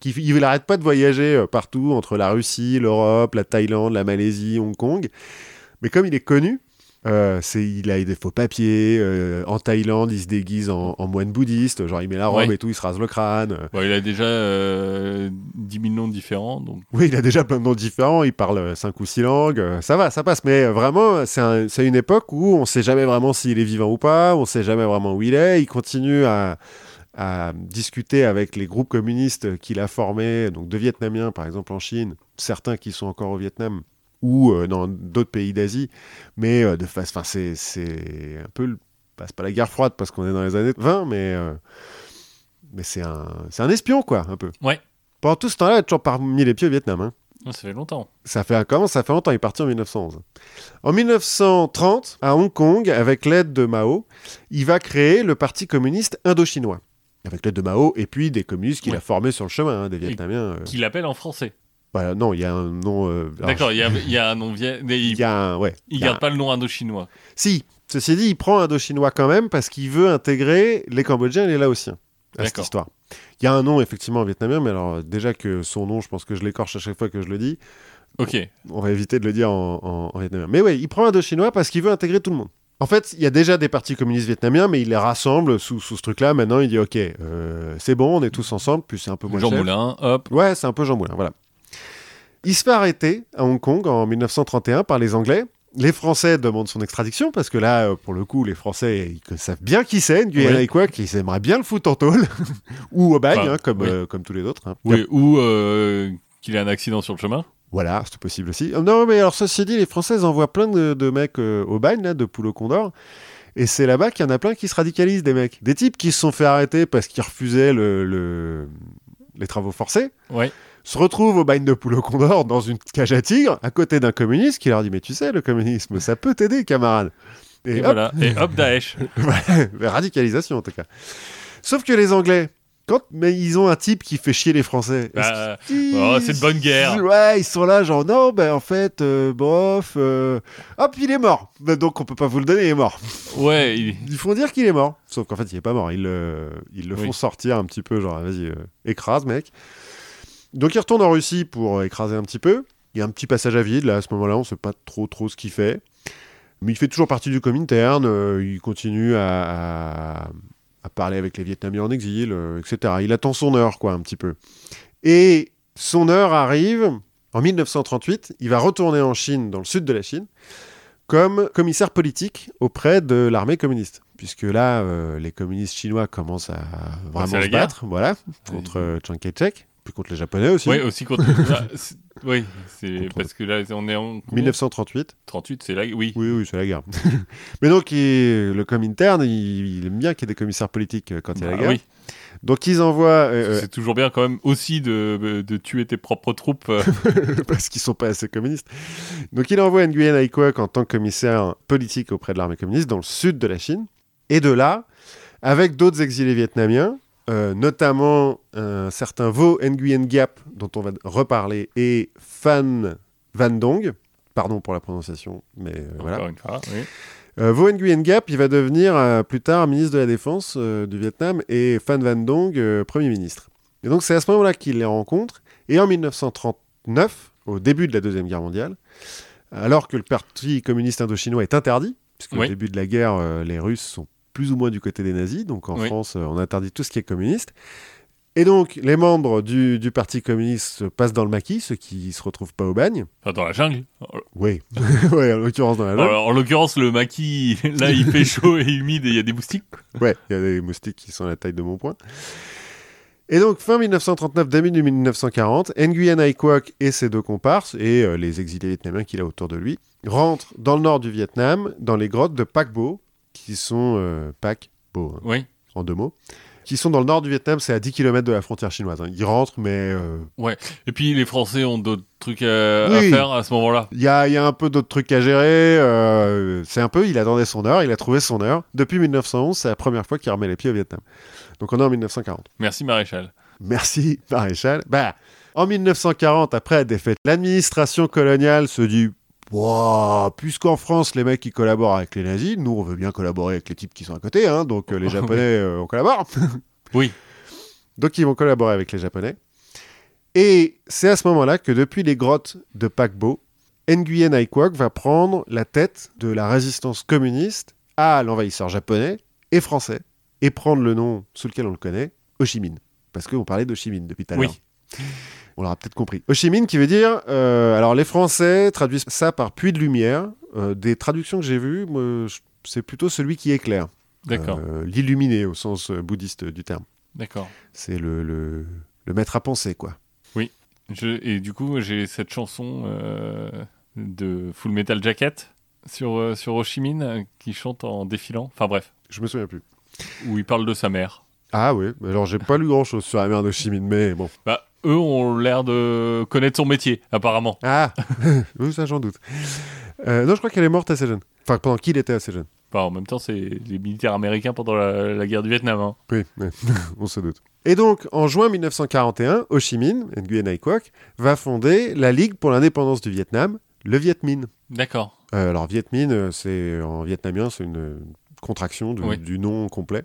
Qu'il il n'arrête pas de voyager euh, partout, entre la Russie, l'Europe, la Thaïlande, la Malaisie, Hong Kong. Mais comme il est connu, euh, c'est, il a des faux papiers. euh, en Thaïlande, il se déguise en, en moine bouddhiste. Genre, il met la robe Ouais. et tout, il se rase le crâne. il a déjà euh, 10 000 noms différents, donc Oui, il a déjà plein de noms différents. Il parle euh, cinq ou six langues. Ça va, ça passe. Mais vraiment, c'est un- c'est une époque où on sait jamais vraiment s'il est vivant ou pas. On sait jamais vraiment où il est. Il continue à, à discuter avec les groupes communistes qu'il a formés, donc de Vietnamiens par exemple en Chine, certains qui sont encore au Vietnam ou euh, dans d'autres pays d'Asie, mais euh, de face, enfin c'est c'est un peu bah, c'est pas la guerre froide parce qu'on est dans les années 20, mais, euh, mais c'est un, c'est un espion, quoi, un peu. Ouais. Pendant tout ce temps-là, il est toujours parmi les pieds au Vietnam. hein. Ça fait longtemps. Ça fait comment Ça fait longtemps, il est parti en 1911. En 1930, à Hong Kong, avec l'aide de Mao, il va créer le Parti communiste indo-chinois. Avec l'aide de Mao et puis des communistes qu'il Ouais. a formés sur le chemin, hein, des Vietnamiens. euh. Qui l'appelle en français. Voilà, non, il y a un nom. euh, D'accord, il y a, il y a un nom vieil. mais Il y a un. Ouais. il a garde pas le nom indo-chinois. Si, ceci dit, il prend indo-chinois quand même parce qu'il veut intégrer les Cambodgiens et les Laotiens à cette histoire. Il y a un nom effectivement vietnamien, mais alors déjà que son nom, je pense que je l'écorche à chaque fois que je le dis, Ok. on va éviter de le dire en, en- en vietnamien. Mais oui, il prend indo-chinois parce qu'il veut intégrer tout le monde. En fait, il y a déjà des partis communistes vietnamiens, mais il les rassemble sous, sous ce truc-là. Maintenant, il dit OK, euh, c'est bon, on est tous ensemble, puis c'est un peu moins Jean cher. Moulin, hop. Ouais, c'est un peu Jean Moulin, voilà. Il se fait arrêter à Hong Kong en 1931 par les Anglais. Les Français demandent son extradition parce que là, euh, pour le coup, les Français ils savent bien qui c'est, Nguyen Oui. Ai Quoc, ils aimeraient bien le foutre en tôle ou au bagne, Enfin, hein, comme, oui. euh, comme tous les autres. hein. Oui, ou euh, qu'il ait un accident sur le chemin. Voilà, c'est possible aussi. Euh, Non, mais alors ceci dit, les Français envoient plein de, de mecs euh, au bagne, là, de poules au condor. Et c'est là-bas qu'il y en a plein qui se radicalisent, des mecs. Des types qui se sont fait arrêter parce qu'ils refusaient le- le- les travaux forcés. Ouais. se retrouvent au bagne de poule au condor dans une cage à tigre à côté d'un communiste qui leur dit mais tu sais le communisme ça peut t'aider camarade et, Et, hop, voilà. Et hop, Daesh. radicalisation en tout cas sauf que les anglais quand mais ils ont un type qui fait chier les français Bah, Ils- oh, c'est de bonne guerre. ouais ils sont là genre non ben en fait euh, bof euh, hop il est mort Ben, donc on peut pas vous le donner il est mort Ouais, il- ils font dire qu'il est mort. Sauf qu'en fait, il est pas mort. Ils le, ils le Oui. font sortir un petit peu, genre, vas-y, euh, écrase, mec. Donc, il retourne en Russie pour euh, écraser un petit peu. Il y a un petit passage à vide, là, à ce moment-là, on sait pas trop, trop ce qu'il fait. Mais il fait toujours partie du Comintern. euh, il continue à, à- à parler avec les Vietnamiens en exil, euh, etc. Il attend son heure, quoi, un petit peu. Et son heure arrive en 1938. Il va retourner en Chine, dans le sud de la Chine, comme commissaire politique auprès de l'armée communiste. Puisque là, euh, les communistes chinois commencent à vraiment se guerre. battre, voilà, contre euh, Chiang Kai-shek, contre les Japonais aussi. ouais, aussi contre. Ah, oui, c'est Contre- parce que là, on est en. 1938. 38, c'est là. Oui. Oui, oui, c'est la guerre. Mais donc, il- le Comintern, il, il aime bien qu'il y ait des commissaires politiques euh, quand il y a la Ah guerre. oui. Donc, ils envoient, euh, C'est toujours bien quand même aussi de, de tuer tes propres troupes. euh. parce qu'ils sont pas assez communistes. Donc, il envoie Nguyen Ai en tant que commissaire politique auprès de l'armée communiste dans le sud de la Chine. Et de là, avec d'autres exilés vietnamiens, euh, notamment un certain Vo Nguyen Giap, dont on va reparler, et Phan Van Dong. Pardon pour la prononciation, mais euh, voilà. Encore une fois. oui. Euh, Vo Nguyen Giap, il va devenir euh, plus tard ministre de la Défense euh, du Vietnam et Phan Van Dong, Premier ministre. Et donc c'est à ce moment-là qu'il les rencontre. Et en 1939, au début de la Deuxième Guerre mondiale, alors que le Parti communiste indo-chinois est interdit, puisque Oui. au début de la guerre, les Russes sont plus ou moins du côté des nazis, donc en Oui. France, euh, on interdit tout ce qui est communiste. Et donc, les membres du, du Parti communiste passent dans le maquis, ceux qui se retrouvent pas au bagne. Enfin, dans la jungle. Oui, ouais, en l'occurrence dans la jungle. Alors, en l'occurrence, le maquis, là, il fait chaud et humide et il y a des moustiques. Ouais, il y a des moustiques qui sont à la taille de mon poing. Et donc, fin 1939, début de 1940, Nguyen Ai Quoc et ses deux comparses, et euh, les exilés vietnamiens qu'il a autour de lui, rentrent dans le nord du Vietnam, dans les grottes de Pac Bo, qui sont... Euh, Pac Bo, hein, Oui. en deux mots. Qui sont dans le nord du Vietnam, c'est à 10 km de la frontière chinoise. hein. Ils rentrent, mais euh, Et puis, les Français ont d'autres trucs à, faire à ce moment-là. il y a, il y a un peu d'autres trucs à gérer. euh, c'est un peu, il attendait son heure, il a trouvé son heure. Depuis 1911, c'est la première fois qu'il remet les pieds au Vietnam. Donc on est en 1940. Merci, Maréchal. Merci, Maréchal. Bah, en 1940, après la défaite, l'administration coloniale se dit Puisqu'en France, les mecs ils collaborent avec les nazis, nous on veut bien collaborer avec les types qui sont à côté, hein, donc euh, les Japonais, euh, on collabore. Oui. Donc ils vont collaborer avec les Japonais. Et c'est à ce moment-là que depuis les grottes de Pakbo, Nguyen Ai Quoc va prendre la tête de la résistance communiste à l'envahisseur japonais et français, et prendre le nom sous lequel on le connaît, Ho Chi Minh. Parce qu'on parlait d'Ho Chi Minh depuis tout à l'heure. Oui. On l'aura peut-être compris. Ho Chi Minh qui veut dire, euh, alors les Français traduisent ça par puits de lumière. Euh, des traductions que j'ai vues, c'est plutôt celui qui éclaire. D'accord. Euh, L'illuminé au sens bouddhiste du terme. D'accord. C'est le, le, le maître à penser, quoi. Je, et du coup, j'ai cette chanson de Full Metal Jacket sur, sur Ho Chi Minh qui chante en défilant. Enfin bref. Je me souviens plus. Où il parle de sa mère. Ah oui, alors j'ai pas lu grand chose sur la mère de Chi Minh, mais bon. Bah, eux ont l'air de connaître son métier, apparemment. Ah Oui, ça j'en doute. Euh, non, je crois qu'elle est morte assez jeune. Enfin, pendant qu'il était assez jeune. Bah, en même temps, c'est les militaires américains pendant la, la guerre du Vietnam. hein. Oui, on se doute. Et donc, en juin 1941, Ho Chi Minh, Nguyen Ai Quoc, va fonder la Ligue pour l'indépendance du Vietnam, le Viet Minh. D'accord. Euh, alors, Viet Minh, euh, c'est en vietnamien, c'est une contraction du, Oui. du nom complet.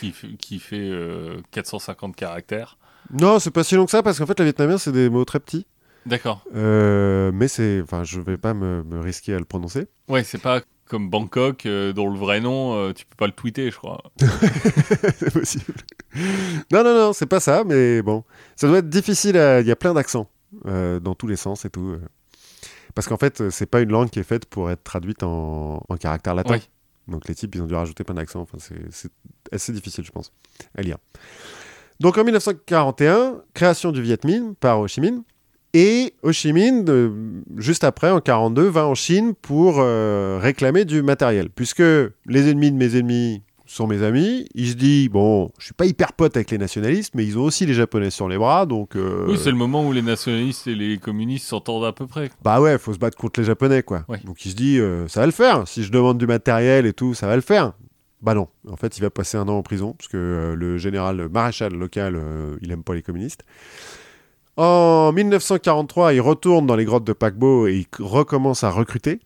Qui, qui fait euh, 450 caractères. Non, c'est pas si long que ça, parce qu'en fait, le vietnamien, c'est des mots très petits. D'accord. Euh, mais c'est. Enfin, je vais pas me, me risquer à le prononcer. Ouais, c'est pas comme Bangkok, euh, dont le vrai nom, euh, tu peux pas le tweeter, je crois. c'est possible. Non, non, non, c'est pas ça, mais bon. Ça doit être difficile à. Il y a plein d'accents dans tous les sens et tout. Parce qu'en fait, c'est pas une langue qui est faite pour être traduite en, en caractère latin. Oui. Donc les types, ils ont dû rajouter plein d'accents. Enfin, c'est- c'est assez difficile, je pense, à lire. Donc en 1941, création du Viet Minh par Ho Chi Minh. Et Ho Chi Minh, euh, juste après, en 42, va en Chine pour euh, réclamer du matériel. Puisque les ennemis de mes ennemis sont mes amis, il se dit, bon, je suis pas hyper pote avec les nationalistes, mais ils ont aussi les Japonais sur les bras, donc... euh, Oui, c'est le moment où les nationalistes et les communistes s'entendent à peu près. bah ouais, faut se battre contre les Japonais, quoi. Ouais. Donc il se dit, ça va le faire. Si je demande du matériel et tout, ça va le faire. Bah non. En fait, il va passer un an en prison, parce que euh, le général maréchal local, euh, il aime pas les communistes. En 1943, il retourne dans les grottes de Paquebot et il recommence à recruter.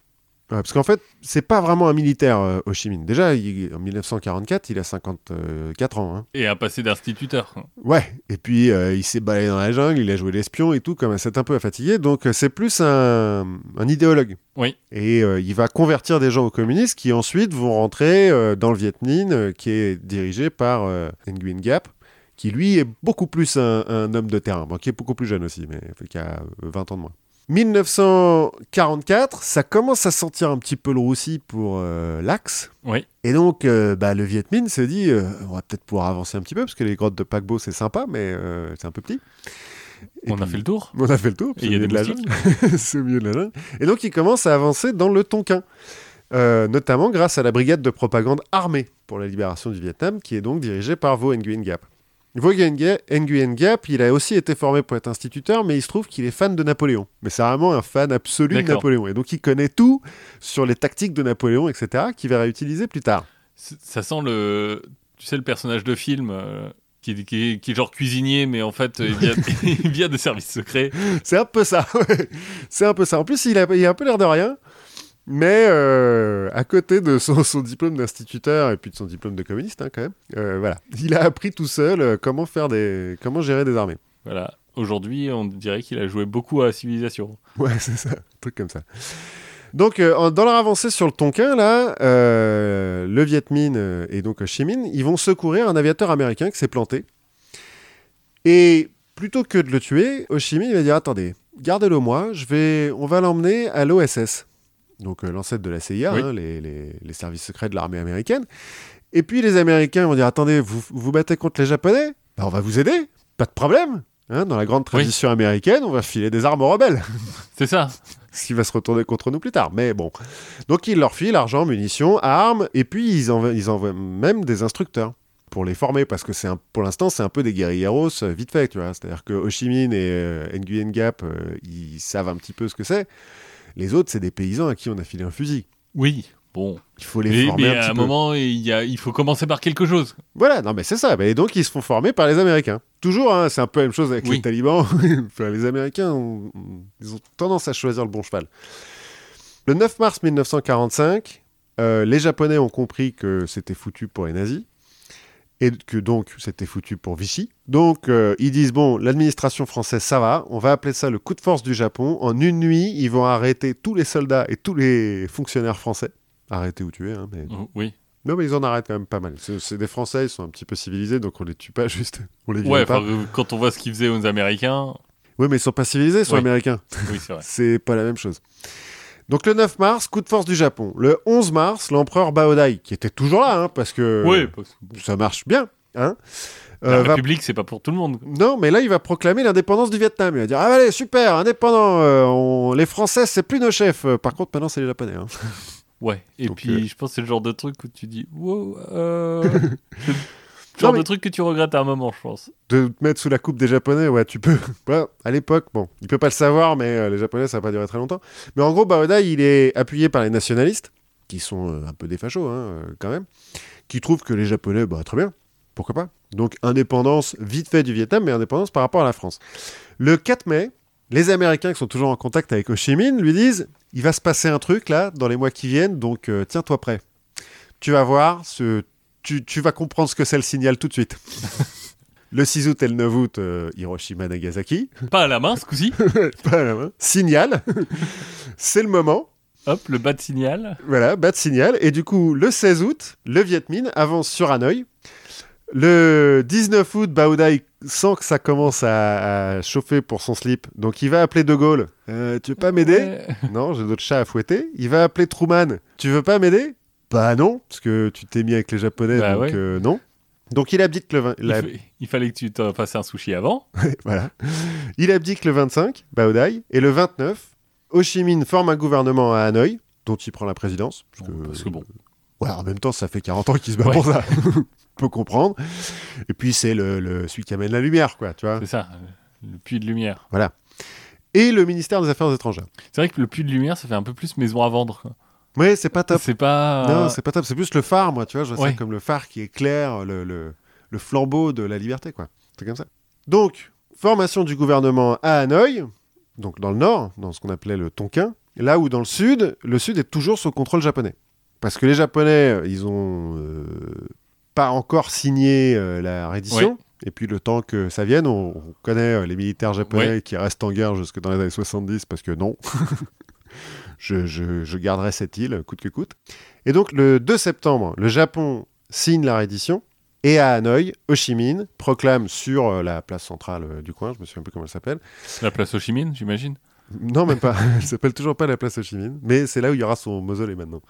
Parce qu'en fait, c'est pas vraiment un militaire, euh, Ho Chi Minh. Déjà, il- en 1944, il a 54 ans. hein. Et un passé d'instituteur. Ouais, et puis euh, il s'est baladé dans la jungle, il a joué l'espion et tout, comme c'est un peu fatigué, donc euh, c'est plus un, un idéologue. Oui. Et euh, il va convertir des gens aux communistes qui ensuite vont rentrer dans le Viet Minh, qui est dirigé par Nguyen Gap, qui lui est beaucoup plus un, un homme de terrain, bon, qui est beaucoup plus jeune aussi, mais qui a euh, 20 ans de moins. 1944, ça commence à sentir un petit peu le roussi pour euh, l'Axe. Oui. Et donc, euh, bah, le Viet Minh se dit, euh, on va peut-être pouvoir avancer un petit peu, parce que les grottes de paquebot, c'est sympa, mais c'est un peu petit. Et On a fait le tour. On a fait le tour, Et il y a des de la jungle. c'est au milieu de la jungle. Et donc, il commence à avancer dans le Tonkin, notamment grâce à la brigade de propagande armée pour la libération du Vietnam, qui est donc dirigée par Vo Nguyen Gap. Vo Nguyen Ga- Nguyen Gap, il a aussi été formé pour être instituteur, mais il se trouve qu'il est fan de Napoléon. Mais c'est vraiment un fan absolu de. Napoléon. Et donc, il connaît tout sur les tactiques de Napoléon, etc., qu'il va réutiliser plus tard. Ça sent le. Tu sais, le personnage de film. euh, Qui, qui, qui est genre cuisinier, mais en fait, il vient, il vient des services secrets. C'est un peu ça. ouais. c'est un peu ça. En plus, il a, il a un peu l'air de rien. Mais euh, à côté de son, son diplôme d'instituteur et puis de son diplôme de communiste, hein, quand même, euh, voilà, il a appris tout seul euh, comment faire des, comment gérer des armées. Voilà. Aujourd'hui, on dirait qu'il a joué beaucoup à Civilisation. Ouais, c'est ça, un truc comme ça. Donc, euh, dans leur avancée sur le Tonkin, là, le Viet Minh et donc Ho Chi Minh, ils vont secourir un aviateur américain qui s'est planté. Et plutôt que de le tuer, Ho Chi Minh va dire attendez, gardez-le moi, je vais, on va l'emmener à l'OSS, donc euh, l'ancêtre de la CIA, Oui. hein, les, les- les services secrets de l'armée américaine. Et puis les Américains vont dire attendez, vous vous battez contre les Japonais? Ben, On va vous aider, pas de problème. Hein, dans la grande tradition américaine, on va filer des armes aux rebelles C'est ça. ce qui va se retourner contre nous plus tard. Mais bon. Donc il leur file argent, munitions, armes, et puis ils envoient, ils envoient même des instructeurs pour les former, parce que c'est pour l'instant c'est un peu des guerrilleros euh, vite fait, tu vois. C'est-à-dire que Ho Chi Minh et euh, Nguyen Gap, euh, ils savent un petit peu ce que c'est. Les autres, c'est des paysans à qui on a filé un fusil. Oui. Bon. Il faut les Mais, former mais un à petit un peu. moment, il, y a, il faut commencer par quelque chose. Voilà, non mais c'est ça. Et donc ils se font former par les Américains. Toujours, hein, c'est un peu la même chose avec Oui. les talibans. Enfin, les Américains, ont- ils ont tendance à choisir le bon cheval. Le 9 mars 1945, euh, les Japonais ont compris que c'était foutu pour les nazis et que donc c'était foutu pour Vichy. Donc euh, ils disent bon, l'administration française ça va, on va appeler ça le coup de force du Japon. En une nuit, ils vont arrêter tous les soldats et tous les fonctionnaires français. Arrêter ou tuer, hein, mais Oh, Oui. non, mais ils en arrêtent quand même pas mal. C'est des Français, ils sont un petit peu civilisés, donc on les tue pas juste. On les Ouais, pas. quand on voit ce qu'ils faisaient aux Américains. Oui, mais ils sont pas civilisés, ils sont Oui. américains. Oui, c'est vrai. C'est pas la même chose. Donc le 9 mars, coup de force du Japon. Le 11 mars, l'empereur Baodai, qui était toujours là, hein, parce que Oui, parce que bon, ça marche bien, hein, la euh, va- République, c'est pas pour tout le monde. Non, mais là, il va proclamer l'indépendance du Vietnam. Il va dire Ah, allez, super, indépendant, euh, on- les Français, c'est plus nos chefs. Euh, Par contre, maintenant, c'est les Japonais. hein. Ouais, et Donc, puis euh, je pense que c'est le genre de truc où tu dis wow, euh... genre mais- de truc que tu regrettes à un moment, je pense. De te mettre sous la coupe des Japonais, ouais, tu peux. À l'époque, bon, il peut pas le savoir, mais euh, les Japonais, ça va pas durer très longtemps. Mais en gros, Baoda, il est appuyé par les nationalistes, qui sont euh, un peu des fachos, hein, euh, quand même, qui trouvent que les Japonais, bah, très bien, pourquoi pas. Donc, indépendance vite fait du Vietnam, mais indépendance par rapport à la France. Le 4 mai, les Américains qui sont toujours en contact avec Ho Chi Minh lui disent il va se passer un truc là dans les mois qui viennent, donc tiens-toi prêt. Tu vas voir, ce... tu, tu vas comprendre ce que c'est le signal tout de suite. le 6 août et le 9 août, euh, Hiroshima, Nagasaki. Pas à la main, ce coup-ci. Pas à la main. Signal. c'est le moment. Hop, le bas de signal. Voilà, bas de signal. Et du coup, le 16 août, le Viet Minh avance sur Hanoï. Le 19 août, Baoda il sent que ça commence à, à chauffer pour son slip. Donc il va appeler De Gaulle. Euh, tu veux pas m'aider? Ouais. Non, j'ai d'autres chats à fouetter. Il va appeler Truman. Tu veux pas m'aider? Bah non, parce que tu t'es mis avec les Japonais, Bah donc ouais. euh, non. Donc il abdique le 20... Il, la- fa- il fallait que tu te fasses un sushi avant. voilà. Il abdique le 25, Baodai, et le 29, Ho Chi Minh forme un gouvernement à Hanoï, dont il prend la présidence. Parce que, Bon, parce que bon. Ouais, en même temps, ça fait 40 ans qu'il se bat Ouais. pour ça. On peut comprendre. Et puis, c'est le, le- celui qui amène la lumière, quoi, tu vois. C'est ça, le puits de lumière. Voilà. Et le ministère des Affaires étrangères. C'est vrai que le puits de lumière, ça fait un peu plus maison à vendre. quoi. Ouais, c'est pas top. C'est pas. Non, c'est pas top. C'est plus le phare, moi, tu vois. Je vois Ouais. ça comme le phare qui éclaire le, le, le flambeau de la liberté, quoi. C'est comme ça. Donc, formation du gouvernement à Hanoï, donc dans le nord, dans ce qu'on appelait le Tonkin, là où dans le sud, le sud est toujours sous contrôle japonais. Parce que les Japonais, euh, ils ont euh, pas encore signé euh, la reddition. Et puis le temps que ça vienne, on, on connaît euh, les militaires japonais Ouais. qui restent en guerre jusque dans les années 70 parce que non, je, je- je garderai cette île coûte que coûte. Et donc le 2 septembre, le Japon signe la reddition et à Hanoï, Ho Chi Minh proclame sur euh, la place centrale euh, du coin, je me souviens plus comment elle s'appelle. La place Ho Chi Minh, j'imagine. Non, même pas. elle s'appelle toujours pas la place Ho Chi Minh, mais c'est là où il y aura son mausolée maintenant.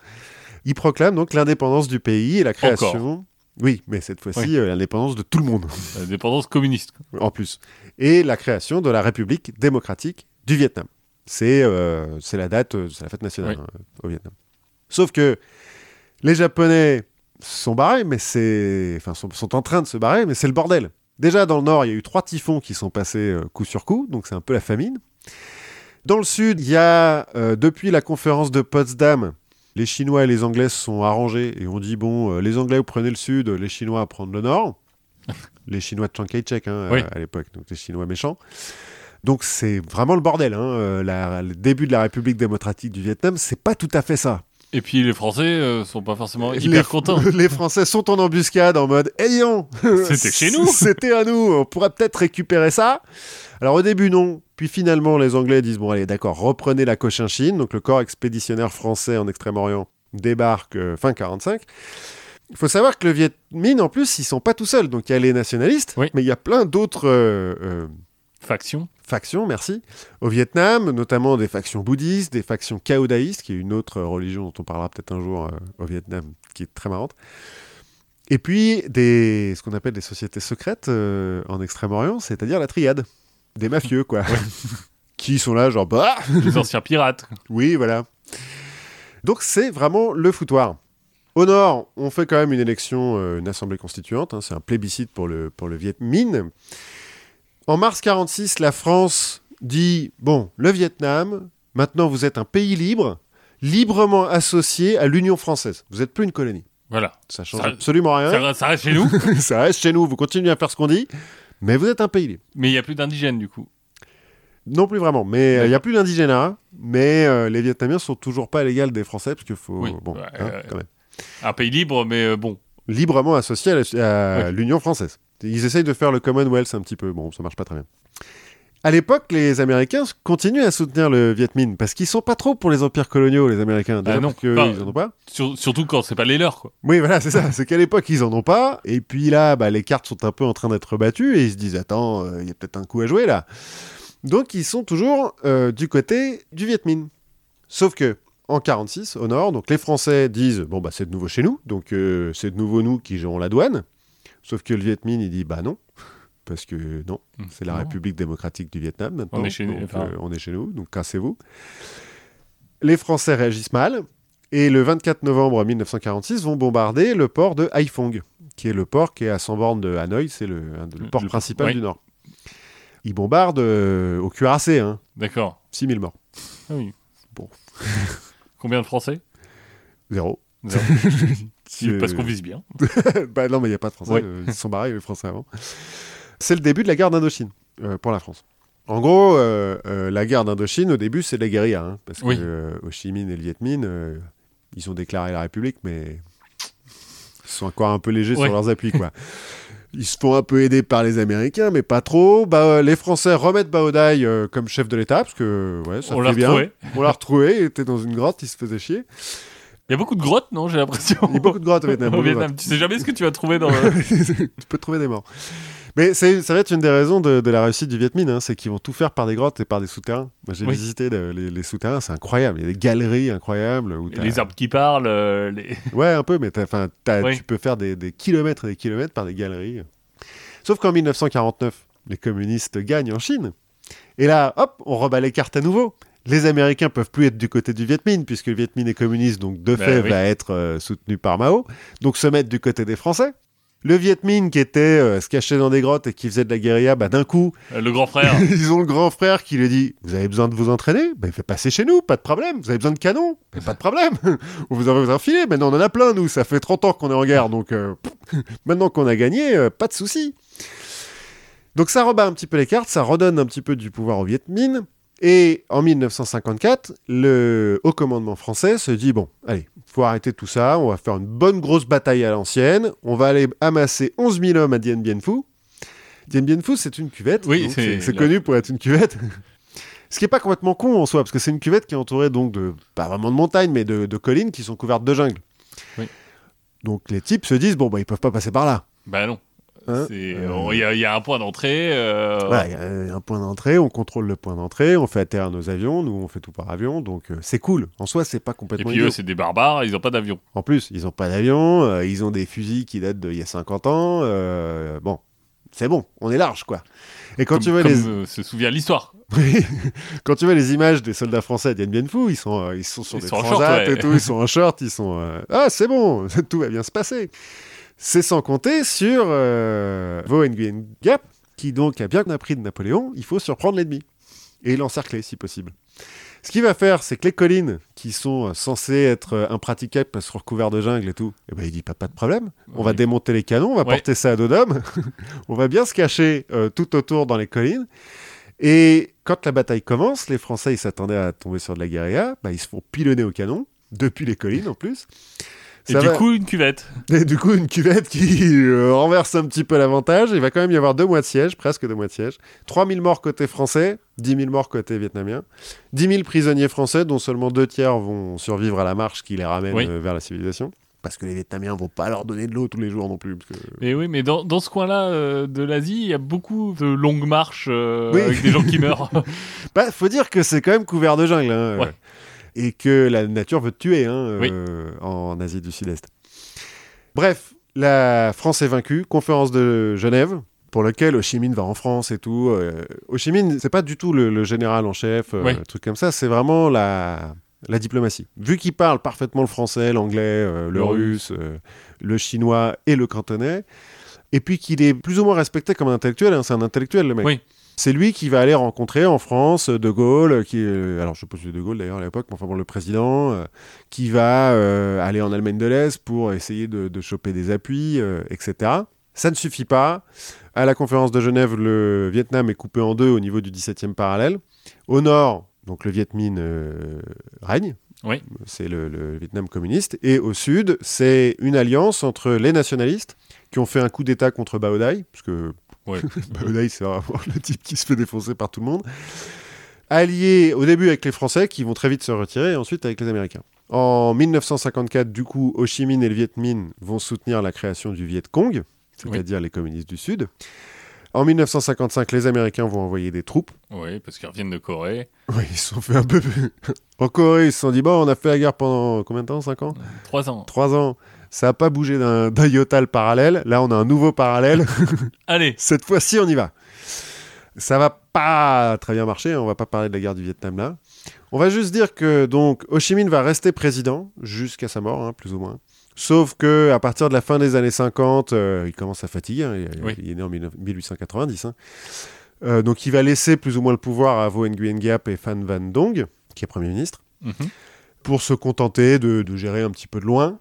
Il proclame donc l'indépendance du pays et la création. Oui, mais cette fois-ci, Oui. euh, l'indépendance de tout le monde. La dépendance communiste. en plus. Et la création de la République démocratique du Vietnam. C'est euh, c'est la date, euh, c'est la fête nationale Oui. hein, au Vietnam. Sauf que les Japonais sont barrés, mais c'est, enfin, sont, sont en train de se barrer, mais c'est le bordel. Déjà dans le nord, il y a eu trois typhons qui sont passés euh, coup sur coup, donc c'est un peu la famine. Dans le sud, il y a euh, depuis la conférence de Potsdam, les Chinois et les Anglais se sont arrangés et ont dit bon, euh, les Anglais vous prenez le sud, les Chinois prendre le nord. les Chinois de Chiang Kai-shek hein, Oui. à, à l'époque, donc les Chinois méchants. Donc c'est vraiment le bordel. hein, euh, la- le début de la République démocratique du Vietnam, c'est pas tout à fait ça. Et puis les Français euh, sont pas forcément Les- hyper contents. Les Français sont en embuscade en mode Eh non C'était chez nous C'était à nous On pourrait peut-être récupérer ça Alors au début, non. Puis finalement, les Anglais disent Bon, allez, d'accord, reprenez la Cochinchine. Donc le corps expéditionnaire français en Extrême-Orient débarque euh, fin 45. Il faut savoir que le Viet Minh, en plus, ils sont pas tout seuls. Donc il y a les nationalistes, Oui. mais il y a plein d'autres euh, Faction. factions, merci, au Vietnam, notamment des factions bouddhistes, des factions caodaïstes, qui est une autre religion dont on parlera peut-être un jour euh, au Vietnam, qui est très marrante. Et puis des, ce qu'on appelle des sociétés secrètes euh, en Extrême-Orient, c'est-à-dire la triade, des mafieux, quoi, qui sont là, genre, bah, Les anciens pirates. oui, voilà. Donc c'est vraiment le foutoir. Au nord, on fait quand même une élection, euh, une assemblée constituante. hein, c'est un plébiscite pour le, pour le Viet Minh. En mars 46, la France dit bon, le Vietnam, maintenant vous êtes un pays libre, librement associé à l'Union française. Vous n'êtes plus une colonie. Voilà. Ça change Ça- absolument rien. Ça, ça reste chez nous, Ça reste chez nous. Vous continuez à faire ce qu'on dit, mais vous êtes un pays libre. mais il n'y a plus d'indigènes du coup. Non plus vraiment, mais euh, il n'y a plus d'indigénat, mais euh, les Vietnamiens sont toujours pas à l'égal des Français, parce qu'il faut, Oui, bon, ouais, hein, ouais. quand même, Un pays libre, mais euh, bon. librement associés à l'Union française. Ils essayent de faire le Commonwealth un petit peu, bon, ça marche pas très bien. À l'époque, les Américains continuent à soutenir le Viet Minh, parce qu'ils sont pas trop pour les empires coloniaux, les Américains, Ah non, que enfin, ils en ont pas. Sur- surtout quand c'est pas les leurs, quoi. Oui, voilà, c'est ça. C'est qu'à l'époque, ils en ont pas. Et puis là, bah, les cartes sont un peu en train d'être battues et ils se disent Attends, euh, il y a peut-être un coup à jouer là. Donc, ils sont toujours euh, du côté du Viet Minh. Sauf que, en 46, au nord, donc les Français disent Bon, bah, c'est de nouveau chez nous. Donc, euh, c'est de nouveau nous qui gérons la douane. Sauf que le Viet Minh, il dit Bah non. Parce que non, c'est la Non. République démocratique du Vietnam maintenant. On est chez nous, donc, euh, on est chez nous, donc cassez-vous. Les Français réagissent mal. Et le 24 novembre 1946, vont bombarder le port de Haiphong, qui est le port qui est à 100 bornes de Hanoï, c'est le, le port Le- principal du Nord. Ils bombardent euh, au cuirassé, hein, D'accord. 6000 morts. Ah oui. Bon. Combien de Français? Zéro. Zéro. Parce qu'on vise bien. bah non, mais il n'y a pas de Français. Ouais. euh, Ils sont barrés, les Français, avant. C'est le début de la guerre d'Indochine euh, pour la France. En gros, euh, la guerre d'Indochine, au début, c'est de la guérilla. hein, parce Oui. que Ho Chi Minh et le Viet Minh, ils ont déclaré la République, mais ils sont encore un peu légers Ouais. sur leurs appuis. Quoi. Ils se font un peu aider par les Américains, mais pas trop. Bah, les Français remettent Bao Dai euh, comme chef de l'État, parce que ouais, ça On fait l'a bien. retrouvé. On l'a retrouvé, il était dans une grotte, il se faisait chier. Il y a beaucoup de grottes, non J'ai l'impression. Il y a beaucoup de grottes au Vietnam. Au Vietnam. Tu sais jamais ce que tu vas trouver dans le... tu peux trouver des morts. Mais ça va être une des raisons de, de la réussite du Viet Minh, hein, c'est qu'ils vont tout faire par des grottes et par des souterrains. Moi, j'ai Oui. visité le- les, les souterrains, c'est incroyable. Il y a des galeries incroyables. Où les arbres qui parlent, euh, les... Ouais, un peu, mais Oui. tu peux faire des, des kilomètres et des kilomètres par des galeries. Sauf qu'en 1949, les communistes gagnent en Chine. Et là, hop, on rebat les cartes à nouveau. Les Américains peuvent plus être du côté du Viet Minh, puisque le Viet Minh est communiste, donc de Bah fait oui. va être euh, soutenu par Mao. Donc se mettre du côté des Français. Le Viet Minh qui était euh, se cachait dans des grottes et qui faisait de la guérilla, bah, d'un coup, euh, le grand frère. ils ont le grand frère qui lui dit Vous avez besoin de vous entraîner? Ben, fait passer chez nous, pas de problème. Vous avez besoin de canons Ben, Pas de problème. vous vous en filer. Maintenant, on en a plein, nous. Ça fait 30 ans qu'on est en guerre. Donc, maintenant qu'on a gagné, pas de souci. Donc, ça rebat un petit peu les cartes. Ça redonne un petit peu du pouvoir au Viet Minh. Et en 1954, le haut commandement français se dit Bon, allez, faut arrêter tout ça. On va faire une bonne grosse bataille à l'ancienne. On va aller amasser 11 000 hommes à Dien Bien Phu. Dien Bien Phu, c'est une cuvette. Oui, c'est la- connu pour être une cuvette. Ce qui est pas complètement con en soi, parce que c'est une cuvette qui est entourée donc de, pas vraiment de montagnes, mais de, de collines qui sont couvertes de jungle. Oui. Donc les types se disent, bon, bah, ils peuvent pas passer par là. bah non. Hein Euh, Il y, a- il y a un point d'entrée. euh, Voilà, il y a un point d'entrée, on contrôle le point d'entrée, on fait atterrir nos avions, nous on fait tout par avion, donc euh, c'est cool. En soi, c'est pas Et complètement puis idiot. eux, c'est des barbares, ils ont pas d'avion. En plus, ils ont pas d'avion, euh, ils ont des fusils qui datent d'il y a 50 ans. bon, c'est bon, on est large, quoi. Et quand Comme, tu vois comme, les... euh, se souvient l'histoire. Quand tu vois les images des soldats français à Dien Bien Phu, ils sont, euh, ils sont sur Ils des sont en transats short, ouais. et tout, ils sont en short, ils sont euh, ah c'est bon, tout va bien se passer. C'est sans compter sur euh, Nguyen Gap, qui donc a bien appris de Napoléon, il faut surprendre l'ennemi et l'encercler si possible. Ce qu'il va faire, c'est que les collines qui sont censées être euh, impraticables parce qu'elles sont recouvertes de jungle et tout, eh ben, il dit pas, pas de problème. On va démonter les canons, on va Ouais. porter ça à dos d'homme, on va bien se cacher euh, tout autour dans les collines. Et quand la bataille commence, les Français ils s'attendaient à tomber sur de la guérilla, bah, ils se font pilonner au canon, depuis les collines en plus. Et Ça du va- coup, une cuvette. et du coup, une cuvette qui euh, renverse un petit peu l'avantage. Il va quand même y avoir deux mois de siège, presque deux mois de siège. 3000 morts côté français, 10 000 morts côté vietnamien. 10 000 prisonniers français, dont seulement deux tiers vont survivre à la marche qui les ramène Oui. euh, vers la civilisation. Parce que les Vietnamiens vont pas leur donner de l'eau tous les jours non plus. parce que- Mais oui, mais dans, dans ce coin-là euh, de l'Asie, il y a beaucoup de longues marches euh, Oui. avec des gens qui meurent. Bah, faut dire que c'est quand même couvert de jungle. hein, Ouais. Et que la nature veut te tuer hein, euh, en Asie du Sud-Est. Bref, la France est vaincue. Conférence de Genève, pour laquelle Ho Chi Minh va en France et tout. euh, Ho Chi Minh, c'est pas du tout le, le général en chef, euh, un truc comme ça. C'est vraiment la, la diplomatie. Vu qu'il parle parfaitement le français, l'anglais, euh, le, Le russe, le chinois et le cantonais, et puis qu'il est plus ou moins respecté comme un intellectuel. hein, c'est un intellectuel, le mec. Oui. C'est lui qui va aller rencontrer en France De Gaulle, qui est- alors je c'est De Gaulle d'ailleurs à l'époque, mais enfin bon, le président, euh, qui va euh, aller en Allemagne de l'Est pour essayer de, de choper des appuis, euh, etc. Ça ne suffit pas. À la conférence de Genève, le Vietnam est coupé en deux au niveau du 17e parallèle. Au nord, donc le Viet Minh euh, règne. Oui. C'est le, le Vietnam communiste. Et au sud, c'est une alliance entre les nationalistes qui ont fait un coup d'État contre Bao Dai, parce que Ouais. Bao Dai, c'est vraiment le type qui se fait défoncer par tout le monde. Alliés au début avec les Français, qui vont très vite se retirer, et ensuite avec les Américains. En 1954, du coup, Ho Chi Minh et le Viet Minh vont soutenir la création du Viet Cong, c'est-à-dire les communistes du Sud. En 1955, les Américains vont envoyer des troupes. oui, parce qu'ils reviennent de Corée. Oui, ils se sont fait un peu. en Corée, ils se sont dit bon, on a fait la guerre pendant combien de temps? 5 ans? Trois ans. 3 ans. Ça n'a pas bougé d'un iota le parallèle. Là, on a un nouveau parallèle. Allez, Cette fois-ci, on y va. Ça va pas très bien marché. hein, On va pas parler de la guerre du Vietnam là. On va juste dire que donc Ho Chi Minh va rester président jusqu'à sa mort, hein, plus ou moins. Sauf que à partir de la fin des années 50, euh, il commence à fatiguer. hein, il, Oui. il est né en 19- 1890. hein. Euh, donc il va laisser plus ou moins le pouvoir à Vo Nguyen Giap et Phan Van Dong, qui est premier ministre, Mhm. pour se contenter de, de gérer un petit peu de loin.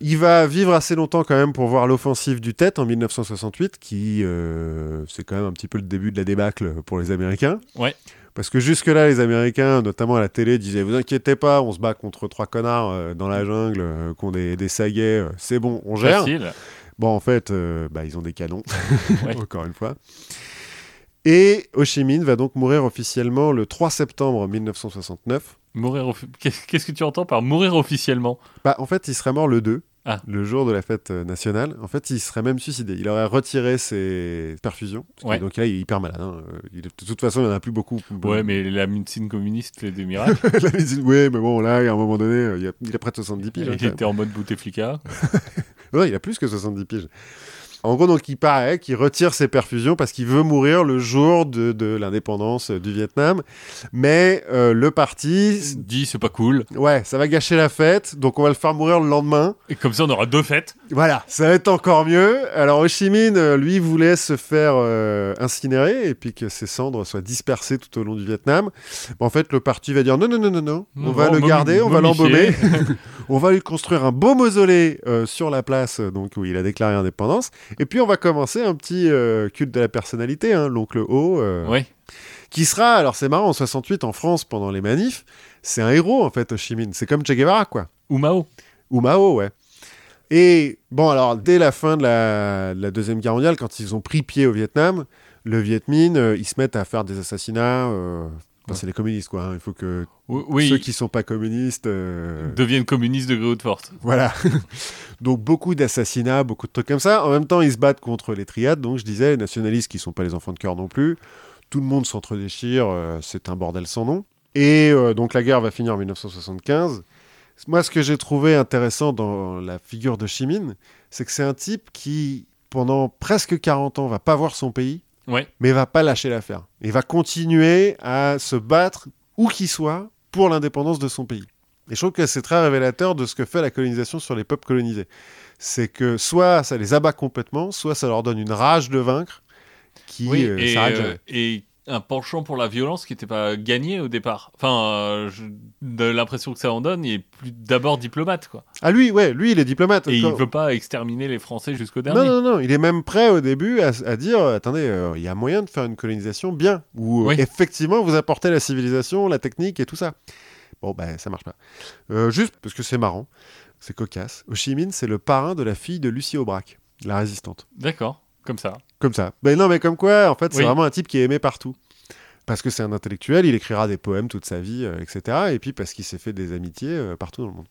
Il va vivre assez longtemps quand même pour voir l'offensive du Tet en 1968, qui euh, c'est quand même un petit peu le début de la débâcle pour les Américains. Ouais. Parce que jusque-là, les Américains, notamment à la télé, disaient Vous inquiétez pas, on se bat contre trois connards euh, dans la jungle, euh, qui ont des, des saguets, euh, c'est bon, on gère. Facile. Bon, en fait, bah, ils ont des canons, Ouais. encore une fois. Et Ho Chi Minh va donc mourir officiellement le 3 septembre 1969. Mourir Qu'est-ce que tu entends par mourir officiellement? Bah, en fait, il serait mort le 2, Ah. le jour de la fête euh, nationale. En fait, il serait même suicidé. Il aurait retiré ses perfusions. Ouais. Donc là, il est hyper malade. hein. Euh, il- de toute façon, il n'y en a plus beaucoup. Ouais, mais la médecine communiste fait des miracles. La médecine- oui, mais bon, là, à un moment donné, euh, il, a, il a près de 70 piges. hein, Il même. était en mode Bouteflika. Ouais, il a plus que 70 piges. En gros, donc, il paraît qu'il retire ses perfusions parce qu'il veut mourir le jour de, de l'indépendance du Vietnam. Mais euh, le parti, Dit, c'est pas cool. ouais, ça va gâcher la fête, donc on va le faire mourir le lendemain. Et comme ça, on aura deux fêtes. Voilà, ça va être encore mieux. Alors Ho Chi Minh, euh, lui, voulait se faire euh, incinérer et puis que ses cendres soient dispersées tout au long du Vietnam. Bon, en fait, le parti va dire non, non, non, non, non, on va le garder, on va l'embaumer, on va lui construire un beau mausolée euh, sur la place donc où il a déclaré indépendance. Et puis on va commencer un petit euh, culte de la personnalité, hein, l'oncle O. euh, Ouais. qui sera, alors c'est marrant, en 68 en France pendant les manifs, c'est un héros en fait, Ho Chi Minh. C'est comme Che Guevara, quoi. Ou Mao. Ou Mao, ouais. Et bon, alors, dès la fin de la, de la Deuxième Guerre mondiale, quand ils ont pris pied au Vietnam, le Viet Minh, euh, ils se mettent à faire des assassinats. Enfin, Ouais. C'est les communistes, quoi. hein. Il faut que Oui, ceux qui sont pas communistes. euh, deviennent communistes de gré ou de force. Voilà. donc, beaucoup d'assassinats, beaucoup de trucs comme ça. En même temps, ils se battent contre les triades. Donc, je disais, les nationalistes qui sont pas les enfants de cœur non plus. Tout le monde s'entre-déchire. euh, c'est un bordel sans nom. Et euh, donc, la guerre va finir en 1975. Moi, ce que j'ai trouvé intéressant dans la figure de Chimin, c'est que c'est un type qui, pendant presque 40 ans, va pas voir son pays, Ouais. mais va pas lâcher l'affaire. Il va continuer à se battre, où qu'il soit, pour l'indépendance de son pays. Et je trouve que c'est très révélateur de ce que fait la colonisation sur les peuples colonisés. C'est que soit ça les abat complètement, soit ça leur donne une rage de vaincre qui Oui, euh, et, euh, et un penchant pour la violence qui n'était pas gagné au départ. Enfin, euh, je- de l'impression que ça en donne, il est plus d'abord diplomate, quoi. Ah lui, ouais, lui il est diplomate. Et Quand- il veut pas exterminer les Français jusqu'au dernier. Non, non, non, il est même prêt au début à, à dire attendez, euh, il y a moyen de faire une colonisation bien, où euh, effectivement vous apportez la civilisation, la technique et tout ça. Bon, ben ça marche pas. Juste parce que c'est marrant, c'est cocasse. Ho Chi Minh, c'est le parrain de la fille de Lucie Aubrac, la résistante. D'accord, comme ça. Comme ça. Ben non, mais comme quoi, en fait, c'est Oui. vraiment un type qui est aimé partout. Parce que c'est un intellectuel, il écrira des poèmes toute sa vie, euh, etc. Et puis parce qu'il s'est fait des amitiés euh, partout dans le monde.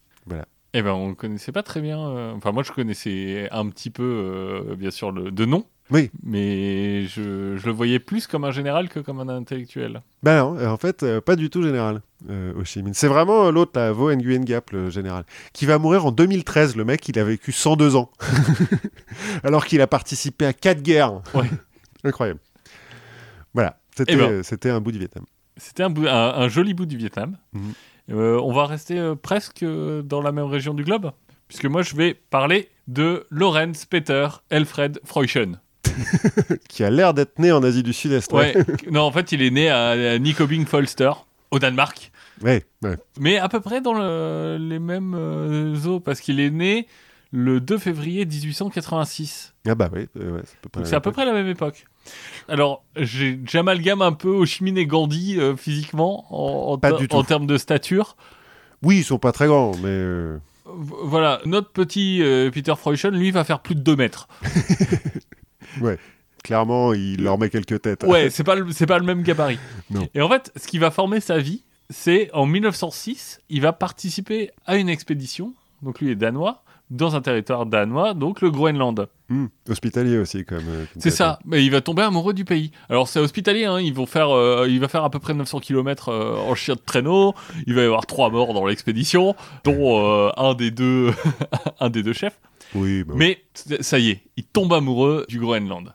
Eh ben, on ne connaissait pas très bien. euh, Enfin, moi, je connaissais un petit peu, bien sûr, le... de nom. Oui. Mais je... je le voyais plus comme un général que comme un intellectuel. Ben non, euh, en fait, euh, pas du tout général, euh, Ho Chi Minh. C'est vraiment euh, l'autre, là, Vo Nguyen Gap, le général, qui va mourir en 2013. Le mec, il a vécu 102 ans. Alors qu'il a participé à quatre guerres. Ouais. Incroyable. Voilà, c'était Eh ben. c'était un bout du Vietnam. C'était un, bout- un- un joli bout du Vietnam. Mhm. Euh, on va rester presque dans la même région du globe, puisque moi je vais parler de Lorenz Peter Elfred Freuchen. Qui a l'air d'être né en Asie du Sud-Est. Ouais. non, en fait, il est né à, Nykøbing Falster, au Danemark, Ouais, ouais. mais à peu près dans le- les mêmes euh, eaux, parce qu'il est né le 2 février 1886. Ah bah oui, euh, ouais, c'est à peu près la même peu époque. près la même époque. Alors, j'amalgame un peu Ho Chi Minh et Gandhi euh, physiquement, en, ter- termes de stature. Oui, ils sont pas très grands, mais... euh, Voilà, notre petit euh, Peter Freuchen, lui, va faire plus de 2 mètres. Clairement, il leur met quelques têtes. Ouais, c'est pas, le- c'est pas le même gabarit. Non. Et en fait, ce qui va former sa vie, c'est en 1906, il va participer à une expédition, donc lui est danois, dans un territoire danois, donc le Groenland. Hmm, hospitalier aussi, comme... euh, C'est ça, mais il va tomber amoureux du pays. Alors c'est hospitalier, hein, ils vont faire, euh, il va faire à peu près 900 km en chien de traîneau, il va y avoir trois morts dans l'expédition, dont euh, un, des deux, un des deux chefs. Oui, bah oui. Mais ça y est, il tombe amoureux du Groenland.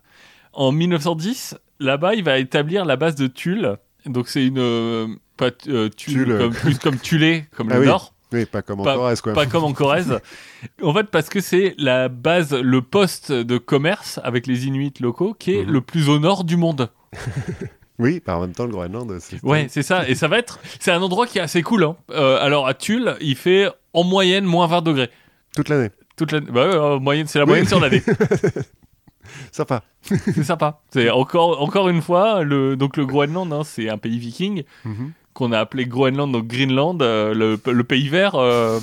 En 1910, là-bas, il va établir la base de Tulle. Donc c'est une euh, pas euh, Tulle, Tulle. comme, plus comme Tulé, comme Ah le oui. Nord, Oui, pas comme en Pas- Corrèze, quoi. pas comme en Corrèze. en fait, parce que c'est la base, le poste de commerce avec les Inuits locaux qui est Mhm. le plus au nord du monde. Oui, par en même temps, le Groenland, c'est... Ouais, c'est ça. Et ça va être, c'est un endroit qui est assez cool. Hein. Euh, alors à Tulle, il fait en moyenne moins 20 degrés. Toute l'année. Toute la... bah en moyenne, c'est la moyenne sur l'année. Sympa. c'est sympa. C'est encore, encore une fois, le, donc le Groenland, hein, c'est un pays viking Mhm. qu'on a appelé Groenland, donc Greenland, euh, le, le pays vert, euh,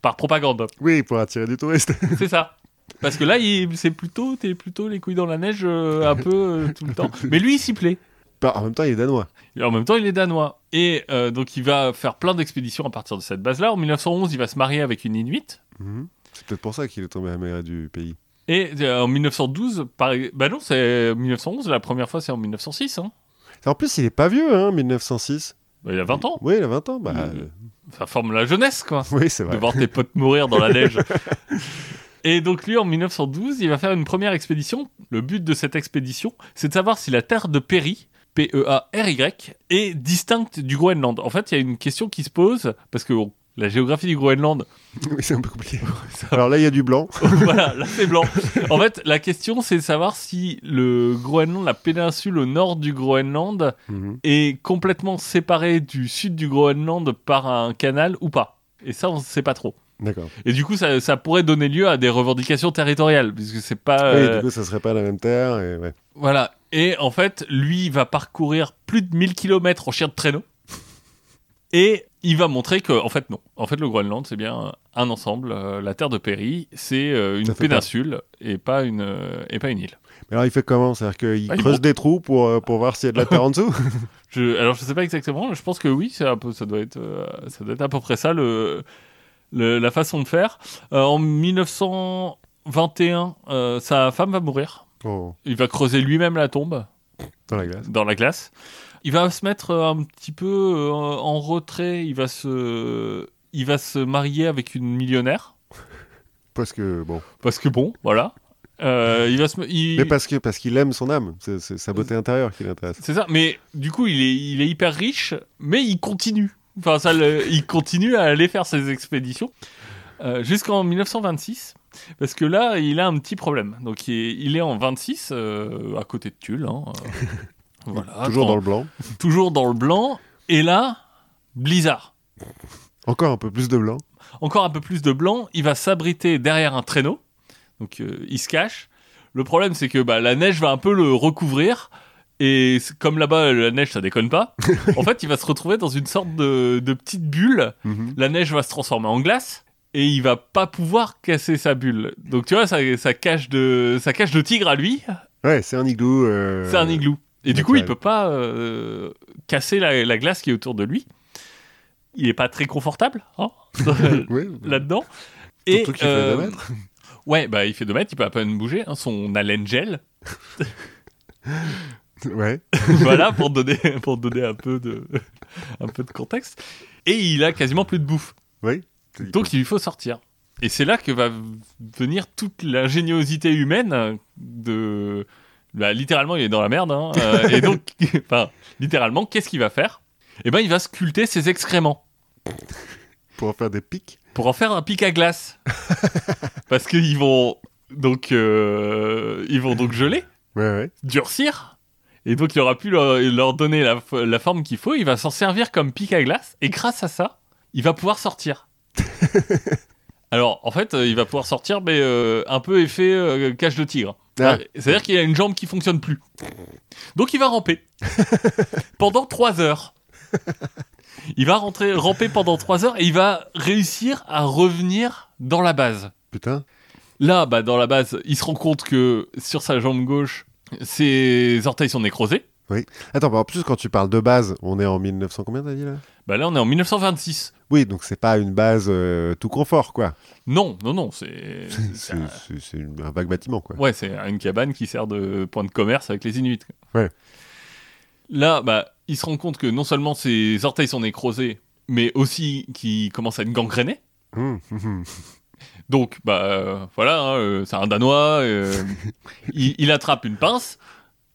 par propagande. Oui, pour attirer du touriste. C'est ça. Parce que là, il- c'est plutôt, t'es plutôt les couilles dans la neige euh, un peu euh, tout le temps. Mais lui, il s'y plaît. Bah, en même temps, il est danois. Et en même temps, il est danois. Et euh, donc, il va faire plein d'expéditions à partir de cette base-là. En 1911, il va se marier avec une Inuit. Mhm. C'est peut-être pour ça qu'il est tombé amoureux du pays. Et euh, en 1912, pareil. Bah non, c'est 1911. La première fois, c'est en 1906. Hein. En plus, il est pas vieux, hein, 1906. Bah, il a 20 ans. Oui, il a 20 ans. Bah, Euh, Ça forme la jeunesse, quoi. oui, c'est de vrai. voir tes potes mourir dans la neige. Et donc lui, en 1912, il va faire une première expédition. Le but de cette expédition, c'est de savoir si la terre de Perry, P-E-A-R-Y, est distincte du Groenland. En fait, il y a une question qui se pose, parce que bon, la géographie du Groenland, Oui, c'est un peu compliqué. Alors là, il y a du blanc. voilà, là c'est blanc. En fait, la question, c'est de savoir si le Groenland, la péninsule au nord du Groenland, Mhm. est complètement séparée du sud du Groenland par un canal ou pas. Et ça, on ne sait pas trop. D'accord. Et du coup, ça, ça pourrait donner lieu à des revendications territoriales, puisque c'est pas. Oui, euh, du coup, ça serait pas la même terre. Et ouais. Voilà. Et en fait, lui, il va parcourir plus de 1000 km en chien de traîneau. Et il va montrer que, en fait, non. En fait, le Groenland, c'est bien un ensemble. Euh, la terre de Perry, c'est euh, une péninsule et pas une, euh, et pas une île. Mais alors, il fait comment? C'est-à-dire qu'il Bah, il creuse des trous pour, euh, pour voir s'il y a de la terre en dessous? Je, alors, je sais pas exactement. Je pense que oui, ça doit être, euh, ça doit être à peu près ça le, le- la façon de faire. Euh, en 1921, euh, sa femme va mourir. Oh, Il va creuser lui-même la tombe dans la glace. dans la glace. Il va se mettre euh, un petit peu euh, en retrait. Il va se, il va se marier avec une millionnaire Parce que, bon. parce que bon, voilà. Euh, il va se, il- Mais parce que parce qu'il aime son âme. C'est sa beauté intérieure qui l'intéresse. c'est ça. Mais du coup, il est, il est hyper riche, mais il continue. Enfin, ça, le- il continue à aller faire ses expéditions euh, jusqu'en 1926. Parce que là, il a un petit problème. Donc, il est, il est en 26, euh, à côté de Tulle. hein, voilà, Toujours dans le blanc. toujours dans le blanc. Et là, blizzard. Encore un peu plus de blanc. Encore un peu plus de blanc. Il va s'abriter derrière un traîneau. Donc, euh, il se cache. Le problème, c'est que bah, la neige va un peu le recouvrir. Et comme là-bas, la neige, ça déconne pas. en fait, il va se retrouver dans une sorte de, de petite bulle. Mhm. La neige va se transformer en glace. Et il va pas pouvoir casser sa bulle. Donc, tu vois, ça, ça cache de, ça cache de tigre à lui. Ouais, c'est un igloo. euh, C'est un igloo. Et du coup, il peut pas euh, casser la, la glace qui est autour de lui. Il est pas très confortable hein, Oui, là-dedans. Et qu'il fait euh, deux mètres. Ouais, bah il fait 2 mètres, il peut à peine bouger. hein, son haleine gel. Ouais. voilà, pour donner, pour donner un, peu de, un peu de contexte. Et il a quasiment plus de bouffe. Oui. Donc il lui faut sortir. Et c'est là que va venir toute l'ingéniosité humaine euh, de... Bah, littéralement, il est dans la merde. hein, euh, et donc, enfin, littéralement, qu'est-ce qu'il va faire? Eh ben, il va sculpter ses excréments Pour en faire des pics? pour en faire un pic à glace. Parce qu'ils vont donc, euh, ils vont donc geler, Ouais, ouais. durcir. Et donc, il aura pu leur, leur donner la, forme qu'il faut. Il va s'en servir comme pic à glace. Et grâce à ça, il va pouvoir sortir. Alors, en fait, euh, il va pouvoir sortir, mais euh, un peu effet euh, cage de tigre. Ah. C'est-à-dire qu'il a une jambe qui fonctionne plus. Donc, il va ramper pendant 3 heures. Il va rentrer, ramper pendant 3 heures et il va réussir à revenir dans la base. Putain. Là, bah, dans la base, il se rend compte que sur sa jambe gauche, ses orteils sont nécrosés. Attends, bah, en plus, quand tu parles de base, on est en 1900 combien t'as dit là? Bah là, on est en 1926. Oui, donc c'est pas une base euh, tout confort, quoi. Non, non, non, c'est. c'est un- un vague bâtiment, quoi. Ouais, c'est une cabane qui sert de point de commerce avec les Inuits. quoi. Ouais. Là, bah, il se rend compte que non seulement ses orteils sont nécrosés, mais aussi qu'il commence à être gangréné. Hum, hum, hum. Donc, bah, euh, voilà, hein, euh, c'est un Danois. il, il attrape une pince.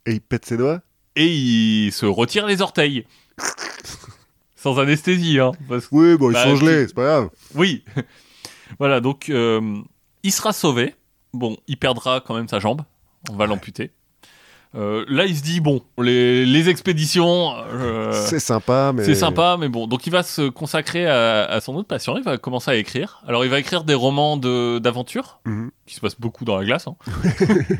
Et il pète ses doigts? Et il se retire les orteils. Sans anesthésie, hein. parce- Oui, bon, ils Bah, sont gelés, c'est pas grave. Oui. voilà, donc euh, il sera sauvé. Bon, il perdra quand même sa jambe. On va l'amputer. Euh, là, il se dit bon, les, les expéditions, euh, C'est sympa, mais. c'est sympa, mais bon. Donc, il va se consacrer à, à son autre passion. Il va commencer à écrire. Alors, il va écrire des romans de- d'aventure Mhm. qui se passent beaucoup dans la glace. hein.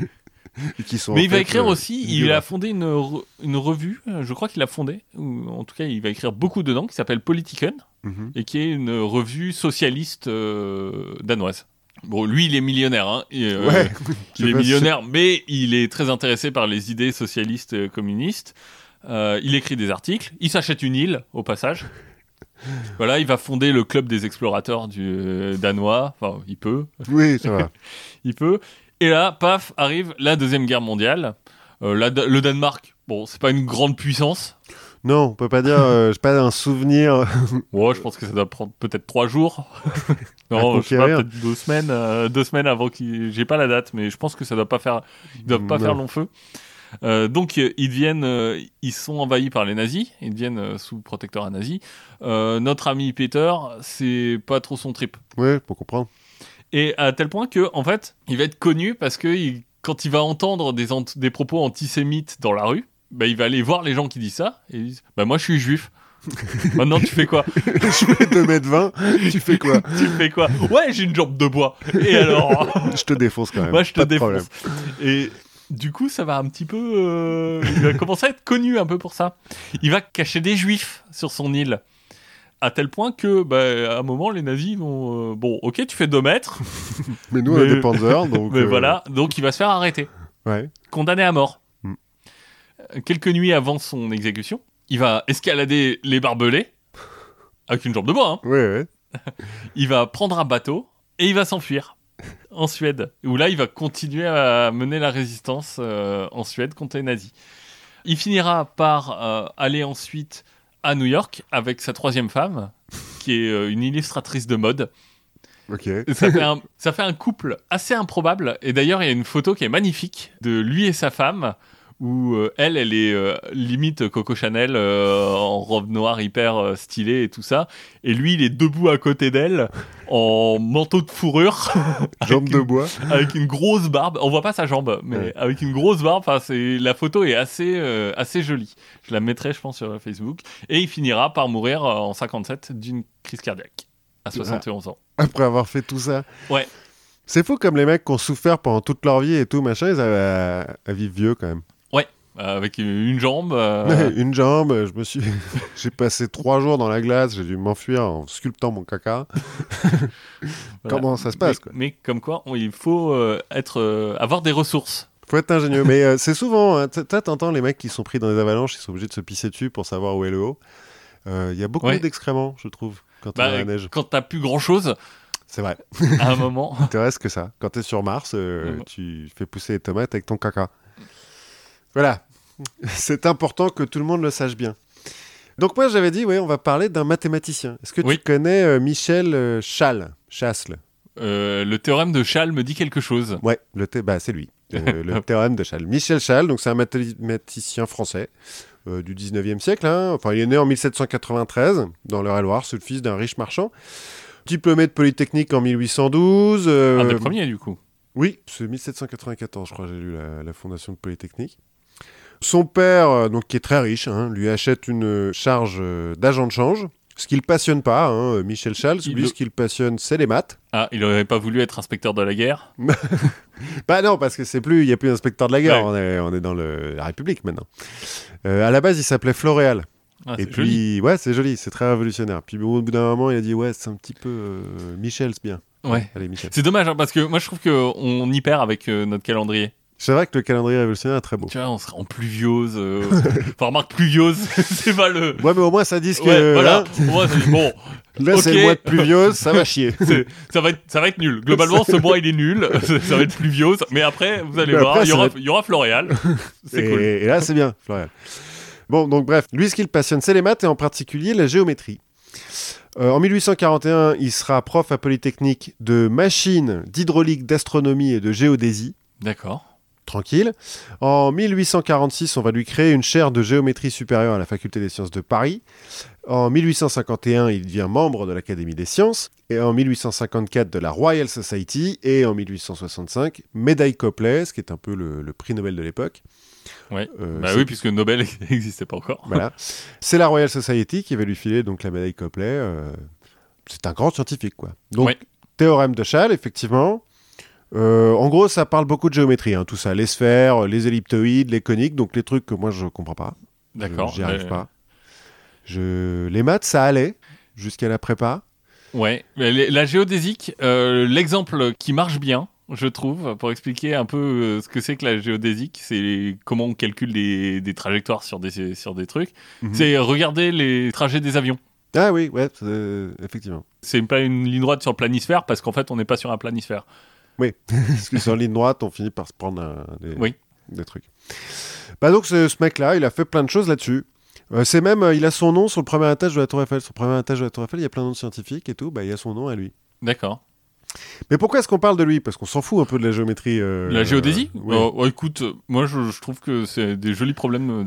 Et qui sont Mais il va écrire euh, aussi. Il a fondé une, re- une revue. euh, Je crois qu'il l'a fondée, ou en tout cas, il va écrire beaucoup dedans, qui s'appelle Politiken Mhm. et qui est une revue socialiste euh, danoise. Bon, lui, il est millionnaire. Hein, et, euh, Ouais. il est si- millionnaire, mais il est très intéressé par les idées socialistes euh, communistes. Il écrit des articles. Il s'achète une île, au passage. Voilà, il va fonder le club des explorateurs du euh, danois. Enfin, il peut, Oui, ça va. il peut. Et là, paf, arrive la deuxième guerre mondiale. Euh, la- le Danemark, bon, c'est pas une grande puissance. Non, on peut pas dire. euh, J'ai pas un souvenir. Ouais, je pense que ça doit prendre peut-être trois jours. non, je sais pas, peut-être deux semaines, euh, deux semaines avant qu'il. J'ai pas la date, mais je pense que ça doit pas faire. Ils doivent pas Non. faire long feu. Euh, donc ils deviennent, ils sont envahis par les nazis, ils deviennent sous protectorat nazi. Notre ami Peter, c'est pas trop son trip. Ouais, pour comprendre. Et à tel point que, en fait, il va être connu parce que il- quand il va entendre des, ant- des propos antisémites dans la rue, bah, il va aller voir les gens qui disent ça et ils disent Bah, moi je suis juif. Maintenant tu fais quoi? Je fais 2m20, tu fais quoi? Tu fais quoi? Ouais, j'ai une jambe de bois. Et alors? Je te défonce quand même. Moi je te pas de problème. défonce. Et du coup, ça va un petit peu. euh, Il va commencer à être connu un peu pour ça. Il va cacher des juifs sur son île. À tel point que, bah, à un moment, les nazis vont. euh, bon, ok, tu fais 2 mètres, Mais nous, on Mais- a des Panzers, donc. mais euh, voilà. Donc il va se faire arrêter. Ouais. condamné à mort. Mm. Euh, Quelques nuits avant son exécution, il va escalader les barbelés avec une jambe de bois. hein. Ouais, ouais. Il va prendre un bateau et il va s'enfuir en Suède, où là il va continuer à mener la résistance euh, en Suède contre les nazis. Il finira par aller ensuite à New York avec sa troisième femme, qui est euh, une illustratrice de mode. Ok. Et ça, fait un, ça fait un couple assez improbable. Et d'ailleurs, il y a une photo qui est magnifique de lui et sa femme, où euh, elle, elle est euh, limite Coco Chanel euh, en robe noire hyper stylée et tout ça. Et lui, il est debout à côté d'elle en manteau de fourrure, Jambe de bois. avec une grosse barbe. On voit pas sa jambe, mais Ouais. avec une grosse barbe. Enfin, c'est la photo est assez assez jolie. Je la mettrai, je pense, sur Facebook. Et il finira par mourir en 57 d'une crise cardiaque à 71 ans. Après avoir fait tout ça. Ouais. C'est fou comme les mecs qui ont souffert pendant toute leur vie et tout, machin, ils avaient à, à vivre vieux quand même. Euh, avec une jambe. euh, Une jambe, je me suis. j'ai passé trois jours dans la glace, j'ai dû m'enfuir en sculptant mon caca. voilà. Comment ça se passe, mais, quoi? mais comme quoi, on- il faut euh, être, euh, avoir des ressources. Faut être ingénieux. Mais c'est souvent. hein, t'entends les mecs qui sont pris dans des avalanches, ils sont obligés de se pisser dessus pour savoir où est le haut. Il y a beaucoup Ouais. d'excréments, je trouve, quand on Bah, dans la neige. quand t'as plus grand chose, C'est vrai. à un moment. Il te reste que ça. Quand t'es sur Mars, tu fais pousser les tomates avec ton caca. Voilà. C'est important que tout le monde le sache bien. Donc moi j'avais dit, oui, on va parler d'un mathématicien. Est-ce que Oui. tu connais euh, Michel euh, Chasles euh, le théorème de Chasles me dit quelque chose. Ouais, le thé- bah, c'est lui. Euh, le théorème de Chasles. Michel Chasles, donc c'est un mathématicien français du 19e siècle. hein. Enfin, il est né en 1793 dans l'Eure-et-Loire, c'est le fils d'un riche marchand. Diplômé de Polytechnique en 1812. euh, Un des premiers, du coup. Oui, c'est 1794, je crois, j'ai lu la, la fondation de Polytechnique. Son père, euh, donc qui est très riche, hein, lui achète une euh, charge euh, d'agent de change. Ce qui le passionne pas, hein, Michel Chasles, Il lui, le- ce qui le passionne, c'est les maths. Ah, il aurait pas voulu être inspecteur de la guerre? Bah non, parce que c'est plus, il y a plus d'inspecteur de la guerre, Ouais. on, est, on est dans le- la République maintenant. Euh, à la base, il s'appelait Floréal. Ah, Et joli. puis, ouais, c'est joli, c'est très révolutionnaire. Puis au bout d'un moment, il a dit, ouais, c'est un petit peu euh, Michel, c'est bien. Ouais. Allez, Michel. C'est dommage, hein, parce que moi je trouve qu'on y perd avec euh, notre calendrier. C'est vrai que le calendrier révolutionnaire est très beau. Tu vois, on sera en pluviose. Euh... enfin, remarque, pluviose, c'est pas le. Ouais, mais au moins, ça dit que Ouais, voilà. hein, Moi, c'est- bon, là, c'est Ok. le mois de pluviose, ça va chier. c'est- ça va être, ça va être nul. Globalement, ce mois il est nul. ça va être pluviose. Mais après, vous allez Mais voir, après, il y aura, être- il y aura Floréal. C'est et, cool. et là, c'est bien, Florian. Bon, donc bref, lui, ce qui le passionne, c'est les maths et en particulier la géométrie. Euh, en 1841, il sera prof à Polytechnique de machines, d'hydraulique, d'astronomie et de géodésie. D'accord. Tranquille. En 1846, on va lui créer une chaire de géométrie supérieure à la faculté des sciences de Paris. En 1851, il devient membre de l'Académie des sciences. Et en 1854, de la Royal Society. Et en 1865, médaille Copley, ce qui est un peu le, le prix Nobel de l'époque. Ouais. Euh, bah oui, puisque Nobel n'existait pas encore. Voilà. C'est la Royal Society qui va lui filer donc la médaille Copley. euh, c'est un grand scientifique, quoi. Donc, Ouais. théorème de Schall, effectivement. Euh, en gros, ça parle beaucoup de géométrie, hein, tout ça. Les sphères, les elliptoïdes, les coniques, donc les trucs que moi je comprends pas. D'accord. J'y arrive Euh, pas. Je... Les maths, ça allait jusqu'à la prépa. Ouais, la géodésique, euh, l'exemple qui marche bien, je trouve, pour expliquer un peu euh, ce que c'est que la géodésique, c'est comment on calcule des, des trajectoires sur des, sur des trucs. Mhm. C'est regarder les trajets des avions. Ah oui, ouais, effectivement. C'est pas une ligne droite sur le planisphère parce qu'en fait on n'est pas sur un planisphère. Parce que sur la ligne droite, on finit par se prendre un- des, Oui. des trucs. Bah donc, ce, ce mec-là, il a fait plein de choses là-dessus. Euh, c'est même, euh, il a son nom sur le premier étage de la Tour Eiffel. Sur le premier étage de la Tour Eiffel, il y a plein de noms de scientifiques et tout. Bah, il y a son nom à lui. D'accord. Mais pourquoi est-ce qu'on parle de lui? Parce qu'on s'en fout un peu de la géométrie. euh, la géodésie? euh, oui. Oh, Écoute, moi je, je trouve que c'est des jolis problèmes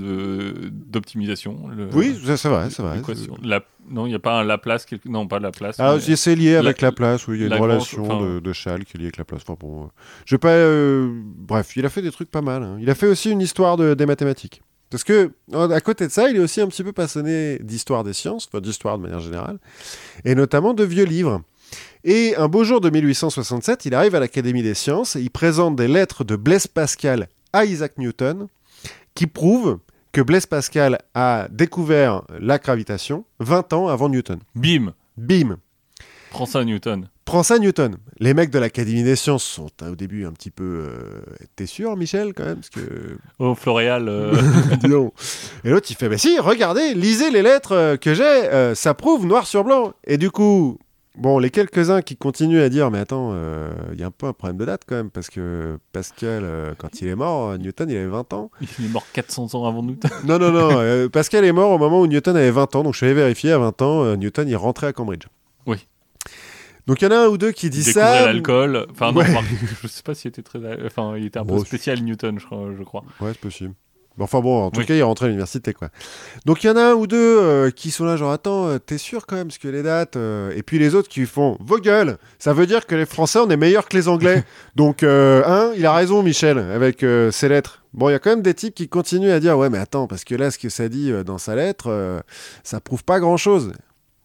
d'optimisation. Oui, ça, c'est vrai, c'est vrai. La- Non, il n'y a pas un Laplace. quelque- Non, pas Laplace. Mais- c'est lié avec La- la, place, oui, il y a une relation de, de Schall qui est liée avec la place. Enfin bon, euh, je vais pas. euh, Bref, il a fait des trucs pas mal. hein. Il a fait aussi une histoire de- des mathématiques. Parce que, à côté de ça, il est aussi un petit peu passionné d'histoire des sciences, enfin d'histoire de manière générale, et notamment de vieux livres. Et un beau jour de 1867, il arrive à l'Académie des sciences et il présente des lettres de Blaise Pascal à Isaac Newton qui prouvent que Blaise Pascal a découvert la gravitation 20 ans avant Newton. Bim Bim Prends ça, Newton. Prends ça, Newton. Les mecs de l'Académie des sciences sont euh, au début un petit peu. euh, T'es sûr, Michel, quand même Parce que. Oh, Floréal. euh, donc. Et l'autre, il fait Bah si, regardez, lisez les lettres euh, que j'ai, euh, ça prouve noir sur blanc. Et du coup, bon, les quelques-uns qui continuent à dire Mais attends, il y a un peu un problème de date quand même, parce que Pascal, euh, quand il est mort, euh, Newton, il avait 20 ans. il est mort 400 ans avant Newton. Non, non, non, euh, Pascal est mort au moment où Newton avait 20 ans, donc je suis allé vérifier, à 20 ans, euh, Newton, il rentrait à Cambridge. Oui. Donc il y en a un ou deux qui Il disent découvrait ça. l'alcool. Enfin, non, Ouais. je sais pas s'il était très. Enfin, il était un peu Bon, spécial, Newton, je crois. Je crois. Ouais, c'est possible. Enfin bon, en tout Oui. cas, il est rentré à l'université, quoi. Donc il y en a un ou deux euh, qui sont là, genre, attends, euh, t'es sûr quand même, parce que les dates... euh, Et puis les autres qui font, vos gueules Ça veut dire que les Français, on est meilleurs que les Anglais. Donc, euh, hein, il a raison, Michel, avec ses lettres. Bon, il y a quand même des types qui continuent à dire, ouais, mais attends, parce que là, ce que ça dit dans sa lettre, ça prouve pas grand-chose.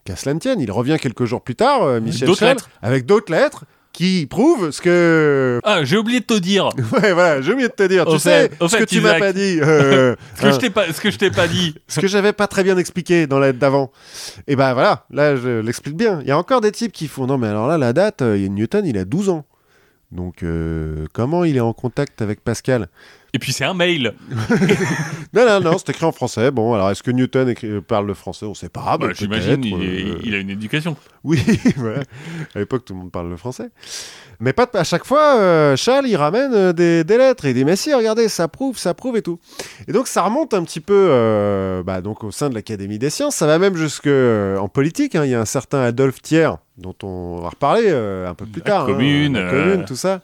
Qu'à cela ne tienne, il revient quelques jours plus tard, Michel lettres. avec d'autres lettres qui prouvent ce que Ah, j'ai oublié de te dire. Ouais, voilà, j'ai oublié de te dire. Au tu fait- sais, ce fait, que tu m'as pas dit. euh, Ce que hein, je t'ai pas, ce que je t'ai pas dit. ce que j'avais pas très bien expliqué dans la lettre d'avant. Et ben voilà, là, je l'explique bien. Il y a encore des types qui font Non, mais alors là, la date, euh, il y a Newton, il a 12 ans. Donc, euh, comment il est en contact avec Pascal? Et puis c'est un mail. Non, non, non, c'est écrit en français. Bon, alors, est-ce que Newton écrit- euh, parle le français? On sait pas. Bah, J'imagine, il, euh, il a une éducation. Oui, voilà. À l'époque, tout le monde parle le français. Mais pas à chaque fois, euh, Charles, il ramène euh, des, des lettres et il dit Mais si, regardez, ça prouve, ça prouve et tout. Et donc, ça remonte un petit peu bah, donc, au sein de l'Académie des sciences. Ça va même jusque en politique. hein. Il y a un certain Adolphe Thiers, dont on va reparler un peu plus La tard. hein, commune, la euh. commune, tout ça.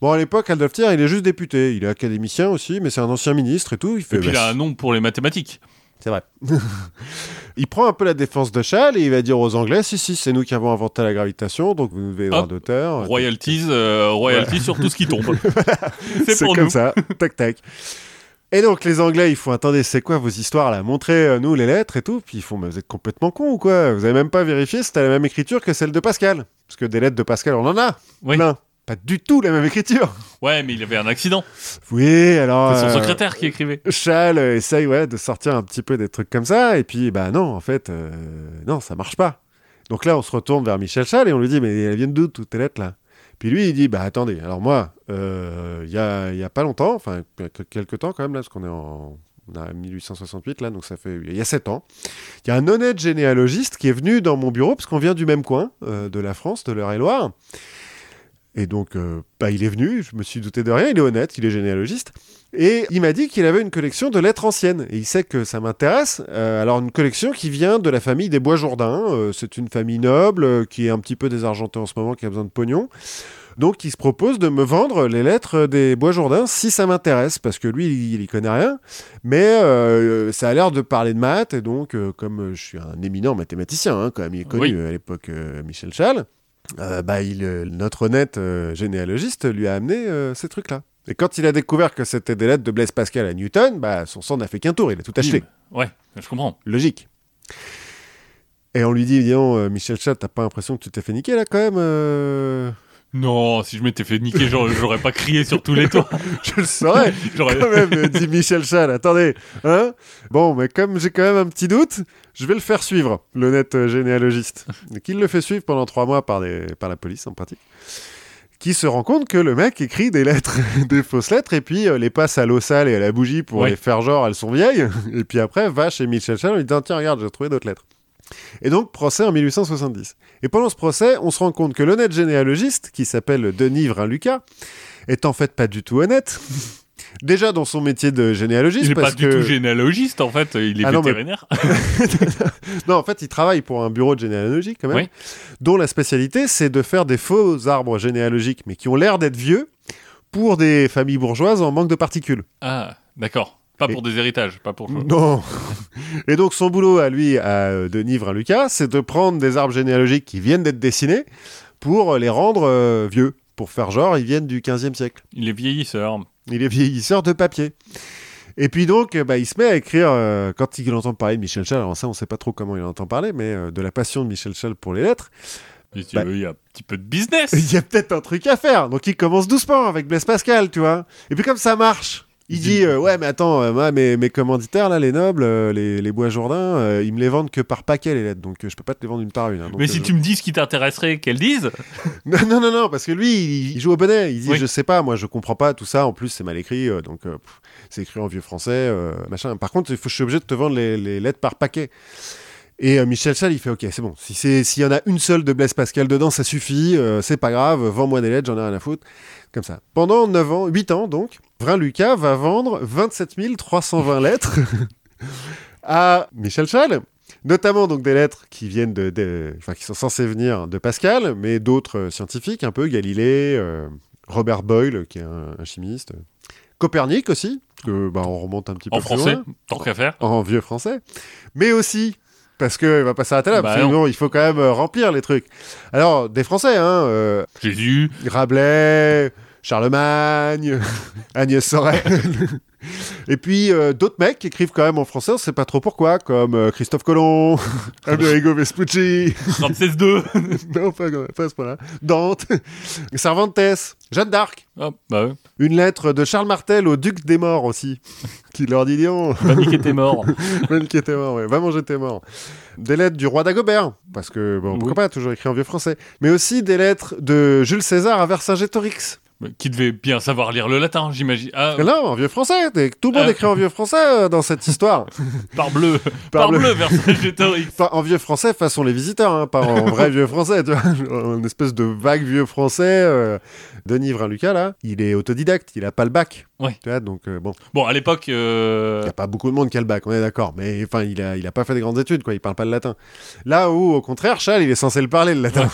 Bon, à l'époque, Adolphe Thiers, il est juste député. Il est académicien aussi, mais c'est un ancien ministre et tout. Il fait Et puis il bah, a un nom pour les mathématiques. c'est vrai. il prend un peu la défense de Schall et il va dire aux Anglais si, si, c'est nous qui avons inventé la gravitation, donc vous nous devez droit d'auteur. Royalties, euh, royalties sur tout ce qui tombe. c'est comme nous. ça. tac, tac. Et donc les Anglais, ils font attendez, c'est quoi vos histoires là? Montrez-nous les lettres et tout. Puis ils font mais vous êtes complètement cons ou quoi? Vous avez même pas vérifié si c'était la même écriture que celle de Pascal Parce que des lettres de Pascal, on en a Oui. plein. Pas du tout la même écriture. Ouais, mais il avait un accident. Oui, alors. C'est son euh, secrétaire qui écrivait. Charles euh, essaye ouais, de sortir un petit peu des trucs comme ça, et puis bah non, en fait, euh, non, ça marche pas. Donc là, on se retourne vers Michel Schall et on lui dit, mais elles viennent d'où toutes tes lettres là? Puis lui, il dit, bah attendez, alors moi, euh, il y, a, il y a pas longtemps, enfin, quelques temps quand même, là, parce qu'on est en. On a 1868 là, donc ça fait il y a 7 ans. Il y a un honnête généalogiste qui est venu dans mon bureau parce qu'on vient du même coin euh, de la France, de l'Eure-et-Loire. Et donc, euh, bah, il est venu, je me suis douté de rien, il est honnête, il est généalogiste. Et il m'a dit qu'il avait une collection de lettres anciennes. Et il sait que ça m'intéresse. Euh, alors, une collection qui vient de la famille des Bois-Jourdain. Euh, c'est une famille noble qui est un petit peu désargentée en ce moment, qui a besoin de pognon. Donc il se propose de me vendre les lettres des Bois Jourdain si ça m'intéresse, parce que lui, il, il y connaît rien, mais euh, ça a l'air de parler de maths, et donc euh, comme je suis un éminent mathématicien, hein, quand même, il est connu Oui. à l'époque, euh, Michel Chal, euh, bah, il, euh, notre honnête euh, généalogiste lui a amené euh, ces trucs-là. Et quand il a découvert que c'était des lettres de Blaise Pascal à Newton, bah, son sang n'a fait qu'un tour, il a tout acheté. Bim. Ouais, je comprends. Logique. Et on lui dit, dis donc, Michel Chat, t'as pas l'impression que tu t'es fait niquer là quand même Non, si je m'étais fait niquer, j'aurais pas crié sur tous les toits. Je le saurais J'aurais- quand même, dit Michel Chat. Attendez, hein? Bon, mais comme j'ai quand même un petit doute, je vais le faire suivre, l'honnête généalogiste. Il le fait suivre pendant trois mois par, des, par la police en pratique. Qui se rend compte que le mec écrit des lettres, des fausses lettres, et puis euh, les passe à l'eau sale et à la bougie pour les faire genre elles sont vieilles. Et puis après, va chez Michel Chat, on lui dit tiens, regarde, j'ai trouvé d'autres lettres. Et donc, procès en 1870. Et pendant ce procès, on se rend compte que l'honnête généalogiste, qui s'appelle Denis Vrin-Lucas, est en fait pas du tout honnête. Déjà dans son métier de généalogiste, Il est pas du tout généalogiste en fait, il est Ah non, mais- vétérinaire. non, en fait, il travaille pour un bureau de généalogie quand même, Oui. dont la spécialité, c'est de faire des faux arbres généalogiques, mais qui ont l'air d'être vieux, pour des familles bourgeoises en manque de particules. Ah, d'accord. Pas Et- pour des héritages, pas pour. Non. Et donc son boulot à lui, à euh, Denis Vrin-Lucas, c'est de prendre des arbres généalogiques qui viennent d'être dessinés pour les rendre euh, vieux, pour faire genre ils viennent du 15e siècle. Il est vieillisseur. Il est vieillisseur de papier. Et puis donc, euh, bah, il se met à écrire, euh, quand il entend parler de Michel Chal, alors ça on sait pas trop comment il entend parler, mais euh, de la passion de Michel Chal pour les lettres, Bah- il y a un petit peu de business. il y a peut-être un truc à faire. Donc il commence doucement avec Blaise Pascal, tu vois. Et puis comme ça marche, il dit euh, ouais mais attends, euh, moi mes, mes commanditaires là, les nobles, euh, les, les bois Jourdain, euh, ils me les vendent que par paquet les lettres, donc je peux pas te les vendre une par une. hein. Donc, Mais si tu me dis ce qui t'intéresserait qu'elle dise, non non non non, parce que lui il, il joue au bonnet. Il dit Oui. je sais pas, moi je comprends pas tout ça. En plus c'est mal écrit, donc c'est écrit en vieux français, machin. Par contre il faut, je suis obligé de te vendre les, les lettres par paquet. Et euh, Michel Chal, il fait OK, c'est bon. Si c'est s'il y en a une seule de Blaise Pascal dedans, ça suffit. euh, c'est pas grave. Vends-moi des lettres, j'en ai rien à foutre. Comme ça. Pendant 9 ans, 8 ans donc, Vrin Lucas va vendre 27 320 lettres à Michel Chal. Notamment donc des lettres qui viennent de, de- enfin qui sont censées venir de Pascal, mais d'autres euh, scientifiques, un peu Galilée, euh, Robert Boyle qui est un, un chimiste, Copernic aussi, que bah, on remonte un petit peu en plus français, loin tant qu'à faire. en vieux français, mais aussi parce qu'il va pas s'arrêter là, Bah parce que non. il faut quand même euh, remplir les trucs. Alors, des Français, hein, euh, Jésus, Rabelais, Charlemagne, Agnès Sorel, et puis euh, d'autres mecs qui écrivent quand même en français, on sait pas trop pourquoi, comme euh, Christophe Colomb, Amerigo Vespucci, Ramsès II. non, pas, pas à ce point-là, Dante, Cervantes, Jeanne d'Arc, Ah, bah ouais. une lettre de Charles Martel au duc des morts aussi, qui leur dit, donc, Mamie qui était mort. Même qui était mort, ouais. Va manger tes morts. Des lettres du roi d'Agobert, parce que, bon, pourquoi Oui. pas, toujours écrit en vieux français. Mais aussi des lettres de Jules César à Vercingétorix. Qui devait bien savoir lire le latin, j'imagine. Ah, Là, en vieux français. Tout le monde Ah. écrit en vieux français euh, dans cette histoire. par bleu. Par par bleu. Vercingétorix. En vieux français façon les visiteurs, hein, pas en vrai vieux français, tu vois. Une espèce de vague vieux français. euh, Denis Vrin-Lucas, là, il est autodidacte, il a pas le bac. Ouais. Tu vois, donc, euh, bon, Bon, à l'époque, il n'y a pas beaucoup de monde qui a le bac, on est d'accord. Mais enfin, il a, il a pas fait des grandes études, quoi. Il parle pas le latin. Là où, au contraire, Charles, il est censé le parler, le latin.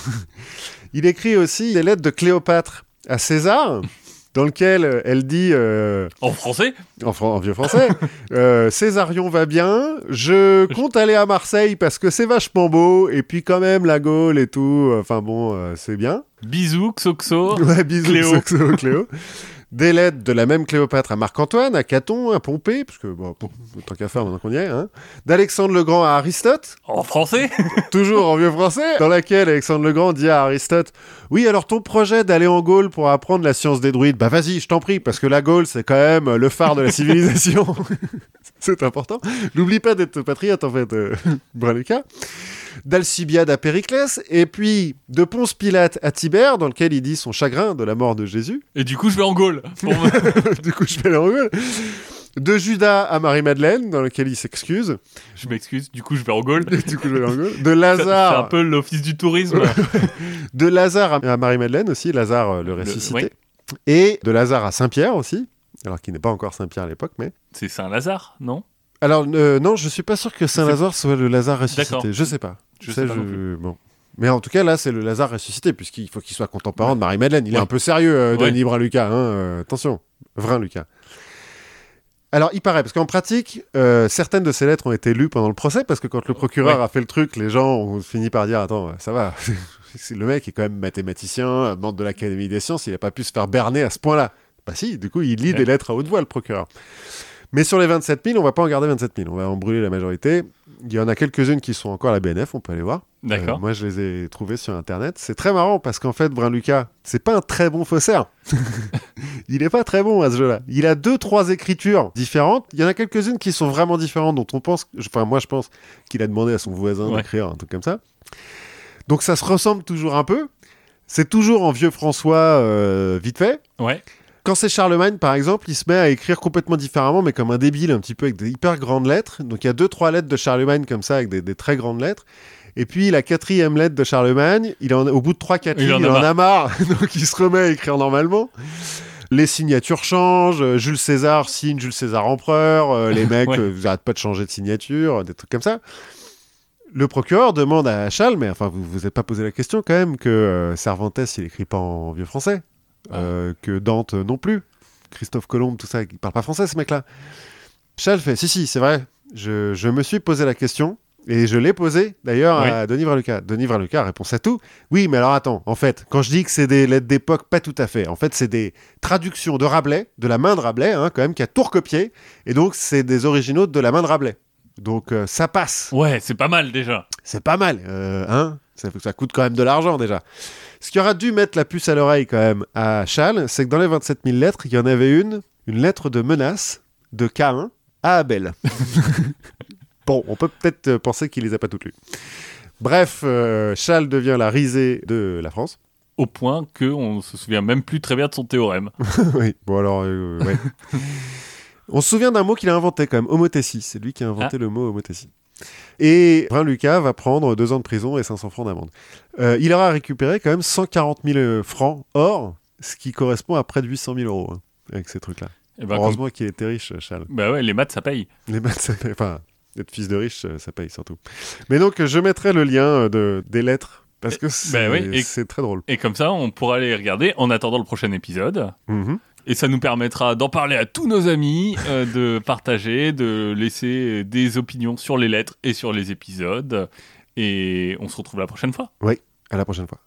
il écrit aussi des lettres de Cléopâtre à César, dans lequel euh, elle dit, euh, en français, en, fran- en vieux français, euh, Césarion va bien, je compte aller à Marseille parce que c'est vachement beau, et puis quand même la Gaule et tout, enfin bon, euh, c'est bien. bisous, Xoxo. Ouais, bisous, Cléo. Xoxo, Cléo. Des lettres de la même Cléopâtre à Marc-Antoine, à Caton, à Pompée, parce que bon, bon, tant qu'à faire maintenant qu'on y est, hein. d'Alexandre le Grand à Aristote, En français? Toujours en vieux français, dans laquelle Alexandre le Grand dit à Aristote Oui, alors ton projet d'aller en Gaule pour apprendre la science des druides, bah vas-y, je t'en prie, parce que la Gaule, c'est quand même le phare de la civilisation. c'est important. N'oublie pas d'être patriote, en fait, euh. D'Alcibiade à Périclès, et puis de Ponce Pilate à Tibère, dans lequel il dit son chagrin de la mort de Jésus. Et du coup, je vais en Gaule. Pour du coup, je vais aller en Gaule. De Judas à Marie-Madeleine, dans lequel il s'excuse. je m'excuse, du coup, je vais en Gaule. du coup, je vais en Gaule. De Ça- C'est Lazare. un peu l'office du tourisme. De Lazare à Marie-Madeleine aussi, Lazare euh, le ressuscité. Et de Lazare à Saint-Pierre aussi, alors qu'il n'est pas encore Saint-Pierre à l'époque, mais... C'est Saint-Lazare, non? Alors, euh, non, je suis pas sûr que Saint-Lazare soit le Lazare ressuscité. Je sais pas. Je sais pas Bon. Mais en tout cas, là, c'est le Lazare ressuscité, puisqu'il faut qu'il soit contemporain de Marie-Madeleine. Il est Ouais. un peu sérieux, euh, Ouais. Denis Brun-Lucas. Hein, euh, attention, Vrin Lucas. Alors, il paraît, parce qu'en pratique, euh, certaines de ces lettres ont été lues pendant le procès, parce que quand le procureur Ouais. a fait le truc, les gens ont fini par dire Attends, ça va, le mec est quand même mathématicien, membre de l'Académie des sciences, il n'a pas pu se faire berner à ce point-là. Bah si, du coup, il lit Ouais. des lettres à haute voix, le procureur. Mais sur les 27 000, on va pas en garder 27 000, on va en brûler la majorité. Il y en a quelques-unes qui sont encore à la BNF, on peut aller voir. D'accord. Euh, moi, je les ai trouvés sur Internet. C'est très marrant parce qu'en fait, Brun Lucas, c'est pas un très bon faussaire. il est pas très bon à ce jeu-là. Il a deux, trois écritures différentes. Il y en a quelques-unes qui sont vraiment différentes, dont on pense, enfin, moi, je pense qu'il a demandé à son voisin Ouais. d'écrire un truc comme ça. Donc, ça se ressemble toujours un peu. C'est toujours en vieux François euh, vite fait. Ouais. Quand c'est Charlemagne, par exemple, il se met à écrire complètement différemment, mais comme un débile, un petit peu avec des hyper grandes lettres. Donc il y a deux, trois lettres de Charlemagne comme ça, avec des, des très grandes lettres. Et puis la quatrième lettre de Charlemagne, il en, au bout de trois, quatre Il lignes, en il a en a marre. Donc il se remet à écrire normalement. Les signatures changent. euh, Jules César signe Jules César empereur. euh, les mecs, Ouais. euh, vous arrêtez pas de changer de signature, des trucs comme ça. Le procureur demande à Charles, mais enfin, vous vous êtes pas posé la question quand même que euh, Cervantes, il écrit pas en vieux français, euh, que Dante non plus, Christophe Colomb, tout ça, il parle pas français ce mec-là. Charles fait, si si, c'est vrai, je, je me suis posé la question et je l'ai posée d'ailleurs à Denis Vraluca. Denis Vraluca répond à tout. Oui, mais alors attends, en fait, quand je dis que c'est des lettres d'époque, pas tout à fait. En fait, c'est des traductions de Rabelais, de la main de Rabelais, hein, quand même, qui a tout recopié, et donc c'est des originaux de la main de Rabelais. Donc euh, ça passe. Ouais, c'est pas mal déjà. C'est pas mal, euh, hein ça, ça coûte quand même de l'argent déjà. Ce qui aurait dû mettre la puce à l'oreille quand même à Charles, c'est que dans les 27 000 lettres, il y en avait une, une lettre de menace de Caïn à Abel. bon, on peut peut-être euh, penser qu'il les a pas toutes lues. Bref, euh, Charles devient la risée de la France. Au point qu'on se souvient même plus très bien de son théorème. oui, bon alors, euh, ouais. On se souvient d'un mot qu'il a inventé quand même, homothétie. C'est lui qui a inventé le mot homothétie. Et Brun Lucas va prendre deux ans de prison et 500 francs d'amende. Euh, il aura récupéré quand même 140 000 francs or, ce qui correspond à près de 800 000 euros hein, avec ces trucs-là. Et ben, comme- Heureusement qu'il était riche, Charles. Bah ouais, les maths ça paye. Les maths, ça paye. Enfin, être fils de riche, euh, ça paye surtout. Mais donc, je mettrai le lien euh, de, des lettres parce que c'est bah oui, c'est très drôle. Et comme ça, on pourra les regarder en attendant le prochain épisode. Mhm. Et ça nous permettra d'en parler à tous nos amis, euh, de partager, de laisser des opinions sur les lettres et sur les épisodes. Et on se retrouve la prochaine fois. À la prochaine fois.